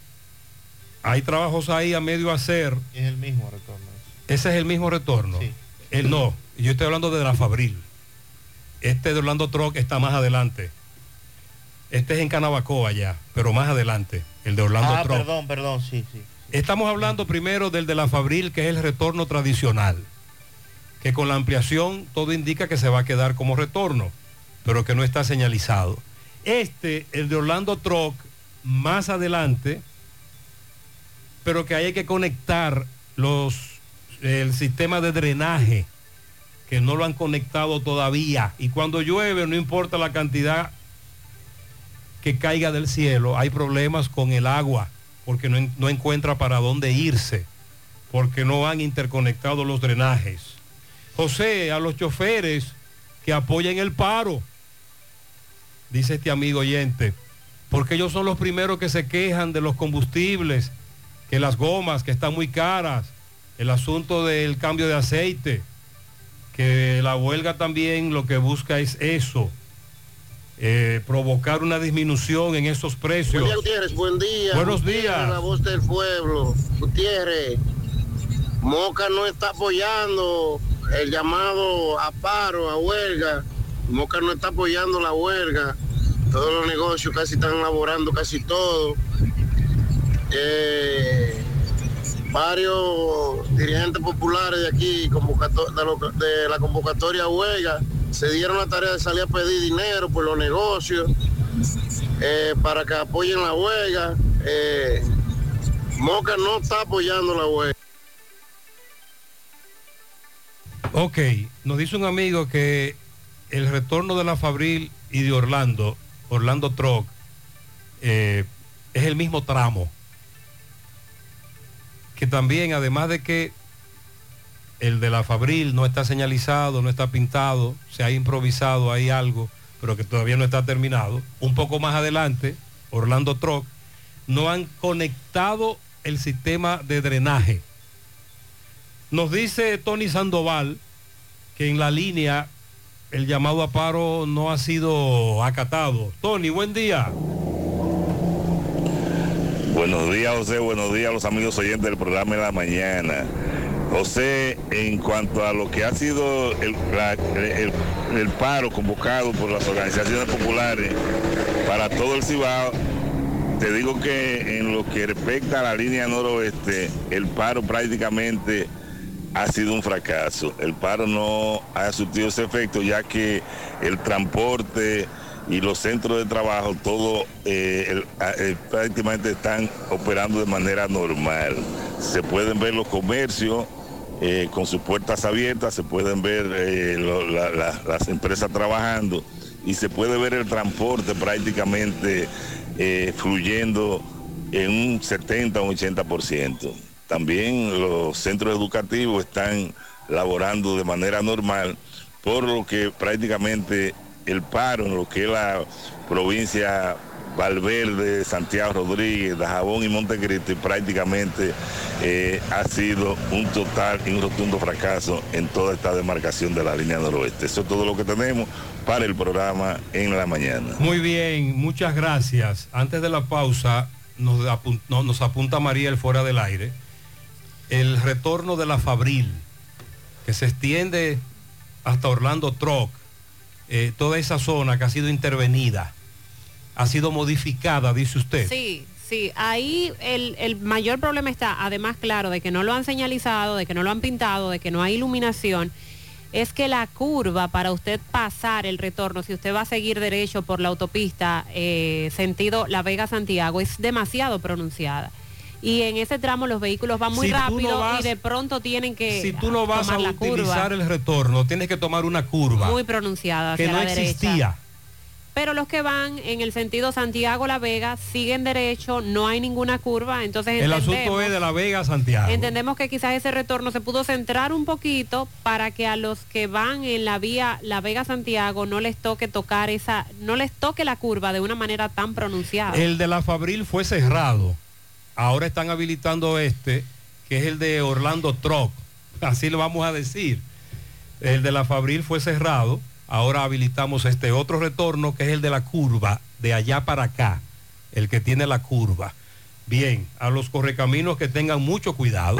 [SPEAKER 9] Hay trabajos ahí a medio hacer.
[SPEAKER 11] Es el mismo retorno.
[SPEAKER 9] Ese es el mismo retorno. El no, yo estoy hablando de la Fabril. Este de Orlando Troc está más adelante. Este es en Canabacoa ya, pero más adelante, el de Orlando
[SPEAKER 11] Ah,
[SPEAKER 9] Troc.
[SPEAKER 11] perdón, perdón, sí, sí.
[SPEAKER 9] Estamos hablando primero del de la Fabril, que es el retorno tradicional, que con la ampliación todo indica que se va a quedar como retorno, pero que no está señalizado. Este, el de Orlando Troc, más adelante, pero que ahí hay que conectar los, el sistema de drenaje, que no lo han conectado todavía. Y cuando llueve, no importa la cantidad que caiga del cielo, hay problemas con el agua, porque no, no encuentra para dónde irse, porque no han interconectado los drenajes. José, a los choferes que apoyen el paro, dice este amigo oyente, porque ellos son los primeros que se quejan de los combustibles, que las gomas que están muy caras, el asunto del cambio de aceite, que la huelga también lo que busca es eso, eh, provocar una disminución en esos precios.
[SPEAKER 59] Buen día, Gutiérrez. Buen día.
[SPEAKER 9] Buenos
[SPEAKER 59] Gutiérrez,
[SPEAKER 9] días.
[SPEAKER 59] La voz del pueblo. Gutiérrez, Moca no está apoyando el llamado a paro, a huelga. Moca no está apoyando la huelga. Todos los negocios casi están laborando casi todo. Eh, varios dirigentes populares de aquí, de, de la convocatoria huelga, se dieron la tarea de salir a pedir dinero por los negocios eh, para que apoyen la huelga. Eh, Moca no está apoyando la huelga.
[SPEAKER 9] Ok, nos dice un amigo que el retorno de la Fabril y de Orlando, Orlando Troc, eh, es el mismo tramo. Que también, además de que el de la Fabril no está señalizado, no está pintado, se ha improvisado ahí algo, pero que todavía no está terminado. Un poco más adelante, Orlando Troc, no han conectado el sistema de drenaje. Nos dice Tony Sandoval que en la línea el llamado a paro no ha sido acatado. Tony, buen día.
[SPEAKER 60] Buenos días, José. Buenos días los amigos oyentes del programa de la mañana. José, en cuanto a lo que ha sido el, el- el paro convocado por las organizaciones populares para todo el Cibao, te digo que en lo que respecta a la línea noroeste, el paro prácticamente ha sido un fracaso. El paro no ha surtido ese efecto ya que el transporte y los centros de trabajo, todo eh, eh, prácticamente están operando de manera normal. Se pueden ver los comercios eh, con sus puertas abiertas, se pueden ver las empresas trabajando y se puede ver el transporte prácticamente fluyendo en un 70 o un 80%. También los centros educativos están laborando de manera normal, por lo que prácticamente el paro en lo que es la provincia Valverde, Santiago Rodríguez, Dajabón y Montecristi prácticamente eh, ha sido un total y un rotundo fracaso en toda esta demarcación de la línea noroeste. Eso es todo lo que tenemos para el programa en la mañana.
[SPEAKER 9] Muy bien, muchas gracias. Antes de la pausa, nos, apun- no- nos apunta María el fuera del aire, el retorno de la Fabril, que se extiende hasta Orlando Troc, eh, toda esa zona que ha sido intervenida, ha sido modificada, dice usted.
[SPEAKER 10] Sí, sí, ahí el, el mayor problema está, además, claro, de que no lo han señalizado, de que no lo han pintado, de que no hay iluminación, es que la curva para usted pasar el retorno, si usted va a seguir derecho por la autopista eh, sentido La Vega-Santiago, es demasiado pronunciada. Y en ese tramo los vehículos van muy
[SPEAKER 9] Si tú no
[SPEAKER 10] rápido
[SPEAKER 9] vas-
[SPEAKER 10] y de pronto tienen que
[SPEAKER 9] Si tú no vas a utilizar
[SPEAKER 10] curva
[SPEAKER 9] el retorno, tienes que tomar una curva
[SPEAKER 10] muy pronunciada
[SPEAKER 9] que
[SPEAKER 10] hacia
[SPEAKER 9] no
[SPEAKER 10] la derecha.
[SPEAKER 9] existía.
[SPEAKER 10] Pero los que van en el sentido Santiago-La Vega siguen derecho, no hay ninguna curva, entonces
[SPEAKER 9] El asunto es de La Vega a Santiago.
[SPEAKER 10] entendemos que quizás ese retorno se pudo centrar un poquito para que a los que van en la vía La Vega-Santiago no les toque tocar esa, no les toque la curva de una manera tan pronunciada.
[SPEAKER 9] El de la Fabril fue cerrado. Ahora están habilitando este, que es el de Orlando Troc. Así lo vamos a decir. El de la Fabril fue cerrado. Ahora habilitamos este otro retorno, que es el de la curva, de allá para acá. El que tiene la curva. Bien, a los correcaminos que tengan mucho cuidado.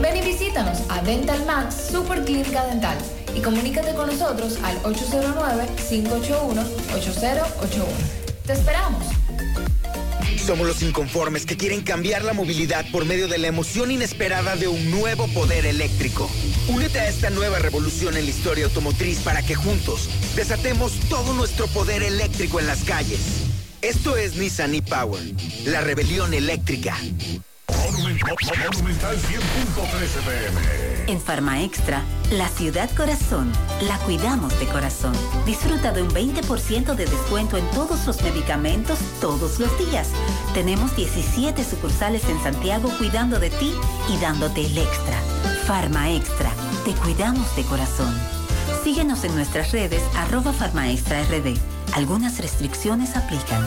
[SPEAKER 61] Ven y visítanos a Dental Max Super Clínica Dental y comunícate con nosotros al 809-581-8081. ¡Te esperamos!
[SPEAKER 62] Somos los inconformes que quieren cambiar la movilidad por medio de la emoción inesperada de un nuevo poder eléctrico. Únete a esta nueva revolución en la historia automotriz para que juntos desatemos todo nuestro poder eléctrico en las calles. Esto es Nissan e-Power, la rebelión eléctrica.
[SPEAKER 4] Monumental 100.13 pm.
[SPEAKER 63] En Farma Extra, la ciudad corazón, la cuidamos de corazón. Disfruta de un 20% de descuento en todos los medicamentos todos los días. Tenemos 17 sucursales en Santiago cuidando de ti y dándote el extra. Farma Extra, te cuidamos de corazón. Síguenos en nuestras redes arroba Farma Extra RD. Algunas restricciones aplican.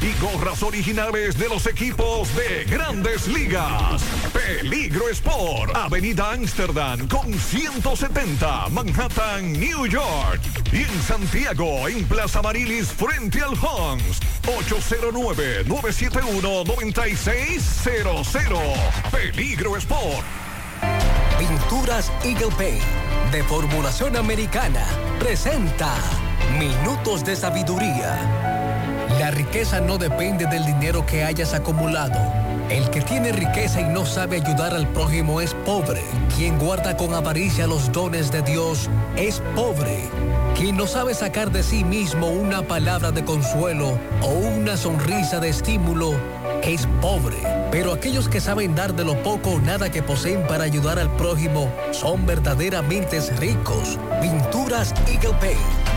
[SPEAKER 4] y gorras originales de los equipos de grandes ligas. Peligro Sport, Avenida Amsterdam con 170, Manhattan, New York. Y en Santiago, en Plaza Marilis, frente al Hans, 809-971-9600. Peligro Sport.
[SPEAKER 64] Pinturas Eagle Paint de formulación americana presenta Minutos de Sabiduría. La riqueza no depende del dinero que hayas acumulado. El que tiene riqueza y no sabe ayudar al prójimo es pobre. Quien guarda con avaricia los dones de Dios es pobre. Quien no sabe sacar de sí mismo una palabra de consuelo o una sonrisa de estímulo es pobre. Pero aquellos que saben dar de lo poco o nada que poseen para ayudar al prójimo son verdaderamente ricos. Pinturas Eagle Paint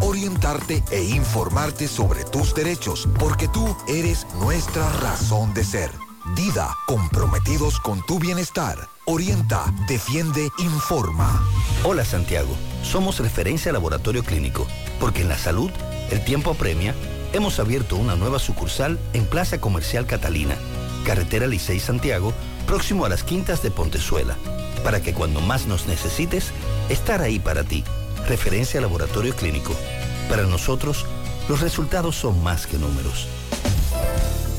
[SPEAKER 65] orientarte e informarte sobre tus derechos, porque tú eres nuestra razón de ser. Dida, comprometidos con tu bienestar. Orienta, defiende, informa.
[SPEAKER 66] Hola Santiago, somos referencia laboratorio clínico, porque en la salud el tiempo apremia. Hemos abierto una nueva sucursal en Plaza Comercial Catalina, Carretera Licey Santiago, próximo a las Quintas de Pontezuela, para que cuando más nos necesites, estar ahí para ti. Referencia laboratorio clínico. Para nosotros, los resultados son más que números.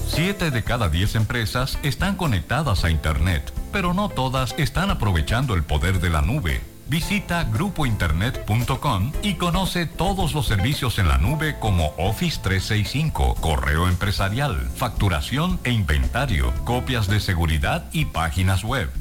[SPEAKER 67] Siete de cada diez empresas están conectadas a Internet, pero no todas están aprovechando el poder de la nube. Visita grupointernet.com y conoce todos los servicios en la nube como Office 365, correo empresarial, facturación e inventario, copias de seguridad y páginas web.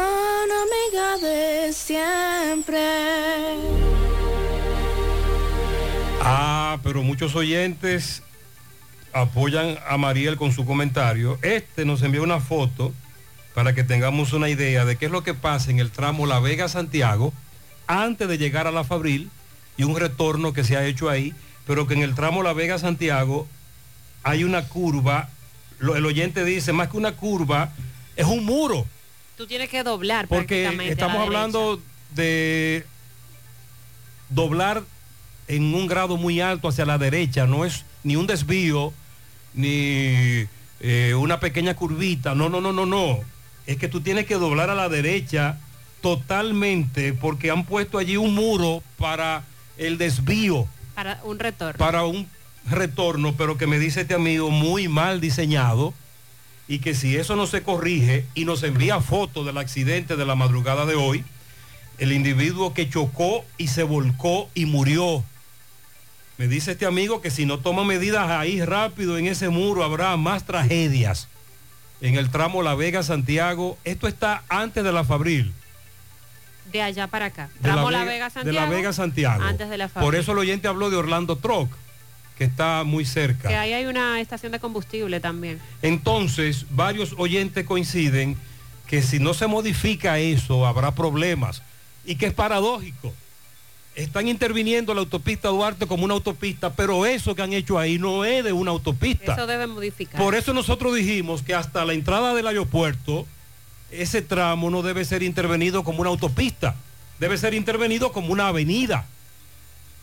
[SPEAKER 68] Amiga de siempre.
[SPEAKER 9] Ah, pero muchos oyentes apoyan a Mariel con su comentario. Este nos envió una foto para que tengamos una idea de qué es lo que pasa en el tramo La Vega-Santiago antes de llegar a la Fabril y un retorno que se ha hecho ahí, pero que en el tramo La Vega-Santiago hay una curva, el oyente dice, más que una curva, es un muro.
[SPEAKER 10] Tú tienes que doblar
[SPEAKER 9] Porque estamos
[SPEAKER 10] la
[SPEAKER 9] hablando de doblar en un grado muy alto hacia la derecha, no es ni un desvío, ni eh, una pequeña curvita, no, no, no, no, no. Es que tú tienes que doblar a la derecha totalmente porque han puesto allí un muro para el desvío,
[SPEAKER 10] para un retorno.
[SPEAKER 9] para un retorno, pero que me dice este amigo muy mal diseñado y que si eso no se corrige y nos envía fotos del accidente de la madrugada de hoy, el individuo que chocó y se volcó y murió. Me dice este amigo que si no toma medidas ahí rápido en ese muro habrá más tragedias. En el tramo La Vega Santiago, esto está antes de la Fabril.
[SPEAKER 10] De allá para acá.
[SPEAKER 9] De la
[SPEAKER 10] Tramo La
[SPEAKER 9] Vega-
[SPEAKER 10] Vega
[SPEAKER 9] de
[SPEAKER 10] Santiago.
[SPEAKER 9] La Vega Santiago.
[SPEAKER 10] Antes de la
[SPEAKER 9] Por eso el oyente habló de Orlando Troc, que está muy cerca.
[SPEAKER 10] Que ahí hay una estación de combustible también.
[SPEAKER 9] Entonces, varios oyentes coinciden que si no se modifica eso, habrá problemas. Y que es paradójico. Están interviniendo la autopista Duarte como una autopista, pero eso que han hecho ahí no es de una autopista.
[SPEAKER 10] Eso debe modificar.
[SPEAKER 9] Por eso nosotros dijimos que hasta la entrada del aeropuerto, ese tramo no debe ser intervenido como una autopista, debe ser intervenido como una avenida,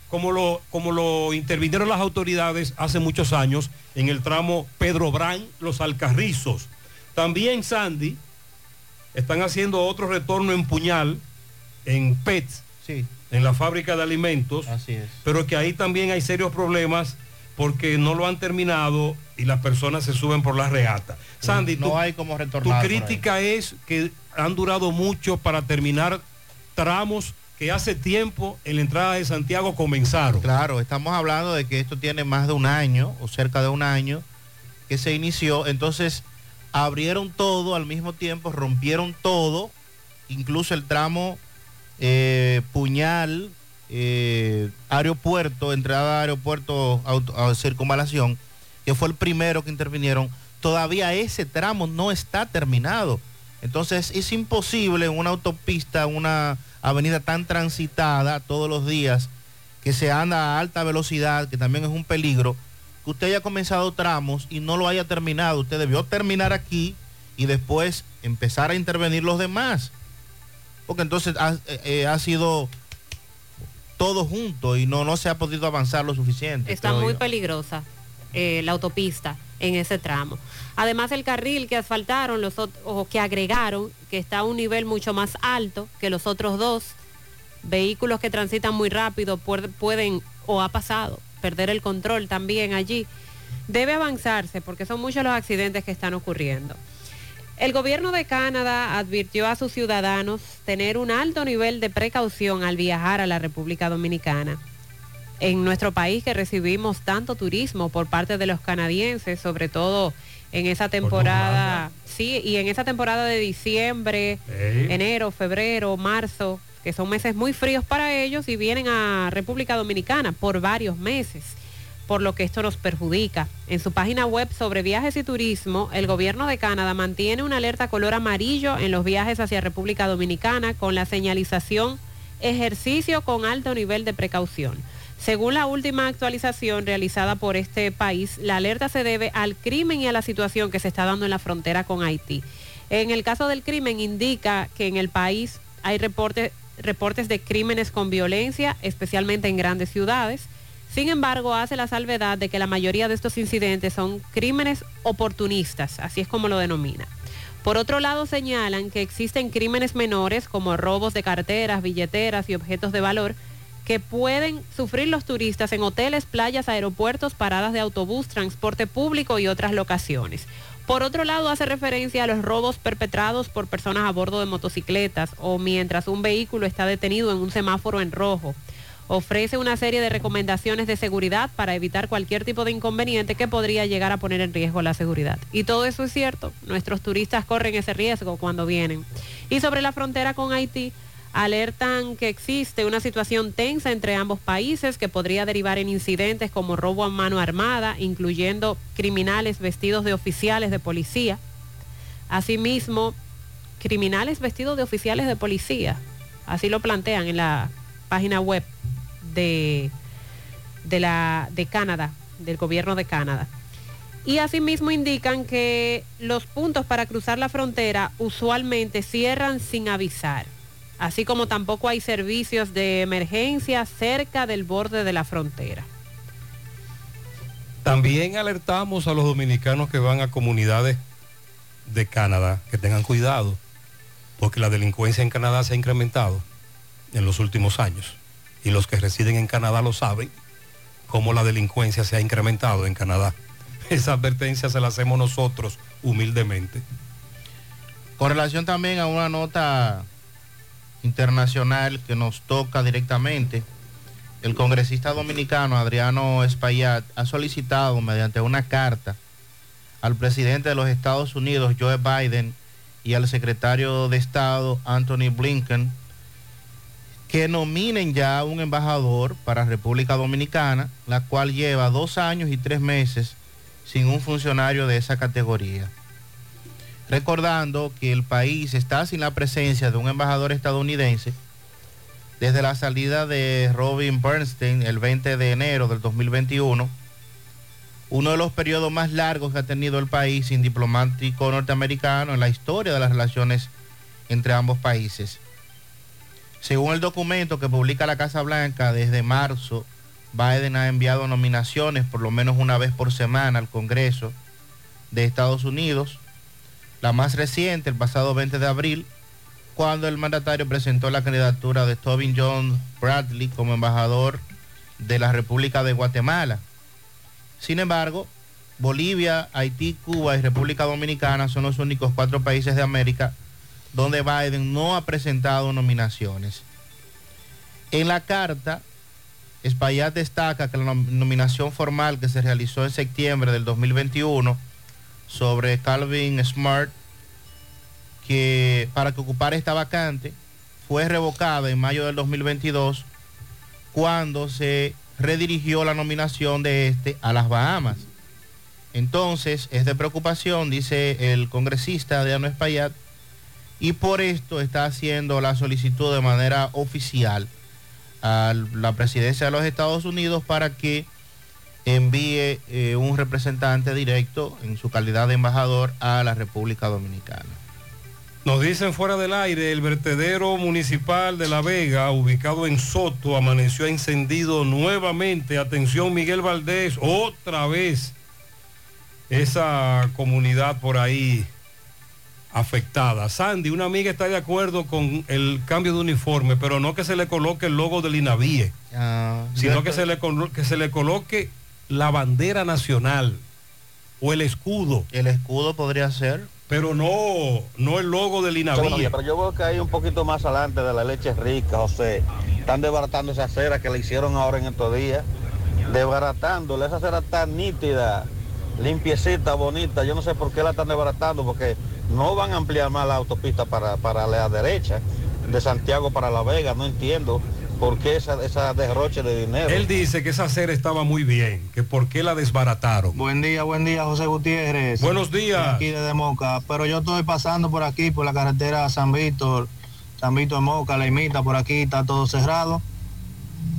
[SPEAKER 9] como lo, como lo intervinieron las autoridades hace muchos años en el tramo Pedro Brán, Los Alcarrizos. También Sandy están haciendo otro retorno en Puñal, en PETS, en la fábrica de alimentos,
[SPEAKER 11] Así es.
[SPEAKER 9] pero que ahí también hay serios problemas porque no lo han terminado y las personas se suben por la reata. Sandy,
[SPEAKER 11] no
[SPEAKER 9] tu-
[SPEAKER 11] hay como
[SPEAKER 9] tu
[SPEAKER 11] retornar. ahí.
[SPEAKER 9] crítica es que han durado mucho para terminar tramos que hace tiempo en la entrada de Santiago comenzaron.
[SPEAKER 11] Claro, estamos hablando de que esto tiene más de un año o cerca de un año que se inició. Entonces abrieron todo al mismo tiempo, rompieron todo, incluso el tramo eh, Puñal, eh, aeropuerto, entrada aeropuerto auto- circunvalación, que fue el primero que intervinieron, todavía ese tramo no está terminado. Entonces es imposible una autopista, una avenida tan transitada todos los días, que se anda a alta velocidad, que también es un peligro, que usted haya comenzado tramos y no lo haya terminado. Usted debió terminar aquí y después empezar a intervenir los demás. Porque entonces ha, eh, eh, ha sido todo junto y no, no se ha podido avanzar lo suficiente.
[SPEAKER 10] Está muy
[SPEAKER 11] yo.
[SPEAKER 10] peligrosa eh, la autopista en ese tramo. Además, el carril que asfaltaron los o que agregaron, que está a un nivel mucho más alto que los otros dos, vehículos que transitan muy rápido pueden, o ha pasado, perder el control también allí. Debe avanzarse porque son muchos los accidentes que están ocurriendo. El gobierno de Canadá advirtió a sus ciudadanos tener un alto nivel de precaución al viajar a la República Dominicana. En nuestro país que recibimos tanto turismo por parte de los canadienses, sobre todo en esa temporada, sí, y en esa temporada de diciembre, enero, febrero, marzo, que son meses muy fríos para ellos y vienen a República Dominicana por varios meses por lo que esto nos perjudica. En su página web sobre viajes y turismo, el gobierno de Canadá mantiene una alerta color amarillo en los viajes hacia República Dominicana con la señalización ejercicio con alto nivel de precaución. Según la última actualización realizada por este país, la alerta se debe al crimen y a la situación que se está dando en la frontera con Haití. En el caso del crimen indica que en el país hay reportes, reportes de crímenes con violencia, especialmente en grandes ciudades. Sin embargo, hace la salvedad de que la mayoría de estos incidentes son crímenes oportunistas, así es como lo denomina. Por otro lado, señalan que existen crímenes menores como robos de carteras, billeteras y objetos de valor que pueden sufrir los turistas en hoteles, playas, aeropuertos, paradas de autobús, transporte público y otras locaciones. Por otro lado, hace referencia a los robos perpetrados por personas a bordo de motocicletas o mientras un vehículo está detenido en un semáforo en rojo ofrece una serie de recomendaciones de seguridad para evitar cualquier tipo de inconveniente que podría llegar a poner en riesgo la seguridad. Y todo eso es cierto, nuestros turistas corren ese riesgo cuando vienen. Y sobre la frontera con Haití, alertan que existe una situación tensa entre ambos países que podría derivar en incidentes como robo a mano armada, incluyendo criminales vestidos de oficiales de policía. Asimismo, criminales vestidos de oficiales de policía. Así lo plantean en la página web de, de, la, de Canadá, del gobierno de Canadá. Y asimismo indican que los puntos para cruzar la frontera usualmente cierran sin avisar, así como tampoco hay servicios de emergencia cerca del borde de la frontera.
[SPEAKER 9] También alertamos a los dominicanos que van a comunidades de Canadá que tengan cuidado, porque la delincuencia en Canadá se ha incrementado en los últimos años. Y los que residen en Canadá lo saben, cómo la delincuencia se ha incrementado en Canadá. Esa advertencia se la hacemos nosotros humildemente.
[SPEAKER 11] Con relación también a una nota internacional que nos toca directamente, el congresista dominicano Adriano Espaillat ha solicitado mediante una carta al presidente de los Estados Unidos, Joe Biden, y al secretario de Estado, Anthony Blinken, que nominen ya un embajador para República Dominicana, la cual lleva dos años y tres meses sin un funcionario de esa categoría. Recordando que el país está sin la presencia de un embajador estadounidense desde la salida de Robin Bernstein el 20 de enero del 2021, uno de los periodos más largos que ha tenido el país sin diplomático norteamericano en la historia de las relaciones entre ambos países. Según el documento que publica la Casa Blanca, desde marzo, Biden ha enviado nominaciones por lo menos una vez por semana al Congreso de Estados Unidos. La más reciente, el pasado 20 de abril, cuando el mandatario presentó la candidatura de Tobin John Bradley como embajador de la República de Guatemala. Sin embargo, Bolivia, Haití, Cuba y República Dominicana son los únicos cuatro países de América donde Biden no ha presentado nominaciones. En la carta, Espaillat destaca que la nominación formal que se realizó en septiembre del 2021 sobre Calvin Smart, que para que ocupara esta vacante, fue revocada en mayo del 2022 cuando se redirigió la nominación de este a las Bahamas. Entonces, es de preocupación, dice el congresista Adriano Espaillat, y por esto está haciendo la solicitud de manera oficial a la presidencia de los Estados Unidos para que envíe eh, un representante directo en su calidad de embajador a la República Dominicana.
[SPEAKER 9] Nos dicen fuera del aire, el vertedero municipal de La Vega, ubicado en Soto, amaneció encendido nuevamente. Atención, Miguel Valdés, otra vez esa comunidad por ahí afectada. Sandy, una amiga está de acuerdo con el cambio de uniforme, pero no que se le coloque el logo del INAVIE,
[SPEAKER 11] Ah,
[SPEAKER 9] sino que
[SPEAKER 11] estoy-
[SPEAKER 9] se, le, que se le coloque la bandera nacional o el escudo.
[SPEAKER 11] El escudo podría ser.
[SPEAKER 9] Pero no, no el logo del
[SPEAKER 38] días, pero yo veo que hay un poquito más adelante de la leche rica, José. Están desbaratando esa cera que le hicieron ahora en estos días. Desbaratándola, esa cera tan nítida, limpiecita, bonita. Yo no sé por qué la están desbaratando, porque no van a ampliar más la autopista para, para la derecha, de Santiago para La Vega. No entiendo por qué esa, esa derroche de dinero.
[SPEAKER 9] Él dice que esa acera estaba muy bien, que por qué la desbarataron.
[SPEAKER 69] Buen día, buen día, José Gutiérrez.
[SPEAKER 9] Buenos días.
[SPEAKER 69] Aquí desde Moca, pero yo estoy pasando por aquí, por la carretera San Víctor, San Víctor Moca, la imita, por aquí está todo cerrado.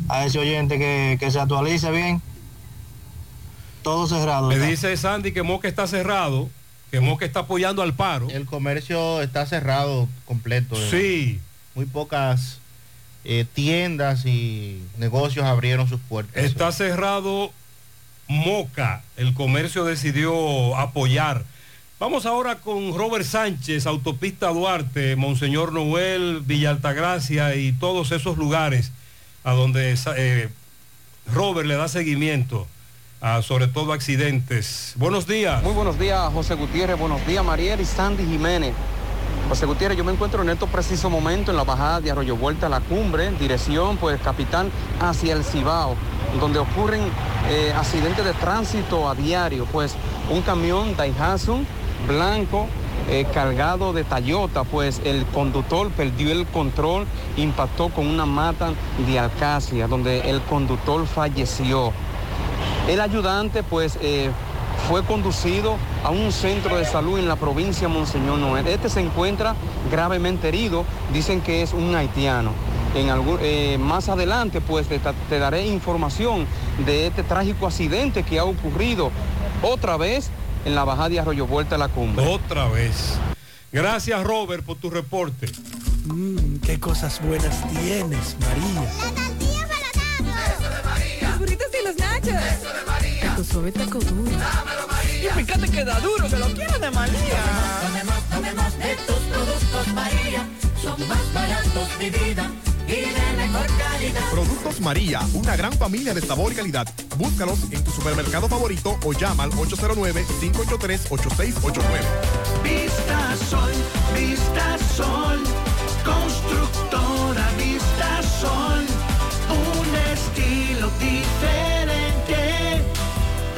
[SPEAKER 69] A ese oyente que, que se actualice bien. Todo cerrado.
[SPEAKER 9] Me dice Sandy que Moca está cerrado, que Moca está apoyando al paro.
[SPEAKER 11] El comercio está cerrado completo.
[SPEAKER 9] Sí.
[SPEAKER 11] Muy pocas eh, tiendas y negocios abrieron sus puertas.
[SPEAKER 9] Está cerrado Moca. El comercio decidió apoyar. Vamos ahora con Robert Sánchez, Autopista Duarte, Monseñor Noel, Villa Altagracia y todos esos lugares a donde eh, Robert le da seguimiento a sobre todo accidentes. Buenos días.
[SPEAKER 70] Muy buenos días, José Gutiérrez. Buenos días, Mariel y Sandy Jiménez. José Gutiérrez, yo me encuentro en este preciso momento en la bajada de Arroyo Vuelta a la cumbre, dirección, pues, capital hacia el Cibao, donde ocurren eh, accidentes de tránsito a diario. Pues, un camión Daihatsu blanco eh, cargado de Toyota, pues el conductor perdió el control, impactó con una mata de alcacia, donde el conductor falleció. El ayudante, pues, eh, fue conducido a un centro de salud en la provincia de Monseñor Noel. Este se encuentra gravemente herido, dicen que es un haitiano. En algún, eh, más adelante, pues, te, te daré información de este trágico accidente que ha ocurrido otra vez en la bajada de Arroyo Vuelta a la cumbre.
[SPEAKER 9] Otra vez. Gracias, Robert, por tu reporte.
[SPEAKER 71] Mmm, qué cosas buenas tienes, María.
[SPEAKER 72] Suave taco duro. Dámelo, María. Y fíjate que da duro, que lo quiero de María.
[SPEAKER 19] Tomemos, tomemos de tus productos, María. Son más baratos, mi vida. Y de mejor calidad.
[SPEAKER 73] Productos María, una gran familia de sabor y calidad. Búscalos en tu supermercado favorito o llama al 809-583-8689.
[SPEAKER 19] Vista Sol, Vista Sol. Constructora Vista Sol.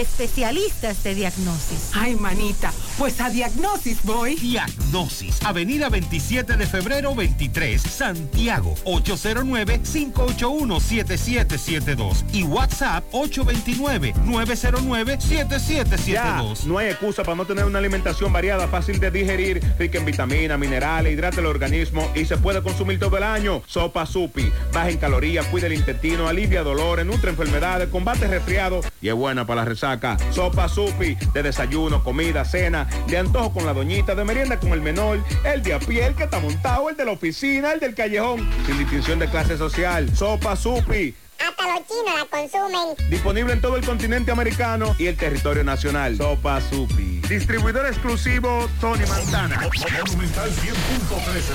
[SPEAKER 74] especialistas de diagnosis.
[SPEAKER 75] Ay, manita, pues a Diagnosis voy.
[SPEAKER 38] Diagnosis, Avenida 27 de febrero 23, Santiago, 809-581-7772 y WhatsApp 829-909-7772.
[SPEAKER 73] No hay excusa para no tener una alimentación variada, fácil de digerir, rica en vitaminas, minerales, hidrata el organismo y se puede consumir todo el año. Sopa Supi, baja en calorías, cuida el intestino, alivia dolores, nutre enfermedades, combate resfriado y es buena para la resaca. Sopa Supi, de desayuno, comida, cena, de antojo con la doñita, de merienda con el menor, el de a pie, el que está montado, el de la oficina, el del callejón, sin distinción de clase social. Sopa Supi.
[SPEAKER 76] Hasta los chinos la consumen.
[SPEAKER 73] Disponible en todo el continente americano y el territorio nacional. Sopa Supi. Distribuidor exclusivo Tony Montana.
[SPEAKER 4] Monumental 100.13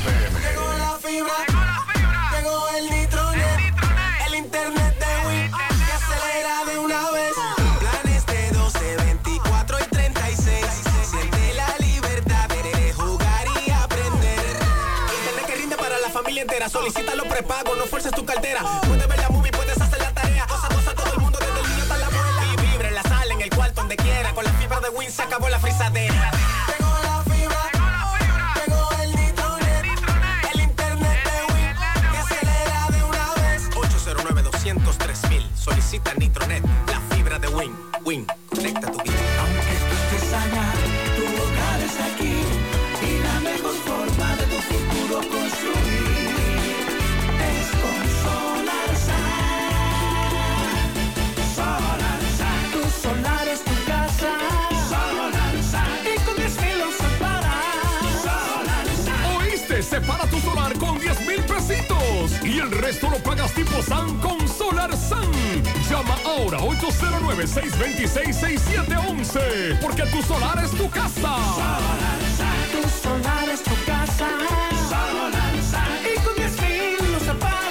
[SPEAKER 4] pm.
[SPEAKER 19] Llegó la fibra. Llegó el nitronet. El internet de Win. Que acelera de una vez. Planes de 12, 24 y 36. Siente la libertad de jugar y aprender.
[SPEAKER 77] Internet que rinde para la familia entera. Solicita los prepagos, no fuerces tu cartera. Puedes ver la movie, puedes hacer la tarea. Cosa, cosa, todo el mundo desde el niño hasta la abuela. Y vibra en la sala, en el cuarto, donde quiera. Con la fibra de Win se acabó la frisadera.
[SPEAKER 19] Llegó la y
[SPEAKER 4] el resto lo pagas tipo SAN con Solar San. Llama ahora 809-626-6711 porque tu solar es tu casa.
[SPEAKER 19] Tu solar es tu casa. Solar Y con 10 mil lo separas.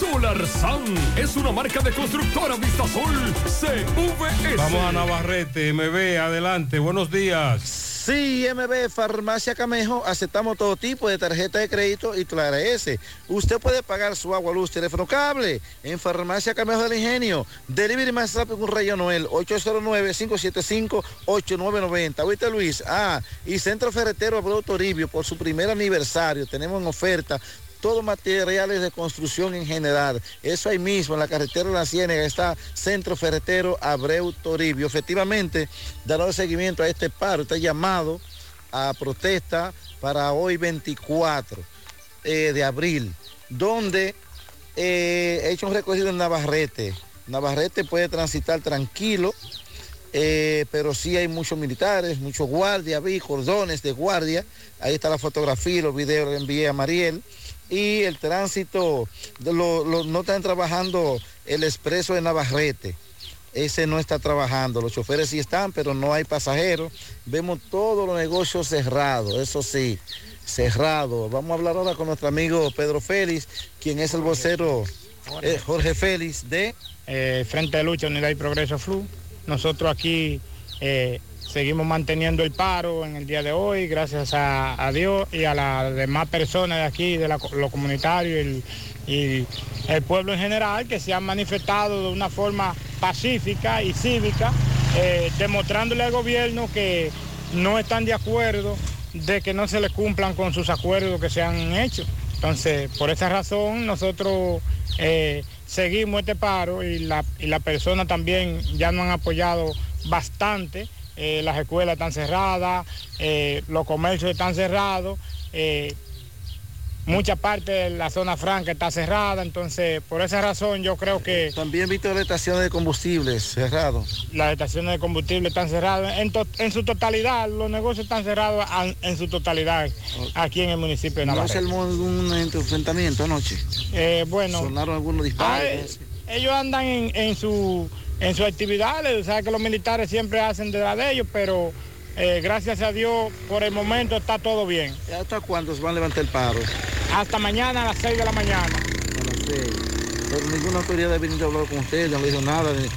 [SPEAKER 4] Solar San es una marca de constructora Vistasol CVS.
[SPEAKER 9] Vamos a Navarrete, MB, adelante, buenos días.
[SPEAKER 28] Sí, MB Farmacia Camejo, aceptamos todo tipo de tarjeta de crédito y Clara S. Usted puede pagar su agua, luz, teléfono, cable en Farmacia Camejo del Ingenio. Delivery más rápido con Rayo Noel, 809-575-8990. ¿Oíste, Luis? Ah, y Centro Ferretero Abreu Toribio, por su primer aniversario, tenemos en oferta todos materiales de construcción en general. Eso ahí mismo, en la carretera de la Ciénaga, está Centro Ferretero Abreu Toribio. Efectivamente, dará seguimiento a este paro, este llamado a protesta para hoy 24 eh, de abril, donde eh, he hecho un recorrido en Navarrete. Navarrete puede transitar tranquilo, eh, pero sí hay muchos militares, muchos guardias, vi cordones de guardia. Ahí está la fotografía, y los videos que envié a Mariel y el tránsito, lo- no están trabajando el expreso de Navarrete. Ese no está trabajando, los choferes sí están, pero no hay pasajeros. Vemos todos los negocios cerrados, eso sí, cerrados. Vamos a hablar ahora con nuestro amigo Pedro Félix, quien es el vocero eh, Jorge Félix de...
[SPEAKER 78] eh, Frente de Lucha, Unidad y Progreso Flu. Nosotros aquí eh, seguimos manteniendo el paro en el día de hoy, gracias a, Dios y a las demás personas de aquí, de la co- lo comunitario y el, pueblo en general, que se han manifestado de una forma pacífica y cívica, eh, demostrándole al gobierno que no están de acuerdo de que no se le cumplan con sus acuerdos que se han hecho. Entonces, por esa razón, nosotros eh, seguimos este paro y la, y la persona también ya nos han apoyado bastante. Eh, las escuelas están cerradas, eh, los comercios están cerrados, eh, mucha parte de la zona franca está cerrada, entonces por esa razón yo creo que...
[SPEAKER 28] También visto las estaciones de combustibles cerrados.
[SPEAKER 78] Las estaciones de combustible están cerradas en, to- en su totalidad, los negocios están cerrados en su totalidad aquí en el municipio de
[SPEAKER 28] ¿No se
[SPEAKER 78] Navarrete.
[SPEAKER 28] armó algún enfrentamiento anoche?
[SPEAKER 78] Bueno,
[SPEAKER 28] Sonaron algunos disparos.
[SPEAKER 78] Ah, ellos andan en, en su en sus actividades, sabes que los militares siempre hacen de la de ellos, pero eh, gracias a Dios por el momento está todo bien.
[SPEAKER 28] ¿Hasta cuándo se van a levantar el paro?
[SPEAKER 78] Hasta mañana a las 6 de la mañana.
[SPEAKER 28] Pero ninguna autoridad ha venido a hablar con ustedes, no le dijo nada. de-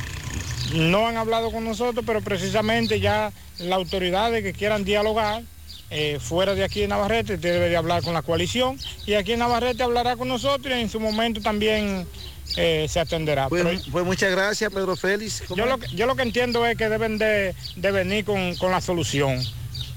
[SPEAKER 78] No han hablado con nosotros, pero precisamente ya las autoridades que quieran dialogar eh, fuera de aquí en Navarrete debe de hablar con la coalición y aquí en Navarrete hablará con nosotros y en su momento también eh, se atenderá.
[SPEAKER 28] Pues,
[SPEAKER 78] Pero
[SPEAKER 28] pues muchas gracias, Pedro Félix. ¿Cómo
[SPEAKER 78] yo, lo, que- yo lo que entiendo es que deben de, de venir con, con la solución.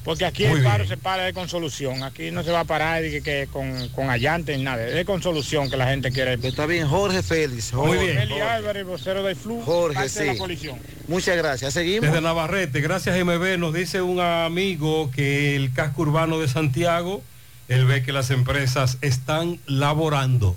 [SPEAKER 78] Porque aquí
[SPEAKER 9] Muy
[SPEAKER 78] el paro
[SPEAKER 9] bien.
[SPEAKER 78] se para es con solución. Aquí no se va a parar de que, que con, con allante ni nada. Es con solución que la gente quiere.
[SPEAKER 28] Está bien, Jorge Félix.
[SPEAKER 9] Muy
[SPEAKER 28] Jorge,
[SPEAKER 9] bien.
[SPEAKER 78] Eli Álvarez, vocero del Flu,
[SPEAKER 28] Jorge,
[SPEAKER 78] parte de la
[SPEAKER 28] sí.
[SPEAKER 78] coalición.
[SPEAKER 28] Muchas gracias. Seguimos.
[SPEAKER 9] Desde Navarrete, gracias MB, nos dice un amigo que el casco urbano de Santiago, él ve que las empresas están laborando.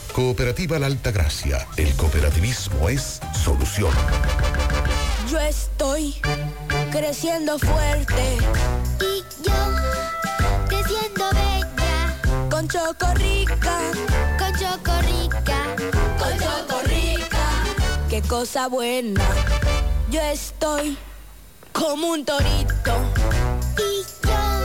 [SPEAKER 3] Cooperativa La Alta Gracia. El cooperativismo es solución.
[SPEAKER 79] Yo estoy creciendo fuerte
[SPEAKER 12] Y yo, creciendo bella,
[SPEAKER 79] con Chocorrica,
[SPEAKER 12] con chocorrica,
[SPEAKER 79] con Chocorrica. Qué cosa buena. Yo estoy como un torito
[SPEAKER 12] y yo,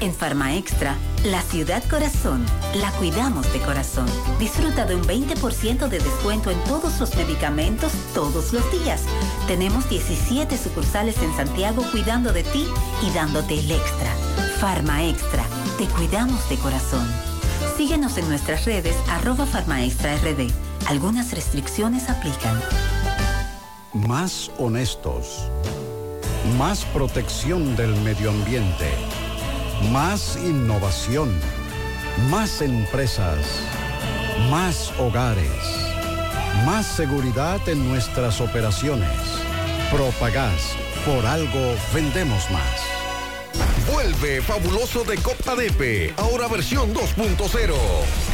[SPEAKER 79] En
[SPEAKER 63] Farma Extra, la ciudad corazón, la cuidamos de corazón. Disfruta de un 20% de descuento en todos los medicamentos todos los días. Tenemos 17 sucursales en Santiago cuidando de ti y dándote el extra. Farma Extra, te cuidamos de corazón. Síguenos en nuestras redes arroba Farma Extra RD. Algunas restricciones aplican.
[SPEAKER 80] Más honestos. Más protección del medio ambiente. Más innovación. Más empresas. Más hogares. Más seguridad en nuestras operaciones. Propagás. Por algo vendemos más.
[SPEAKER 20] Vuelve fabuloso de Copa Depe, ahora versión 2.0.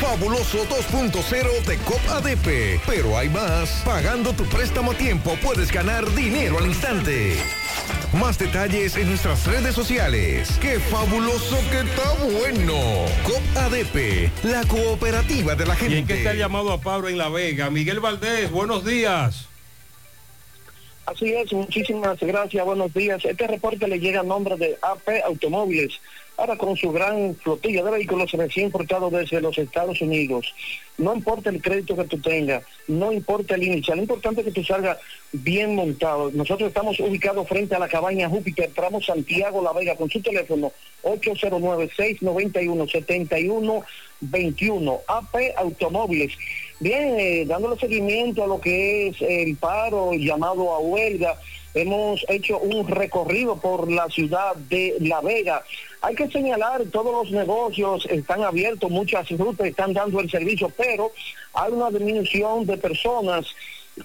[SPEAKER 20] Fabuloso 2.0 de COP ADP. Pero hay más. Pagando tu préstamo a tiempo puedes ganar dinero al instante. Más detalles en nuestras redes sociales. ¡Qué fabuloso que está bueno! COP ADP, la cooperativa de la
[SPEAKER 9] ¿Y en
[SPEAKER 20] gente.
[SPEAKER 9] qué está el llamado a Pablo en La Vega? Miguel Valdés, buenos días.
[SPEAKER 81] Así es, muchísimas gracias, buenos días. Este reporte le llega a nombre de AP Automóviles, ahora con su gran flotilla de vehículos recién importados desde los Estados Unidos. No importa el crédito que tú tengas, no importa el inicial, lo importante es que tú salgas bien montado. Nosotros estamos ubicados frente a la cabaña Júpiter, tramo Santiago La Vega, con su teléfono 809-691-7121, AP Automóviles. Bien, eh, dándole seguimiento a lo que es el paro, llamado a huelga, hemos hecho un recorrido por la ciudad de La Vega. Hay que señalar, todos los negocios están abiertos, muchas rutas están dando el servicio, pero hay una disminución de personas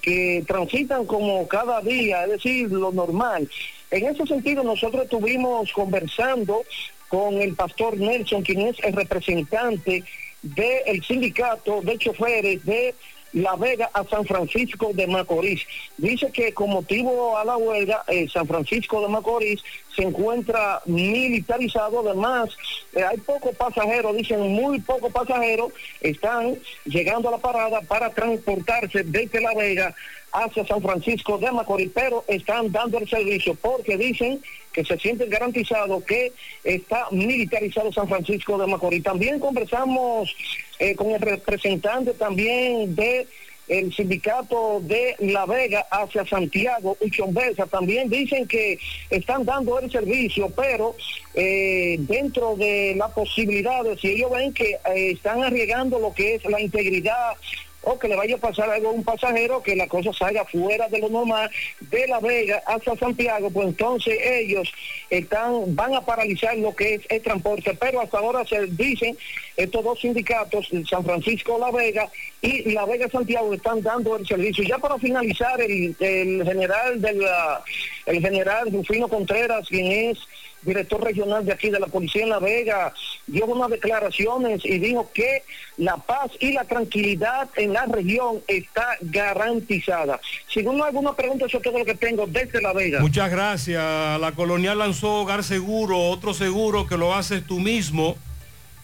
[SPEAKER 81] que transitan como cada día, es decir, lo normal. En ese sentido, nosotros estuvimos conversando con el pastor Nelson, quien es el representante del sindicato de choferes de La Vega a San Francisco de Macorís. Dice que con motivo a la huelga, eh, San Francisco de Macorís se encuentra militarizado, además eh, hay pocos pasajeros, dicen muy pocos pasajeros, están llegando a la parada para transportarse desde La Vega hacia San Francisco de Macorís, pero están dando el servicio porque dicen que se sienten garantizados que está militarizado San Francisco de Macorís. También conversamos eh, con el representante también de el sindicato de La Vega hacia Santiago, Uchombesa, también dicen que están dando el servicio, pero eh, dentro de las posibilidades, si ellos ven que eh, están arriesgando lo que es la integridad o que le vaya a pasar algo a un pasajero, que la cosa salga fuera de lo normal, de La Vega hasta Santiago, pues entonces ellos están, van a paralizar lo que es el transporte, pero hasta ahora se dicen estos dos sindicatos, San Francisco La Vega y La Vega Santiago, están dando el servicio. Ya para finalizar, el, el general de la, el general Rufino Contreras, quien es director regional de aquí de la Policía en La Vega, dio unas declaraciones y dijo que la paz y la tranquilidad en la región está garantizada. Según alguna pregunta, eso es todo lo que tengo desde La Vega.
[SPEAKER 9] Muchas gracias. La colonial lanzó Hogar Seguro, otro seguro que lo haces tú mismo.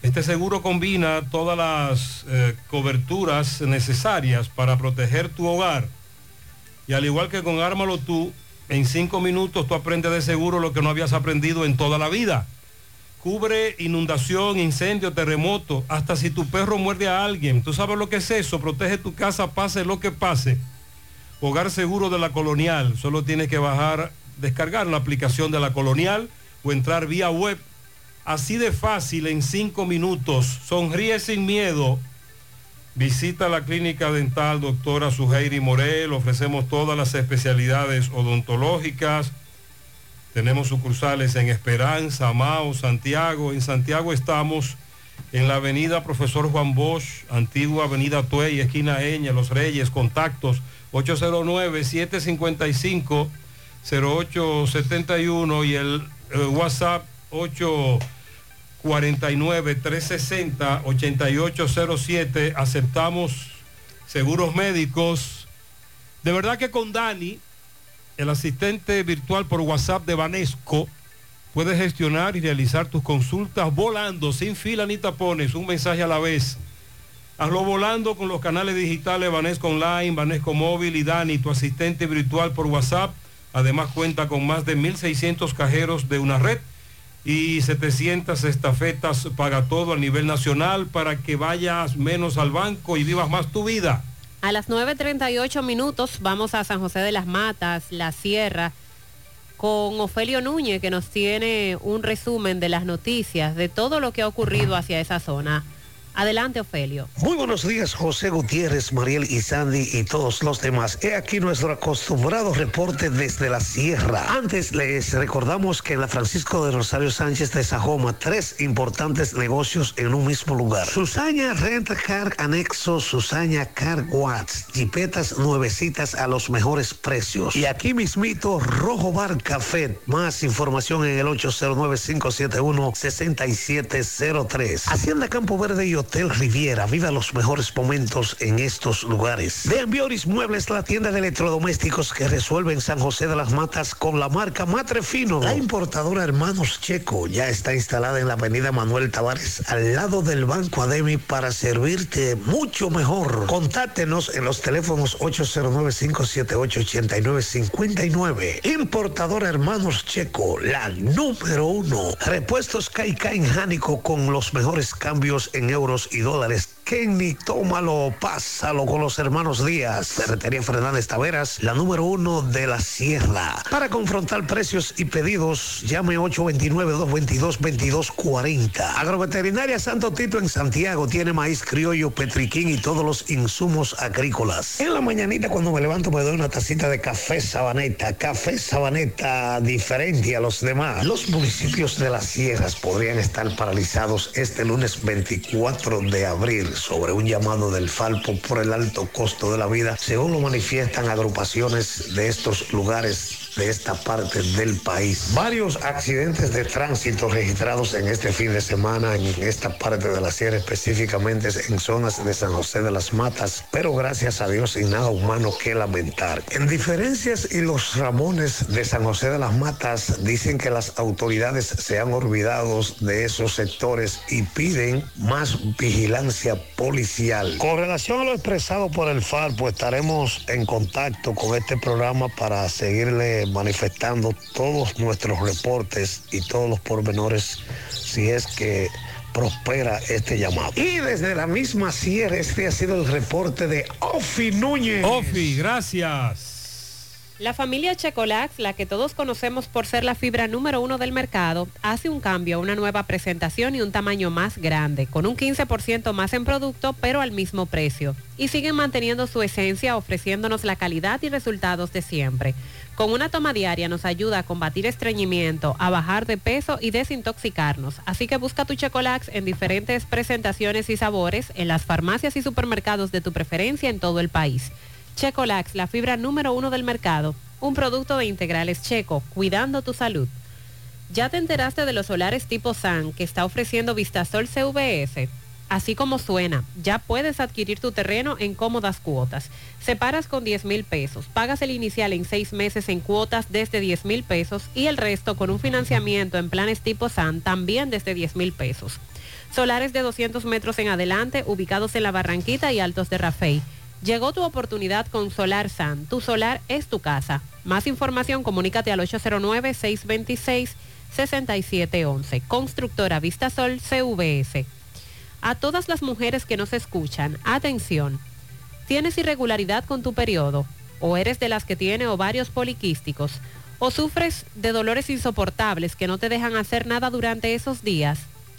[SPEAKER 9] Este seguro combina todas las eh, coberturas necesarias para proteger tu hogar. Y al igual que con Ármalo tú, en cinco minutos tú aprendes de seguro lo que no habías aprendido en toda la vida. Cubre inundación, incendio, terremoto, hasta si tu perro muerde a alguien. ¿Tú sabes lo que es eso? Protege tu casa, pase lo que pase. Hogar Seguro de la Colonial. Solo tienes que bajar, descargar la aplicación de la Colonial o entrar vía web. Así de fácil en cinco minutos. Sonríe sin miedo. Visita la clínica dental doctora Suheiri Morel. Ofrecemos todas las especialidades odontológicas. Tenemos sucursales en Esperanza, Mao, Santiago. En Santiago estamos en la avenida Profesor Juan Bosch, antigua avenida Tuey, esquina Eña, Los Reyes, contactos 809-755-0871 y el eh, WhatsApp 849-360-8807. Aceptamos seguros médicos. De verdad que con Dani, el asistente virtual por WhatsApp de Banesco, puedes gestionar y realizar tus consultas volando, sin fila ni tapones, un mensaje a la vez. Hazlo volando con los canales digitales Banesco Online, Banesco Móvil y Dani, tu asistente virtual por WhatsApp. Además cuenta con más de 1.600 cajeros de una red y 700 estafetas paga todo a nivel nacional para que vayas menos al banco y vivas más tu vida.
[SPEAKER 82] A las 9.38 minutos vamos a San José de las Matas, La Sierra, con Ofelio Núñez que nos tiene un resumen de las noticias, de todo lo que ha ocurrido hacia esa zona. Adelante, Ofelio.
[SPEAKER 83] Muy buenos días, José Gutiérrez, Mariel y Sandy y todos los demás. He aquí nuestro acostumbrado reporte desde la sierra. Antes les recordamos que en la Francisco de Rosario Sánchez de Sajoma, tres importantes negocios en un mismo lugar. Susaña Rent Car Anexo, Susaña Car Watts, jipetas nuevecitas a los mejores precios. Y aquí mismito, Rojo Bar Café. Más información en el 809-571-6703. Hacienda Campo Verde y Hotel Riviera. Viva los mejores momentos en estos lugares. De Ambioris Muebles, la tienda de electrodomésticos que resuelve en San José de las Matas con la marca Matre Fino. La importadora Hermanos Checo ya está instalada en la avenida Manuel Tavares, al lado del Banco Ademi, para servirte mucho mejor. Contáctenos en los teléfonos 809-578-8959. Importadora Hermanos Checo, la número uno. Repuestos Caica en Jánico con los mejores cambios en euros y dólares. Kenny, tómalo, pásalo con los hermanos Díaz. Ferretería Fernández Taveras, la número uno de la sierra. Para confrontar precios y pedidos, llame 829-222-2240. Agroveterinaria Santo Tito en Santiago tiene maíz criollo, petriquín y todos los insumos agrícolas. En la mañanita cuando me levanto me doy una tacita de café sabaneta. Café sabaneta diferente a los demás. Los municipios de las sierras podrían estar paralizados este lunes 24 de abril sobre un llamado del Falpo por el alto costo de la vida, según lo manifiestan agrupaciones de estos lugares de esta parte del país. Varios accidentes de tránsito registrados en este fin de semana en esta parte de la sierra, específicamente en zonas de San José de las Matas, pero gracias a Dios sin nada humano que lamentar. En diferencias y los Ramones de San José de las Matas dicen que las autoridades se han olvidado de esos sectores y piden más vigilancia policial. Con relación a lo expresado por el Falpo, estaremos en contacto con este programa para seguirle manifestando todos nuestros reportes y todos los pormenores si es que prospera este llamado. Y desde la misma sierra, este ha sido el reporte de Ofi Núñez.
[SPEAKER 9] Ofi, gracias.
[SPEAKER 10] La familia Checolax, la que todos conocemos por ser la fibra número uno del mercado, hace un cambio una nueva presentación y un tamaño más grande, con un 15% más en producto, pero al mismo precio. Y siguen manteniendo su esencia, ofreciéndonos la calidad y resultados de siempre. Con una toma diaria nos ayuda a combatir estreñimiento, a bajar de peso y desintoxicarnos. Así que busca tu Checolax en diferentes presentaciones y sabores en las farmacias y supermercados de tu preferencia en todo el país. Checolax, la fibra número uno del mercado, un producto de integrales checo, cuidando tu salud. ¿Ya te enteraste de los solares tipo SAN que está ofreciendo Vistasol CVS? Así como suena, ya puedes adquirir tu terreno en cómodas cuotas. Separas con 10 mil pesos, pagas el inicial en seis meses en cuotas desde 10 mil pesos y el resto con un financiamiento en planes tipo SAN también desde 10 mil pesos. Solares de 200 metros en adelante ubicados en la Barranquita y Altos de Rafey. Llegó tu oportunidad con Solar San. Tu solar es tu casa. Más información, comunícate al 809-626-6711. Constructora Vistasol CVS. A todas las mujeres que nos escuchan, atención. ¿Tienes irregularidad con tu periodo? ¿O eres de las que tiene ovarios poliquísticos? ¿O sufres de dolores insoportables que no te dejan hacer nada durante esos días?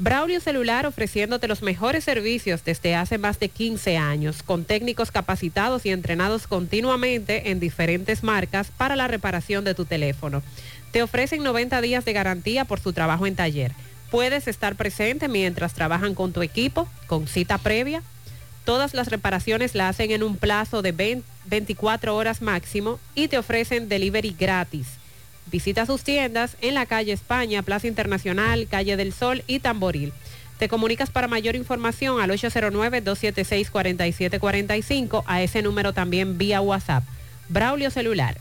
[SPEAKER 10] Braulio Celular ofreciéndote los mejores servicios desde hace más de 15 años, con técnicos capacitados y entrenados continuamente en diferentes marcas para la reparación de tu teléfono. Te ofrecen 90 días de garantía por su trabajo en taller. Puedes estar presente mientras trabajan con tu equipo, con cita previa. Todas las reparaciones la hacen en un plazo de 20 24 horas máximo y te ofrecen delivery gratis. Visita sus tiendas en la calle España, Plaza Internacional, Calle del Sol y Tamboril. Te comunicas para mayor información al 809-276-4745, a ese número también vía WhatsApp. Braulio Celular.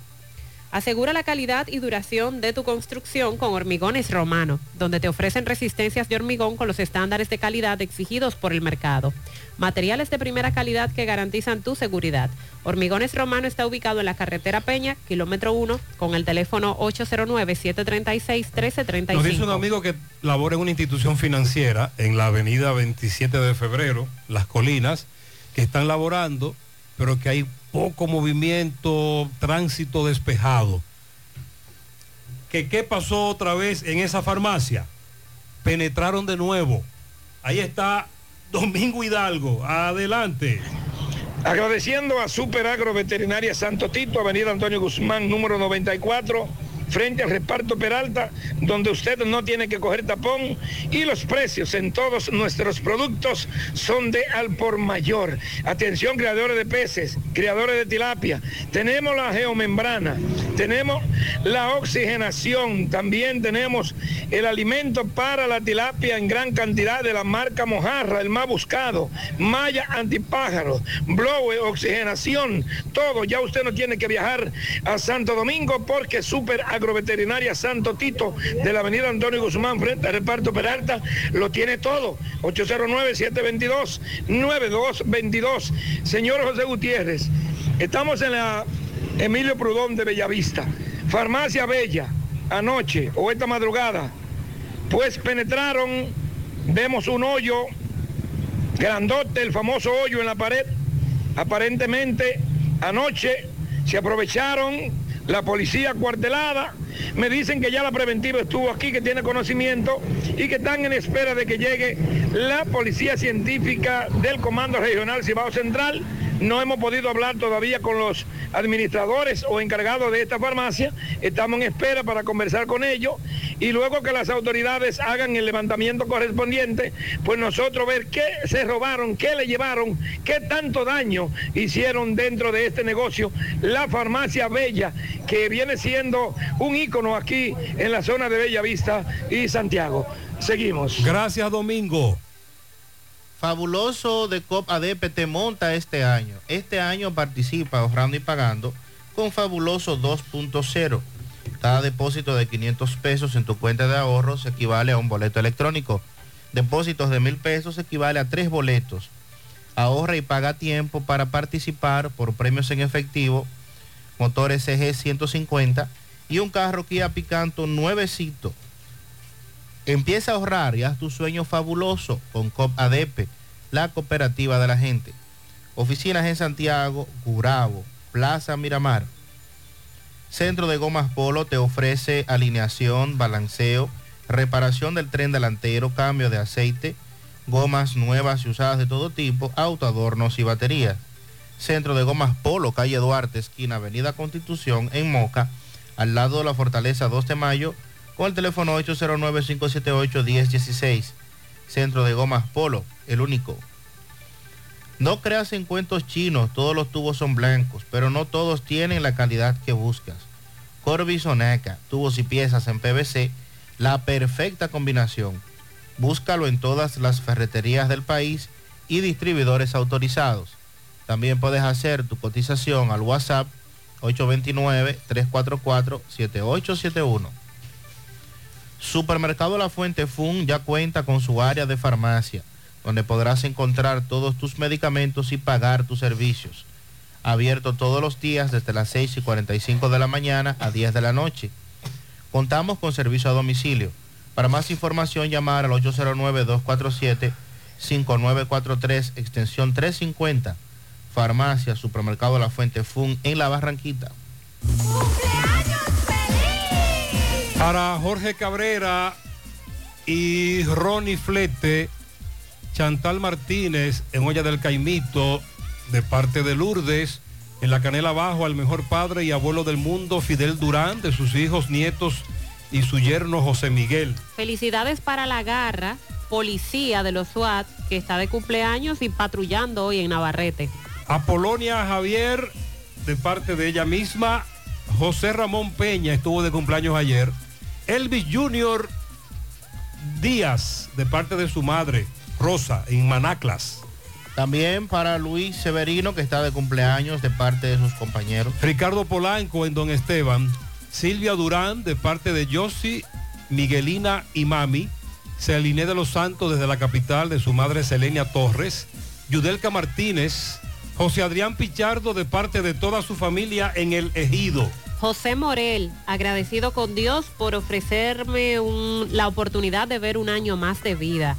[SPEAKER 10] Asegura la calidad y duración de tu construcción con Hormigones Romano, donde te ofrecen resistencias de hormigón con los estándares de calidad exigidos por el mercado. Materiales de primera calidad que garantizan tu seguridad. Hormigones Romano está ubicado en la carretera Peña, kilómetro 1, con el teléfono 809-736-1335.
[SPEAKER 9] Nos dice un amigo que labora en una institución financiera en la avenida 27 de febrero, Las Colinas, que están laborando, pero que hay poco movimiento, tránsito despejado. ¿Que ¿Qué pasó otra vez en esa farmacia? Penetraron de nuevo. Ahí está Domingo Hidalgo. Adelante.
[SPEAKER 52] Agradeciendo a Super Agro Veterinaria Santo Tito, Avenida Antonio Guzmán, número 94, frente al reparto Peralta, donde usted no tiene que coger tapón y los precios en todos nuestros productos son de al por mayor. Atención, creadores de peces, criadores de tilapia. Tenemos la geomembrana, tenemos la oxigenación, también tenemos el alimento para la tilapia en gran cantidad de la marca Mojarra, el más buscado, malla antipájaro, blowe, oxigenación, todo. Ya usted no tiene que viajar a Santo Domingo porque Super Agroveterinaria Santo Tito de la avenida Antonio Guzmán frente al reparto Peralta lo tiene todo. 809-722-9222. Señor José Gutiérrez, estamos en la Emilio Prudón de Bellavista. Farmacia Bella, anoche o esta madrugada, pues penetraron, vemos un hoyo grandote, el famoso hoyo en la pared. Aparentemente anoche se aprovecharon la policía cuartelada. Me dicen que ya la preventiva estuvo aquí, que tiene conocimiento y que están en espera de que llegue la policía científica del Comando Regional Cibao Central. No hemos podido hablar todavía con los administradores o encargados de esta farmacia. Estamos en espera para conversar con ellos y luego que las autoridades hagan el levantamiento correspondiente, pues nosotros ver qué se robaron, qué le llevaron, qué tanto daño hicieron dentro de este negocio. La farmacia Bella, que viene siendo un ícono aquí en la zona de Bella Vista y Santiago. Seguimos.
[SPEAKER 9] Gracias, Domingo.
[SPEAKER 11] Fabuloso de COP ADP te monta este año. Este año participa ahorrando y pagando con Fabuloso 2.0. Cada depósito de 500 pesos en tu cuenta de ahorros equivale a un boleto electrónico. Depósitos de mil pesos equivale a tres boletos. Ahorra y paga tiempo para participar por premios en efectivo, motores CG 150 y un carro Kia Picanto nuevecito. Empieza a ahorrar y haz tu sueño fabuloso con COP ADP, la cooperativa de la gente. Oficinas en Santiago, Curabo, Plaza Miramar. Centro de Gomas Polo te ofrece alineación, balanceo, reparación del tren delantero, cambio de aceite, gomas nuevas y usadas de todo tipo, autoadornos y baterías. Centro de Gomas Polo, calle Duarte, esquina Avenida Constitución, en Moca, al lado de la Fortaleza 2 de Mayo, con el teléfono 809-578-1016. Centro de Gomas Polo, el único. No creas en cuentos chinos, todos los tubos son blancos, pero no todos tienen la calidad que buscas. Corby Soneca, tubos y piezas en PVC, la perfecta combinación. Búscalo en todas las ferreterías del país y distribuidores autorizados. También puedes hacer tu cotización al WhatsApp 829-344-7871. Supermercado La Fuente Fun ya cuenta con su área de farmacia, donde podrás encontrar todos tus medicamentos y pagar tus servicios. Abierto todos los días desde las 6 y 45 de la mañana a 10 de la noche. Contamos con servicio a domicilio. Para más información llamar al 809-247-5943, extensión 350. Farmacia, Supermercado La Fuente Fun en La Barranquita.
[SPEAKER 9] Para Jorge Cabrera y Ronnie Flete, Chantal Martínez en Olla del Caimito, de parte de Lourdes, en la Canela Abajo al mejor padre y abuelo del mundo, Fidel Durán, de sus hijos, nietos y su yerno José Miguel.
[SPEAKER 10] Felicidades para la garra, policía de los SWAT, que está de cumpleaños y patrullando hoy en Navarrete.
[SPEAKER 9] Apolonia Javier, de parte de ella misma, José Ramón Peña estuvo de cumpleaños ayer. Elvis Junior Díaz, de parte de su madre, Rosa, en Manaclas.
[SPEAKER 11] También para Luis Severino, que está de cumpleaños de parte de sus compañeros.
[SPEAKER 9] Ricardo Polanco en Don Esteban. Silvia Durán, de parte de Yossi, Miguelina y Mami. Celiné de los Santos, desde la capital, de su madre Selenia Torres. Yudelka Martínez. José Adrián Pichardo, de parte de toda su familia en el Ejido.
[SPEAKER 10] José Morel, agradecido con Dios por ofrecerme un- la oportunidad de ver un año más de vida.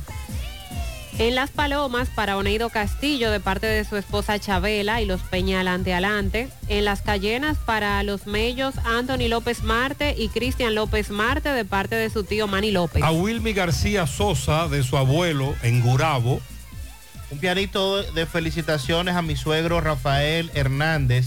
[SPEAKER 10] En Las Palomas, para Oneido Castillo, de parte de su esposa Chabela y los Peña Alante Alante. En Las Cayenas, para los Mellos, Anthony López Marte y Cristian López Marte, de parte de su tío Manny López.
[SPEAKER 9] A Wilmy García Sosa, de su abuelo, en Gurabo.
[SPEAKER 11] Un pianito de felicitaciones a mi suegro Rafael Hernández,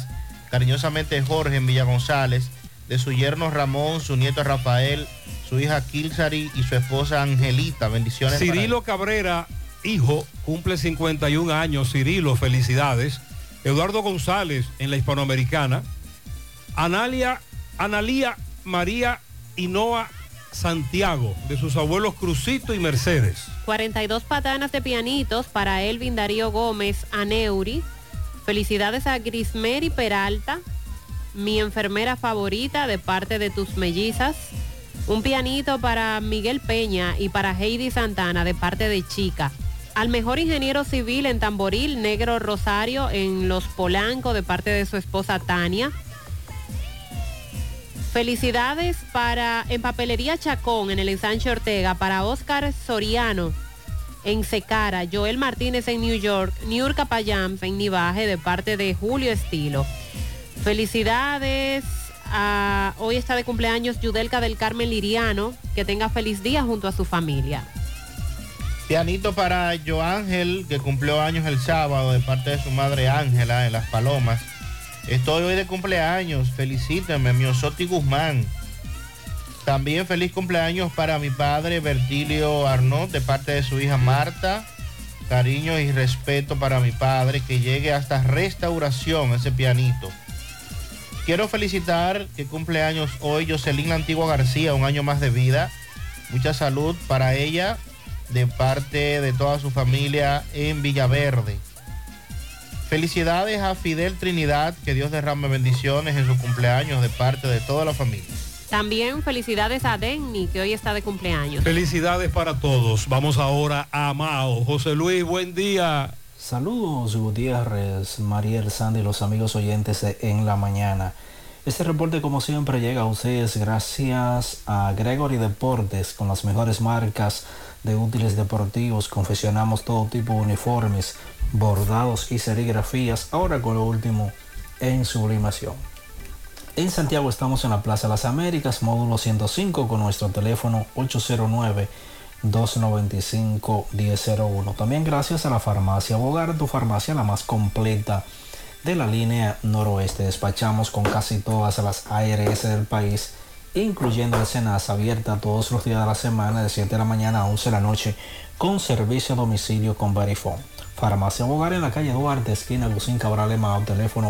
[SPEAKER 11] cariñosamente Jorge en Villa González, de su yerno Ramón, su nieto Rafael, su hija Kilsari y su esposa Angelita. Bendiciones. para
[SPEAKER 9] Cirilo Cabrera, hijo, cumple 51 años. Cirilo, felicidades. Eduardo González en la Hispanoamericana. Analia, Analía María Hinoa Santiago, de sus abuelos Crucito y Mercedes.
[SPEAKER 10] 42 patanas de pianitos para Elvin Darío Gómez Aneuri. Felicidades a Grismeri Peralta, mi enfermera favorita de parte de tus mellizas. Un pianito para Miguel Peña y para Heidi Santana de parte de Chica. Al mejor ingeniero civil en Tamboril, Negro Rosario en Los Polanco de parte de su esposa Tania. Felicidades para en Papelería Chacón en el ensanche Ortega para Oscar Soriano en Secara, Joel Martínez en New York, Niurka Payams en Nivaje de parte de Julio Estilo. Felicidades. a- hoy está de cumpleaños Yudelka del Carmen Liriano. Que tenga feliz día junto a su familia.
[SPEAKER 11] Pianito para Joángel, que cumplió años el sábado de parte de su madre Ángela en Las Palomas. Estoy hoy de cumpleaños, felicítame, mi Osoti Guzmán. También feliz cumpleaños para mi padre Bertilio Arnaud de parte de su hija Marta. Cariño y respeto para mi padre, que llegue hasta restauración ese pianito. Quiero felicitar que cumpleaños hoy Jocelyn Antigua García, un año más de vida. Mucha salud para ella, de parte de toda su familia en Villaverde. Felicidades a Fidel Trinidad, que Dios derrame bendiciones en su cumpleaños de parte de toda la familia.
[SPEAKER 10] También felicidades a Denny, que hoy está de cumpleaños.
[SPEAKER 9] Felicidades para todos. Vamos ahora a Mao. José Luis, buen día.
[SPEAKER 84] Saludos Gutiérrez, Mariel Sandy y los amigos oyentes de En la Mañana. Este reporte como siempre llega a ustedes gracias a Gregory Deportes con las mejores marcas de útiles deportivos. Confeccionamos todo tipo de uniformes, bordados y serigrafías, ahora con lo último en sublimación. En Santiago estamos en la Plaza Las Américas, módulo 105 con nuestro teléfono 809 295-1001. También gracias a la farmacia Bogar, tu farmacia la más completa de la línea noroeste. Despachamos con casi todas las ARS del país, incluyendo Senasa, abierta todos los días de la semana de 7 de la mañana a 11 de la noche con servicio a domicilio con Verifone. Farmacia Bogar en la calle Duarte, esquina Lucín Cabral Emao, teléfono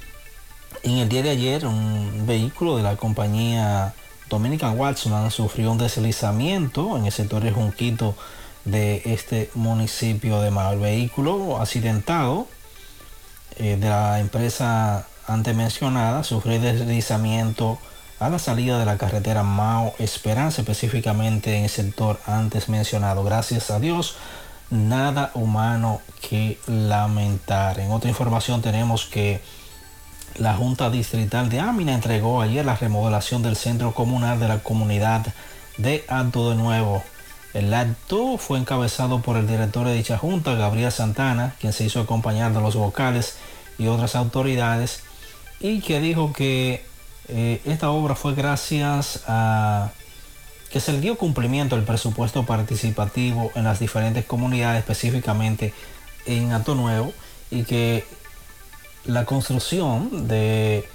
[SPEAKER 84] en el día de ayer, un vehículo de la compañía Dominican Watchman sufrió un deslizamiento en el sector de Junquito de este municipio de Mao. El vehículo accidentado eh, de la empresa antes mencionada sufrió deslizamiento a la salida de la carretera Mao Esperanza, específicamente en el sector antes mencionado. Gracias a Dios, nada humano que lamentar. En otra información tenemos que la Junta Distrital de Ámina entregó ayer la remodelación del centro comunal de la comunidad de Alto de Nuevo. El acto fue encabezado por el director de dicha junta, Gabriel Santana, quien se hizo acompañar de los vocales y otras autoridades, y que dijo que eh, esta obra fue gracias a que se le dio cumplimiento al presupuesto participativo en las diferentes comunidades, específicamente en Alto Nuevo, y que la construcción de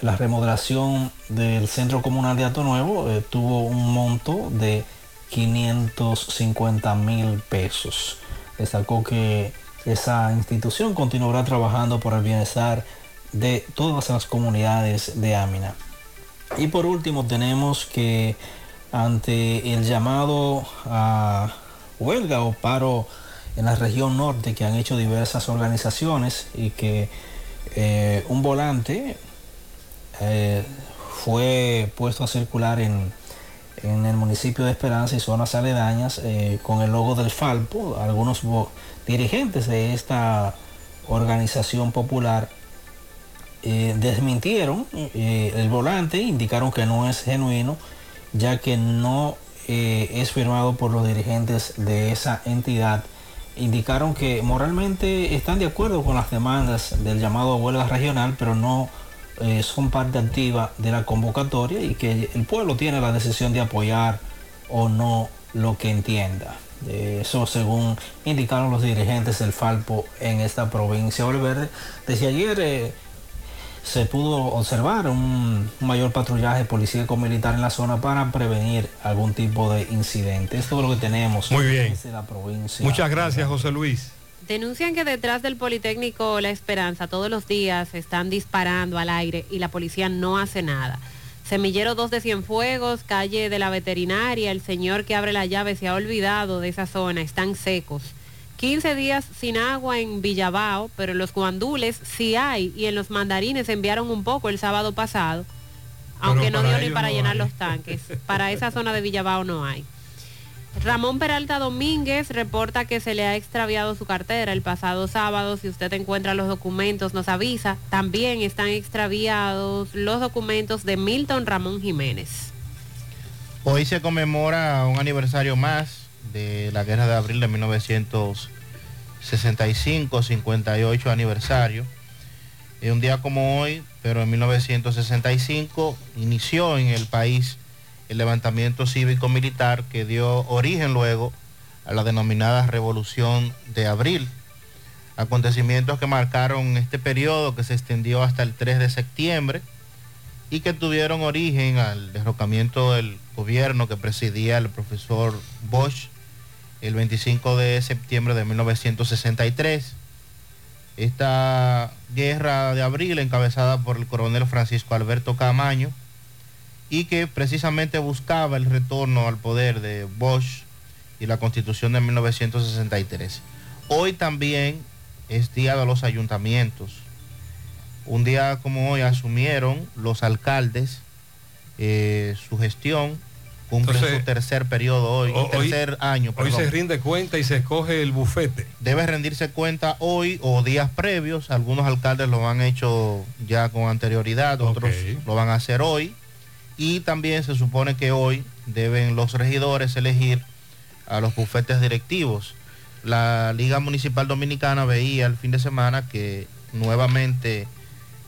[SPEAKER 84] la remodelación del centro comunal de Alto Nuevo eh, tuvo un monto de 550 mil pesos. Destacó que esa institución continuará trabajando por el bienestar de todas las comunidades de Amina. Y por último tenemos que ante el llamado a huelga o paro en la región norte que han hecho diversas organizaciones y que eh, un volante eh, fue puesto a circular en, en, el municipio de Esperanza y zonas aledañas eh, con el logo del Falpo. Algunos dirigentes de esta organización popular desmintieron el volante, indicaron que no es genuino, ya que no es firmado por los dirigentes de esa entidad indicaron que moralmente están de acuerdo con las demandas del llamado huelga regional, pero no eh, son parte activa de la convocatoria y que el pueblo tiene la decisión de apoyar o no lo que entienda. Eso según indicaron los dirigentes del Falpo en esta provincia. Olverde, desde ayer eh, se pudo observar un mayor patrullaje policíaco militar en la zona para prevenir algún tipo de incidente. Esto es lo que tenemos
[SPEAKER 9] Muy bien.
[SPEAKER 84] desde la provincia.
[SPEAKER 9] Muchas gracias, José Luis.
[SPEAKER 10] Denuncian que detrás del Politécnico La Esperanza todos los días están disparando al aire y la policía no hace nada. Semillero 2 de Cienfuegos, calle de la veterinaria, el señor que abre la llave se ha olvidado de esa zona, están secos. 15 días sin agua en Villabao, pero en los guandules sí hay y en los mandarines enviaron un poco el sábado pasado, aunque no dio ni para
[SPEAKER 9] no
[SPEAKER 10] llenar
[SPEAKER 9] hay.
[SPEAKER 10] los tanques. Para esa zona de Villabao no hay. Ramón Peralta Domínguez reporta que se le ha extraviado su cartera el pasado sábado. Si usted encuentra los documentos, nos avisa. También están extraviados los documentos de Milton Ramón Jiménez.
[SPEAKER 11] Hoy se conmemora un aniversario más de la guerra de abril de 1965, 58 aniversario. Un día como hoy, pero en 1965, inició en el país el levantamiento cívico-militar que dio origen luego a la denominada Revolución de Abril. Acontecimientos que marcaron este periodo que se extendió hasta el 3 de septiembre y que tuvieron origen al derrocamiento del gobierno que presidía el profesor Bosch el 25 de septiembre de 1963. Esta guerra de abril encabezada por el coronel Francisco Alberto Camaño y que precisamente buscaba el retorno al poder de Bosch y la constitución de 1963. Hoy también es día de los ayuntamientos. Un día como hoy asumieron los alcaldes eh, su gestión, cumplen
[SPEAKER 9] Entonces,
[SPEAKER 11] su tercer periodo hoy,
[SPEAKER 9] ho- hoy-
[SPEAKER 11] tercer año.
[SPEAKER 9] Hoy
[SPEAKER 11] perdón.
[SPEAKER 9] se rinde cuenta y se escoge el bufete.
[SPEAKER 11] Debe rendirse cuenta hoy o días previos. Algunos alcaldes lo han hecho ya con anterioridad, otros lo van a hacer hoy. Y también se supone que hoy deben los regidores elegir a los bufetes directivos. La Liga Municipal Dominicana veía el fin de semana que nuevamente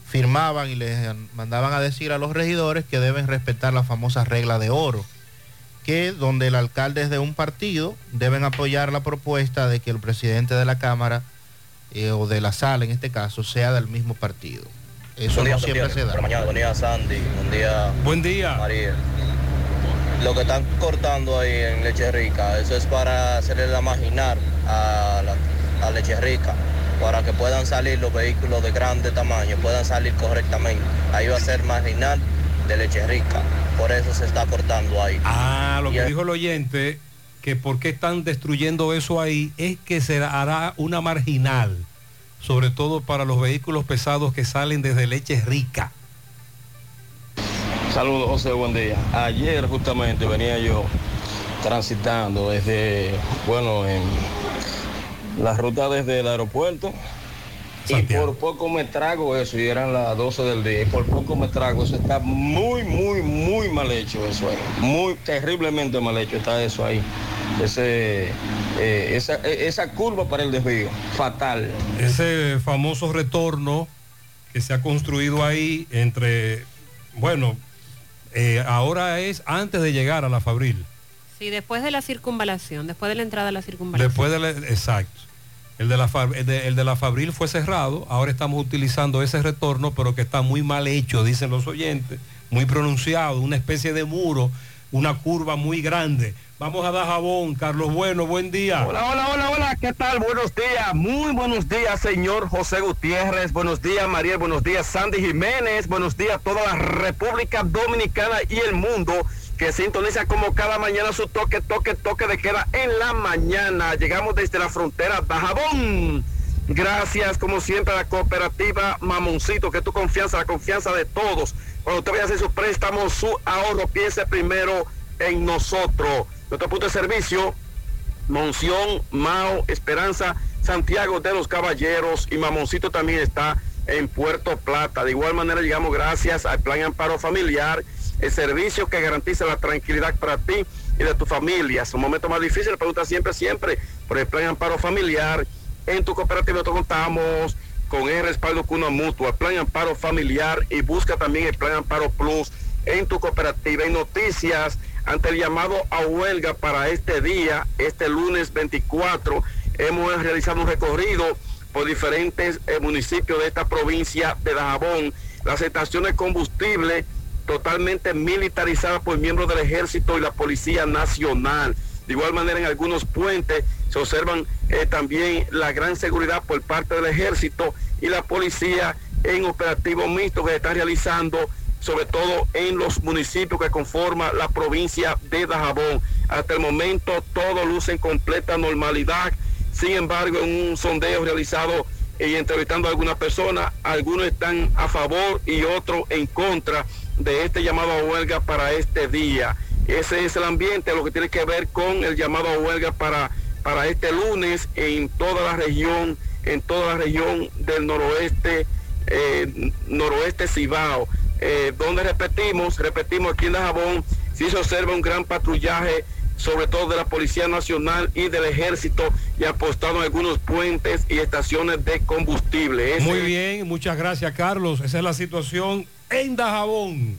[SPEAKER 11] firmaban y les mandaban a decir a los regidores que deben respetar la famosa regla de oro que donde el alcalde es de un partido deben apoyar la propuesta de que el presidente de la Cámara eh, o de la sala en este caso sea del mismo partido. Eso
[SPEAKER 44] Buen día,
[SPEAKER 11] no siempre se da.
[SPEAKER 44] Mañana, buen día Sandy, buen día.
[SPEAKER 9] Buen día.
[SPEAKER 44] María. Lo que están cortando ahí en Leche Rica, eso es para hacerle la marginal a, la, a Leche Rica, para que puedan salir los vehículos de grande tamaño, puedan salir correctamente. Ahí va a ser marginal de Leche Rica, por eso se está cortando ahí.
[SPEAKER 9] Ah, lo
[SPEAKER 44] Y
[SPEAKER 9] que dijo el oyente, que por qué están destruyendo eso ahí, es que se hará una marginal, sobre todo para los vehículos pesados que salen desde leche rica.
[SPEAKER 85] Saludos José, buen día. Ayer justamente venía yo transitando desde, bueno, en la ruta desde el aeropuerto y por poco me trago eso y eran las 12 del día y por poco me trago eso está muy muy muy mal hecho eso ahí muy terriblemente mal hecho está eso ahí ese eh, esa, eh, esa curva para el desvío fatal
[SPEAKER 9] Ese famoso retorno que se ha construido ahí entre, bueno, eh, ahora es antes de llegar a la Fabril.
[SPEAKER 10] Sí, después de la circunvalación, después de la entrada a la circunvalación.
[SPEAKER 9] Después de la, exacto. El de, la, el de la Fabril fue cerrado, ahora estamos utilizando ese retorno, pero que está muy mal hecho, dicen los oyentes, muy pronunciado, una especie de muro, una curva muy grande. Vamos a dar jabón, Carlos Bueno, buen día.
[SPEAKER 86] Hola, hola, hola, hola, ¿qué tal? Buenos días, muy buenos días, señor José Gutiérrez, buenos días, María, buenos días, Sandy Jiménez, buenos días, toda la República Dominicana y el mundo que sintoniza como cada mañana su toque, toque, toque de queda en la mañana. Llegamos desde la frontera Dajabón. Gracias, como siempre, a la cooperativa Mamoncito, que tu confianza, la confianza de todos. Cuando usted vaya a hacer su préstamo, su ahorro, piense primero en nosotros. Nuestro punto de servicio, Monción, Mao, Esperanza, Santiago de los Caballeros y Mamoncito también está en Puerto Plata. De igual manera llegamos gracias al Plan Amparo Familiar, el servicio que garantiza la tranquilidad para ti y de tu familia. Son momentos más difíciles, pregunta siempre, siempre por el Plan Amparo Familiar. En tu cooperativa nosotros contamos con el respaldo Cuna Mutua, el Plan Amparo Familiar y busca también el Plan Amparo Plus en tu cooperativa. En noticias, ante el llamado a huelga para este día, este lunes 24, hemos realizado un recorrido por diferentes eh, municipios de esta provincia de Dajabón. Las estaciones de combustible totalmente militarizadas por miembros del ejército y la Policía Nacional. De igual manera, en algunos puentes se observan eh, también la gran seguridad por parte del ejército y la policía en operativos mixtos que se están realizando, sobre todo en los municipios que conforman la provincia de Dajabón. Hasta el momento todo luce en completa normalidad. Sin embargo, en un sondeo realizado y entrevistando a algunas personas, algunos están a favor y otros en contra de este llamado a huelga para este día. Ese es el ambiente, lo que tiene que ver con el llamado a huelga para, para este lunes en toda la región, en toda la región del noroeste, eh, noroeste Cibao, eh, donde repetimos, repetimos aquí en Dajabón, sí se observa un gran patrullaje, sobre todo de la Policía Nacional y del Ejército, y apostado en algunos puentes y estaciones de combustible.
[SPEAKER 9] Muy bien, muchas gracias, Carlos. Esa es la situación en Dajabón.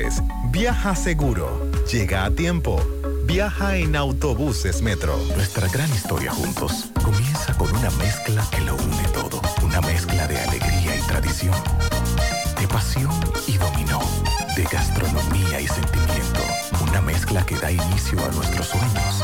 [SPEAKER 87] Viaja seguro. Llega a tiempo. Viaja en autobuses Metro.
[SPEAKER 3] Nuestra gran historia juntos comienza con una mezcla que lo une todo. Una mezcla de alegría y tradición. De pasión y dominó. De gastronomía y sentimiento. Una mezcla que da inicio a nuestros sueños.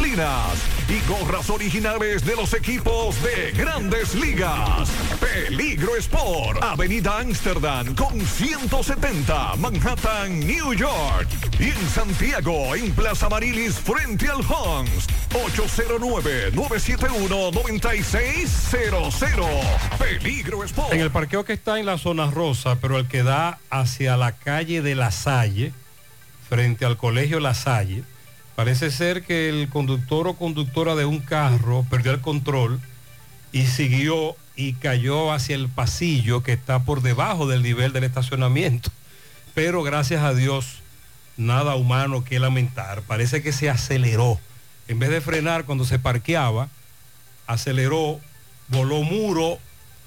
[SPEAKER 4] y gorras originales de los equipos de grandes ligas. Peligro Sport, Avenida Amsterdam con 170, Manhattan, New York. Y en Santiago, en Plaza Marilis, frente al Hans, 809-971-9600. Peligro Sport.
[SPEAKER 9] En el parqueo que está en la zona rosa, pero el que da hacia la calle de La Salle, frente al colegio La Salle, parece ser que el conductor o conductora de un carro perdió el control y siguió y cayó hacia el pasillo que está por debajo del nivel del estacionamiento. Pero gracias a Dios, nada humano que lamentar. Parece que se aceleró. En vez de frenar cuando se parqueaba, aceleró, voló muro,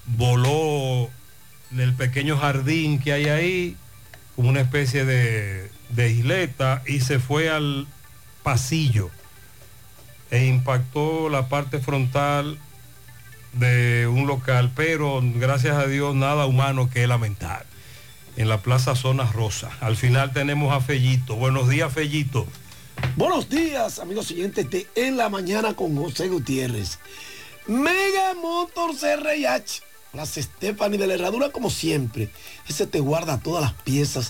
[SPEAKER 9] voló el pequeño jardín que hay ahí, como una especie de, de isleta, y se fue al pasillo e impactó la parte frontal de un local, pero gracias a Dios nada humano que lamentar. En la Plaza Zona Rosa. Al final tenemos a Fellito. Buenos días, Fellito.
[SPEAKER 57] Buenos días, amigos siguientes de En la Mañana con José Gutiérrez. Mega Motors RIH. Las Stephanie de la Herradura, como siempre. Ese te guarda todas las piezas